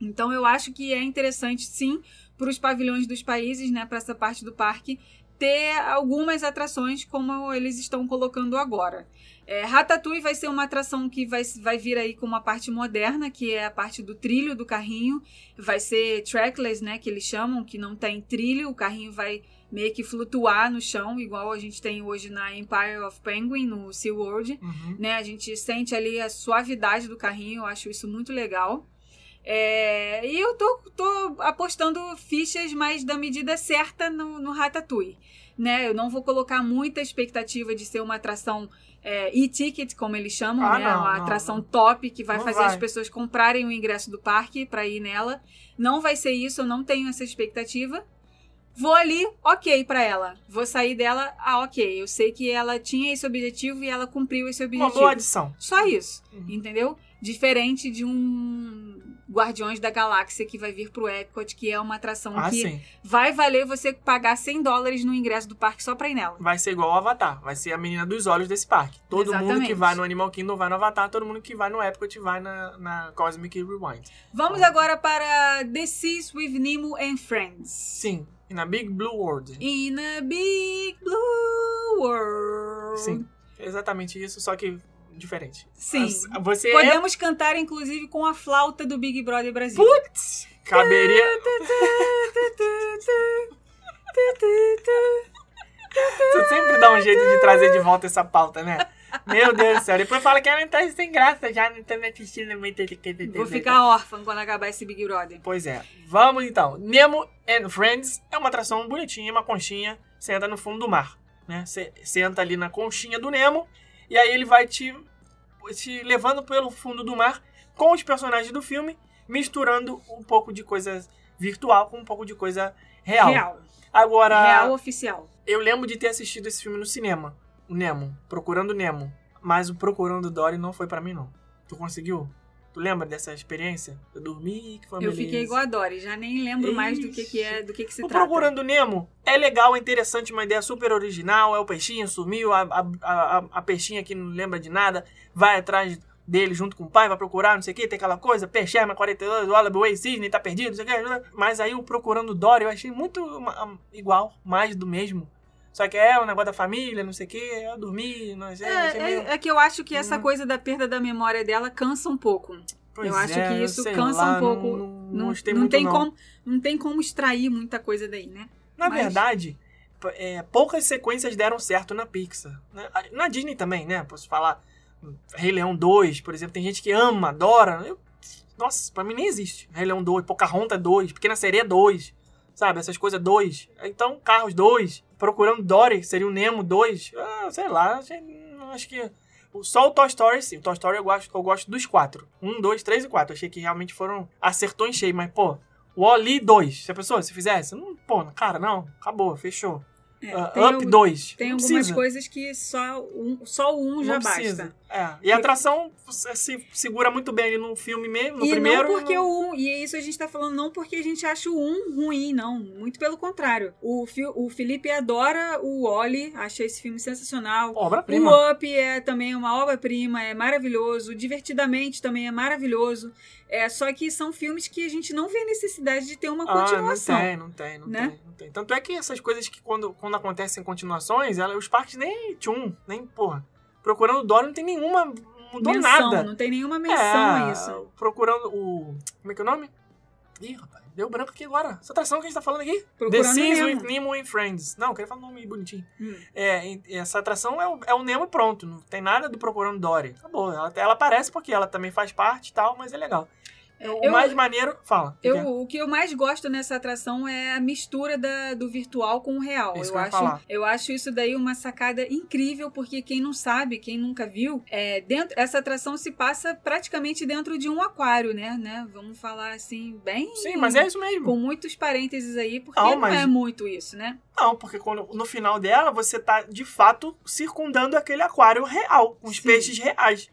Então eu acho que é interessante sim para os pavilhões dos países, né, para essa parte do parque ter algumas atrações como eles estão colocando agora. É, Ratatouille vai ser uma atração que vai, vai vir aí com uma parte moderna, que é a parte do trilho do carrinho. Vai ser trackless, né, que eles chamam, que não tem trilho, o carrinho vai meio que flutuar no chão, igual a gente tem hoje na Empire of Penguin, no SeaWorld Uhum. né? A gente sente ali a suavidade do carrinho, eu acho isso muito legal. É, e eu tô, tô apostando fichas mais da medida certa no, no Ratatouille. Né? Eu não vou colocar muita expectativa de ser uma atração é, e-ticket, como eles chamam, Ah, né? não, uma não, atração não. top que vai fazer vai. as pessoas comprarem o ingresso do parque para ir nela. Não vai ser isso, eu não tenho essa expectativa. Vou ali, ok pra ela. Vou sair dela, ah, ok. Eu sei que ela tinha esse objetivo e ela cumpriu esse Uma objetivo. boa adição. Só isso, Uhum. entendeu? Diferente de um Guardiões da Galáxia que vai vir pro Epcot, que é uma atração Ah, que sim. vai valer você pagar 100 dólares no ingresso do parque só pra ir nela. Vai ser igual ao Avatar. Vai ser a menina dos olhos desse parque. Todo mundo que Exatamente. vai no Animal Kingdom vai no Avatar. Todo mundo que vai no Epcot vai na, na Cosmic Rewind. Vamos agora para The Seas with Nemo and Friends. Sim. Na Big Blue World. In a big blue world. Sim. Exatamente isso, só que diferente. Sim. Você é... Podemos cantar, inclusive, com a flauta do Big Brother Brasil. Putz! Caberia... Tu sempre dá um jeito de trazer de volta essa pauta, né? Meu Deus do céu. Depois fala que ela tá sem graça já, não tá me assistindo muito. Vou ficar órfã quando acabar esse Big Brother. Pois é. Vamos então. Nemo and Friends é uma atração bonitinha, uma conchinha. Senta no fundo do mar. Né? Você senta ali na conchinha do Nemo. E aí ele vai te, te levando pelo fundo do mar com os personagens do filme, misturando um pouco de coisa virtual com um pouco de coisa real. Real. Agora, Real oficial. eu lembro de ter assistido esse filme no cinema. O Nemo. Procurando Nemo. Mas o Procurando Dory não foi pra mim, não. Tu conseguiu? Tu lembra dessa experiência? Eu dormi, que foi Eu fiquei igual a Dory, já nem lembro mais do que, que é, do que, que se O trata. Procurando Nemo é legal, é interessante, uma ideia super original. É o peixinho, sumiu, a, a, a, a peixinha que não lembra de nada, vai atrás dele junto com o pai, vai procurar, não sei o que, tem aquela coisa, Peixerma 42, o Wallaby Cisne tá perdido, não sei o que. Mas aí o Procurando Dory eu achei muito igual, mais do mesmo. Só que é o negócio da família, não sei o que, eu dormi, não sei, achei É, meio... é, é que eu acho que essa Hum. coisa da perda da memória dela cansa um pouco. Pois eu acho é, que isso cansa lá, um pouco. Não, não, Não, não tem não. Como, não tem como extrair muita coisa daí, né? Na Mas- verdade, é, poucas sequências deram certo na Pixar. né? Na Disney também, né? Posso falar hum, Rei Leão 2, por exemplo. Tem gente que ama, adora. Eu- nossa, pra mim nem existe. Rei Leão 2, Pocahontas 2, Pequena Sereia 2. Sabe? Essas coisas 2. Então, Carros 2. Procurando Dory, seria o Nemo 2. Ah, sei lá. Acho que Só o Toy Story, sim. O Toy Story eu gosto, eu gosto dos quatro. Um, dois, três e quatro. Achei que realmente foram. Acertou em cheio, mas, pô, o Oli 2. Se a pessoa, se fizesse, não, pô, cara, não, acabou, fechou. É, tem Up algu- 2. Tem não algumas precisa. coisas que só um, só um já não basta. É. E a atração se se segura muito bem ali no filme mesmo, no e primeiro. não porque no- o 1, e isso a gente tá falando não porque a gente acha o 1 ruim, não. Muito pelo contrário. O, o Felipe adora o Oli, acha esse filme sensacional. Obra-prima. O Up é também uma obra-prima, é maravilhoso. Divertidamente também é maravilhoso. É, só que são filmes que a gente não vê necessidade de ter uma Ah, continuação. não tem, não tem, não né? tem, não tem. Tanto é que essas coisas que quando, quando acontecem continuações, ela, os parques nem tchum, nem porra. Procurando Dory não tem nenhuma. Mudou menção, nada. não tem nenhuma menção é, a isso. Procurando o. Como é que é o nome? Ih, rapaz, deu branco aqui agora. Essa atração que a gente tá falando aqui? The Procurando Seas Nemo. with Nemo and Friends. Não, eu queria falar um nome bonitinho. Hum. É, essa atração é o, é o Nemo pronto. Não tem nada do Procurando Dory. Acabou. Ela, ela aparece porque ela também faz parte e tal, mas é legal. O eu- mais maneiro. Fala. o que Eu, é? o que eu mais gosto nessa atração é a mistura da- do virtual com o real. Isso eu, acho, falar. eu acho isso daí uma sacada incrível, porque quem não sabe, quem nunca viu, é, dentro, essa atração se passa praticamente dentro de um aquário, né? né? Vamos falar assim, bem. Sim, mas é isso mesmo. Com muitos parênteses aí, porque Não, não, mas- é muito isso, né? Não, porque quando, no final dela você tá de fato circundando aquele aquário real, com os Sim. peixes reais.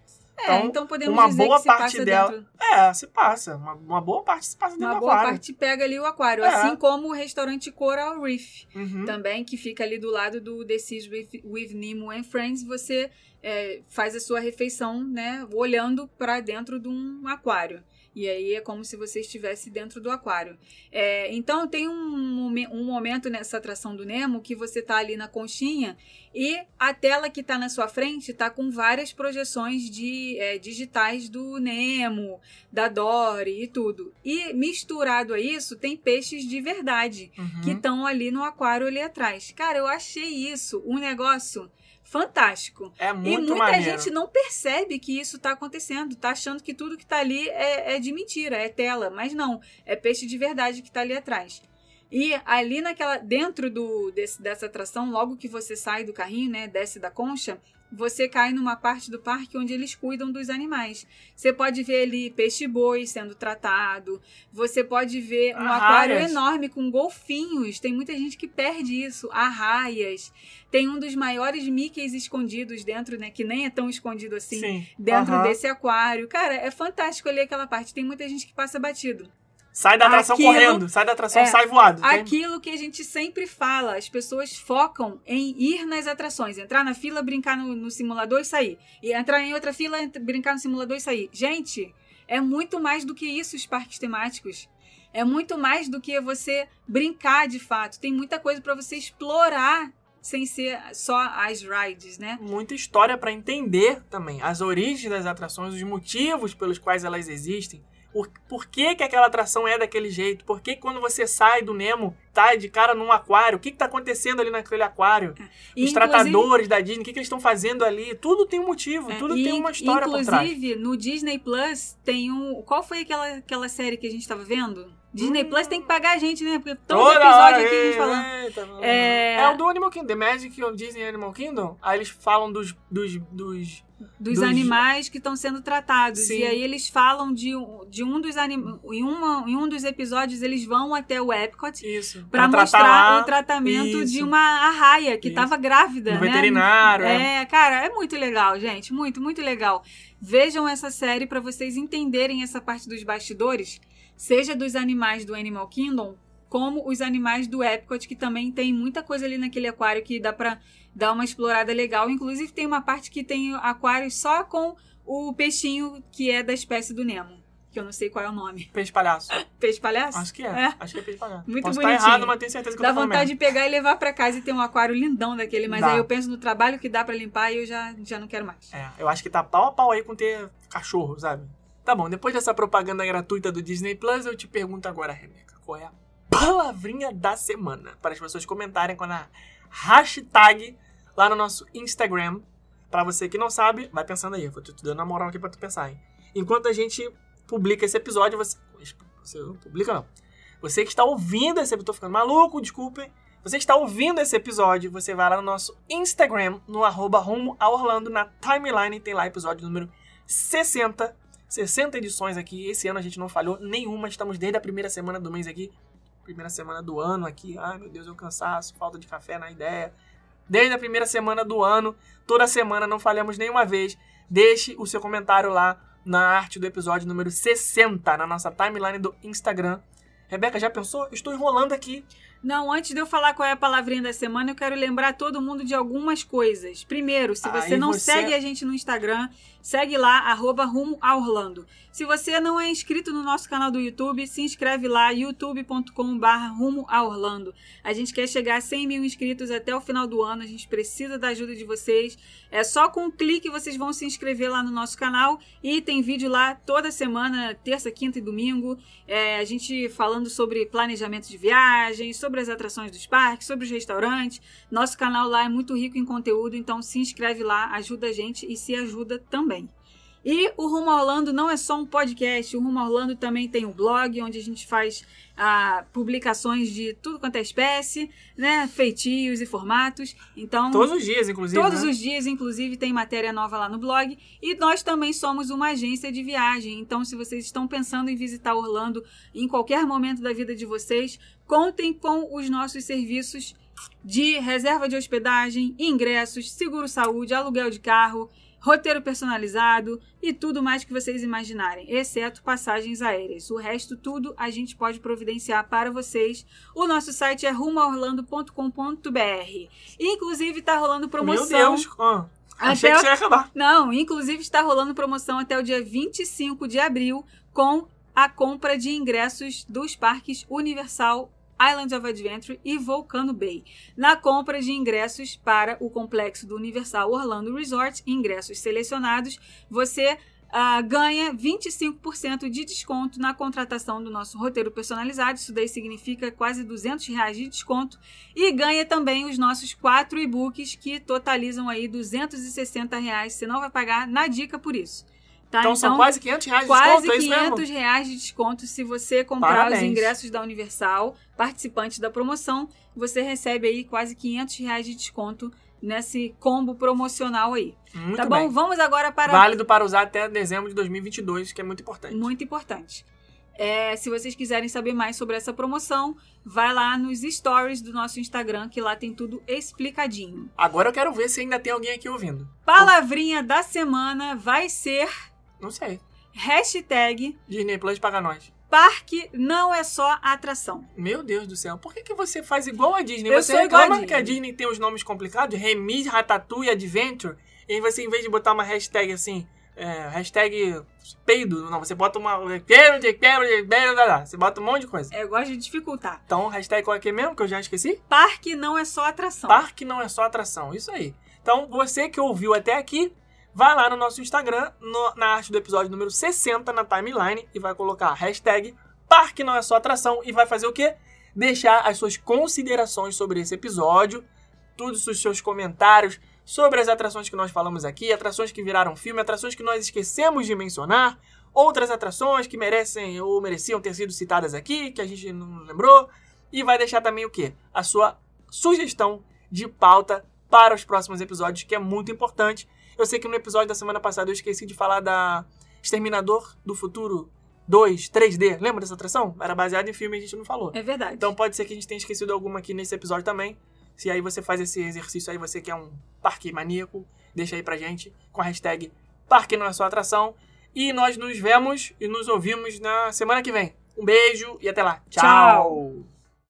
É, Então, então podemos uma dizer boa que se parte passa dela- dentro. É, se passa. Uma, uma boa parte se passa dentro Uma do boa aquário. parte pega ali o aquário, É. assim como o restaurante Coral Reef. Uhum. também, que fica ali do lado do The Seas with, with Nemo and Friends, você é, faz a sua refeição, né, olhando para dentro de um aquário. E aí é como se você estivesse dentro do aquário. É, então tem um, um momento nessa atração do Nemo que você tá ali na conchinha e a tela que tá na sua frente tá com várias projeções de é, digitais do Nemo, da Dory e tudo. E misturado a isso tem peixes de verdade Uhum. que estão ali no aquário ali atrás. Cara, eu achei isso um negócio fantástico. É e muito muita maneiro. gente não percebe que isso tá acontecendo, tá achando que tudo que tá ali é, é de mentira, é tela, mas não, é peixe de verdade que tá ali atrás. E ali naquela dentro do desse- dessa atração, logo que você sai do carrinho, né, desce da concha, você cai numa parte do parque onde eles cuidam dos animais. Você pode ver ali peixe-boi sendo tratado. Você pode ver um aquário enorme com golfinhos. Tem muita gente que perde isso. Arraias. Tem um dos maiores Mickeys escondidos dentro, né? Que nem é tão escondido assim. Sim. Dentro Aham. desse aquário. Cara, é fantástico ali aquela parte. Tem muita gente que passa batido. Sai da atração Aquilo- correndo. Sai da atração, É, sai voado. Aquilo que a gente sempre fala, as pessoas focam em ir nas atrações, entrar na fila, brincar no, no simulador e sair. E entrar em outra fila, brincar no simulador e sair. Gente, é muito mais do que isso os parques temáticos. É muito mais do que você brincar de fato. Tem muita coisa para você explorar sem ser só as rides, né? Muita história pra entender também. As origens das atrações, os motivos pelos quais elas existem. Por, por que, que aquela atração é daquele jeito? Por que quando você sai do Nemo, tá de cara num aquário? O que, que tá acontecendo ali naquele aquário? E, Os tratadores da Disney, o que, que eles estão fazendo ali? Tudo tem um motivo, É, tudo e, tem uma história por trás. Inclusive, no Disney Plus tem um. Qual foi aquela, aquela série que a gente tava vendo? Disney Hum. Plus tem que pagar a gente, né? Porque todo Toda episódio hora, aqui a gente é, falando. eita, É- é o do Animal Kingdom, The Magic of Disney Animal Kingdom. Aí eles falam dos. dos, dos Dos, dos- animais que estão sendo tratados. Sim. E aí eles falam de, um- de um dos animais. Em, uma- em um dos episódios, eles vão até o Epcot tratar mostrar o tratamento isso. de uma arraia que Isso. tava grávida, No né? veterinário, é. É, cara, é muito legal, gente. Muito, muito legal. Vejam essa série pra vocês entenderem essa parte dos bastidores, seja dos animais do Animal Kingdom, como os animais do Epcot, que também tem muita coisa ali naquele aquário que dá pra dar uma explorada legal. Inclusive, tem uma parte que tem aquário só com o peixinho que é da espécie do Nemo. Que eu não sei qual é o nome. Peixe palhaço. Peixe palhaço? Acho que é. É. Acho que é peixe palhaço. Muito Posso bonitinho. estar errado, mas tenho certeza que Dá eu tô falando vontade de pegar e levar pra casa e ter um aquário lindão daquele, mas Dá. aí eu penso no trabalho que dá pra limpar e eu já, já não quero mais. É, eu acho que tá pau a pau aí com ter cachorro, sabe? Tá bom, depois dessa propaganda gratuita do Disney Plus, eu te pergunto agora, Rebeca, qual é a palavrinha da semana? Para as pessoas comentarem com a hashtag lá no nosso Instagram. Pra você que não sabe, vai pensando aí, eu vou te dando a moral aqui pra tu pensar, hein? Enquanto a gente publica esse episódio, você. Você não publica não. Você que está ouvindo esse episódio, tô ficando maluco, desculpem. Você está ouvindo esse episódio, você vai lá no nosso Instagram, no arroba rumo a Orlando, na timeline, tem lá episódio número 60. 60 edições aqui. Esse ano a gente não falhou nenhuma. Estamos desde a primeira semana do mês aqui. Primeira semana do ano aqui. Ai, meu Deus, eu cansaço, falta de café na ideia. Desde a primeira semana do ano, toda semana não falhamos nenhuma vez. Deixe o seu comentário lá na arte do episódio número 60, na nossa timeline do Instagram. Rebeca, já pensou? Estou enrolando aqui. Não, antes de eu falar qual é a palavrinha da semana, eu quero lembrar todo mundo de algumas coisas. Primeiro, se você Aí não você- segue a gente no Instagram, segue lá, arroba rumo a Orlando. Se você não é inscrito no nosso canal do YouTube, se inscreve lá, youtube.com.br rumo a Orlando. A gente quer chegar a 100 mil inscritos até o final do ano, a gente precisa da ajuda de vocês. É só com um clique vocês vão se inscrever lá no nosso canal e tem vídeo lá toda semana, terça, quinta e domingo. É, a gente falando sobre planejamento de viagem, sobre as atrações dos parques, sobre os restaurantes. Nosso canal lá é muito rico em conteúdo, então se inscreve lá, ajuda a gente e se ajuda também. E o Rumo a Orlando não é só um podcast, o Rumo a Orlando também tem um blog onde a gente faz ah, publicações de tudo quanto é espécie, né? Feitios e formatos. Então, Todos os dias, inclusive. Todos né? os dias, inclusive, tem matéria nova lá no blog. E nós também somos uma agência de viagem. Então, se vocês estão pensando em visitar Orlando em qualquer momento da vida de vocês, contem com os nossos serviços de reserva de hospedagem, ingressos, seguro-saúde, aluguel de carro, roteiro personalizado e tudo mais que vocês imaginarem, exceto passagens aéreas. O resto, tudo a gente pode providenciar para vocês. O nosso site é rumoorlando.com.br. Inclusive, está rolando promoção. Meu Deus. ah, achei Até que você ia acabar. Não, inclusive está rolando promoção até o dia 25 de abril com a compra de ingressos dos parques Universal Islands of Adventure e Volcano Bay. Na compra de ingressos para o complexo do Universal Orlando Resort, ingressos selecionados, você ah, ganha 25% de desconto na contratação do nosso roteiro personalizado. Isso daí significa quase 200 reais de desconto. E ganha também os nossos quatro e-books que totalizam aí 260 reais. Você não vai pagar na dica por isso. Tá? Então, são quase 500 reais de quase desconto, é isso 500 mesmo? reais de desconto se você comprar Parabéns. os ingressos da Universal, participante da promoção, você recebe aí quase 500 reais de desconto nesse combo promocional aí. Muito tá bem. bom? Vamos agora para Válido para usar até dezembro de 2022, que é muito importante. muito importante. É, se vocês quiserem saber mais sobre essa promoção, vai lá nos stories do nosso Instagram, que lá tem tudo explicadinho. Agora eu quero ver se ainda tem alguém aqui ouvindo. Palavrinha da semana vai ser Não sei. hashtag Disney Plus paga nós. parque não é só atração. Meu Deus do céu. Por que, que você faz igual a Disney? Eu você sou igual a reclama que a Disney. Tem os nomes complicados? Remis, Ratatouille, Adventure. E aí você, em vez de botar uma hashtag assim, é, hashtag peido, não, você bota uma... Você bota um monte de coisa. Eu gosto de dificultar. Então, hashtag qual é que é mesmo, que eu já esqueci? Parque não é só atração. Parque não é só atração, isso aí. Então, você que ouviu até aqui, vai lá no nosso Instagram, no- na arte do episódio número 60, na timeline, e vai colocar a hashtag Parque não é só atração, e vai fazer o quê? Deixar as suas considerações sobre esse episódio, todos os seus comentários sobre as atrações que nós falamos aqui, atrações que viraram filme, atrações que nós esquecemos de mencionar, outras atrações que merecem ou mereciam ter sido citadas aqui, que a gente não lembrou, e vai deixar também o quê? A sua sugestão de pauta para os próximos episódios, que é muito importante. Eu sei que no episódio da semana passada eu esqueci de falar da Exterminador do Futuro 2, 3D. Lembra dessa atração? Era baseada em filme e a gente não falou. É verdade. Então pode ser que a gente tenha esquecido alguma aqui nesse episódio também. Se aí você faz esse exercício aí, você que é um parque maníaco, deixa aí pra gente com a hashtag Parque Não É Só Atração. E nós nos vemos e nos ouvimos na semana que vem. Um beijo e até lá. Tchau. Tchau.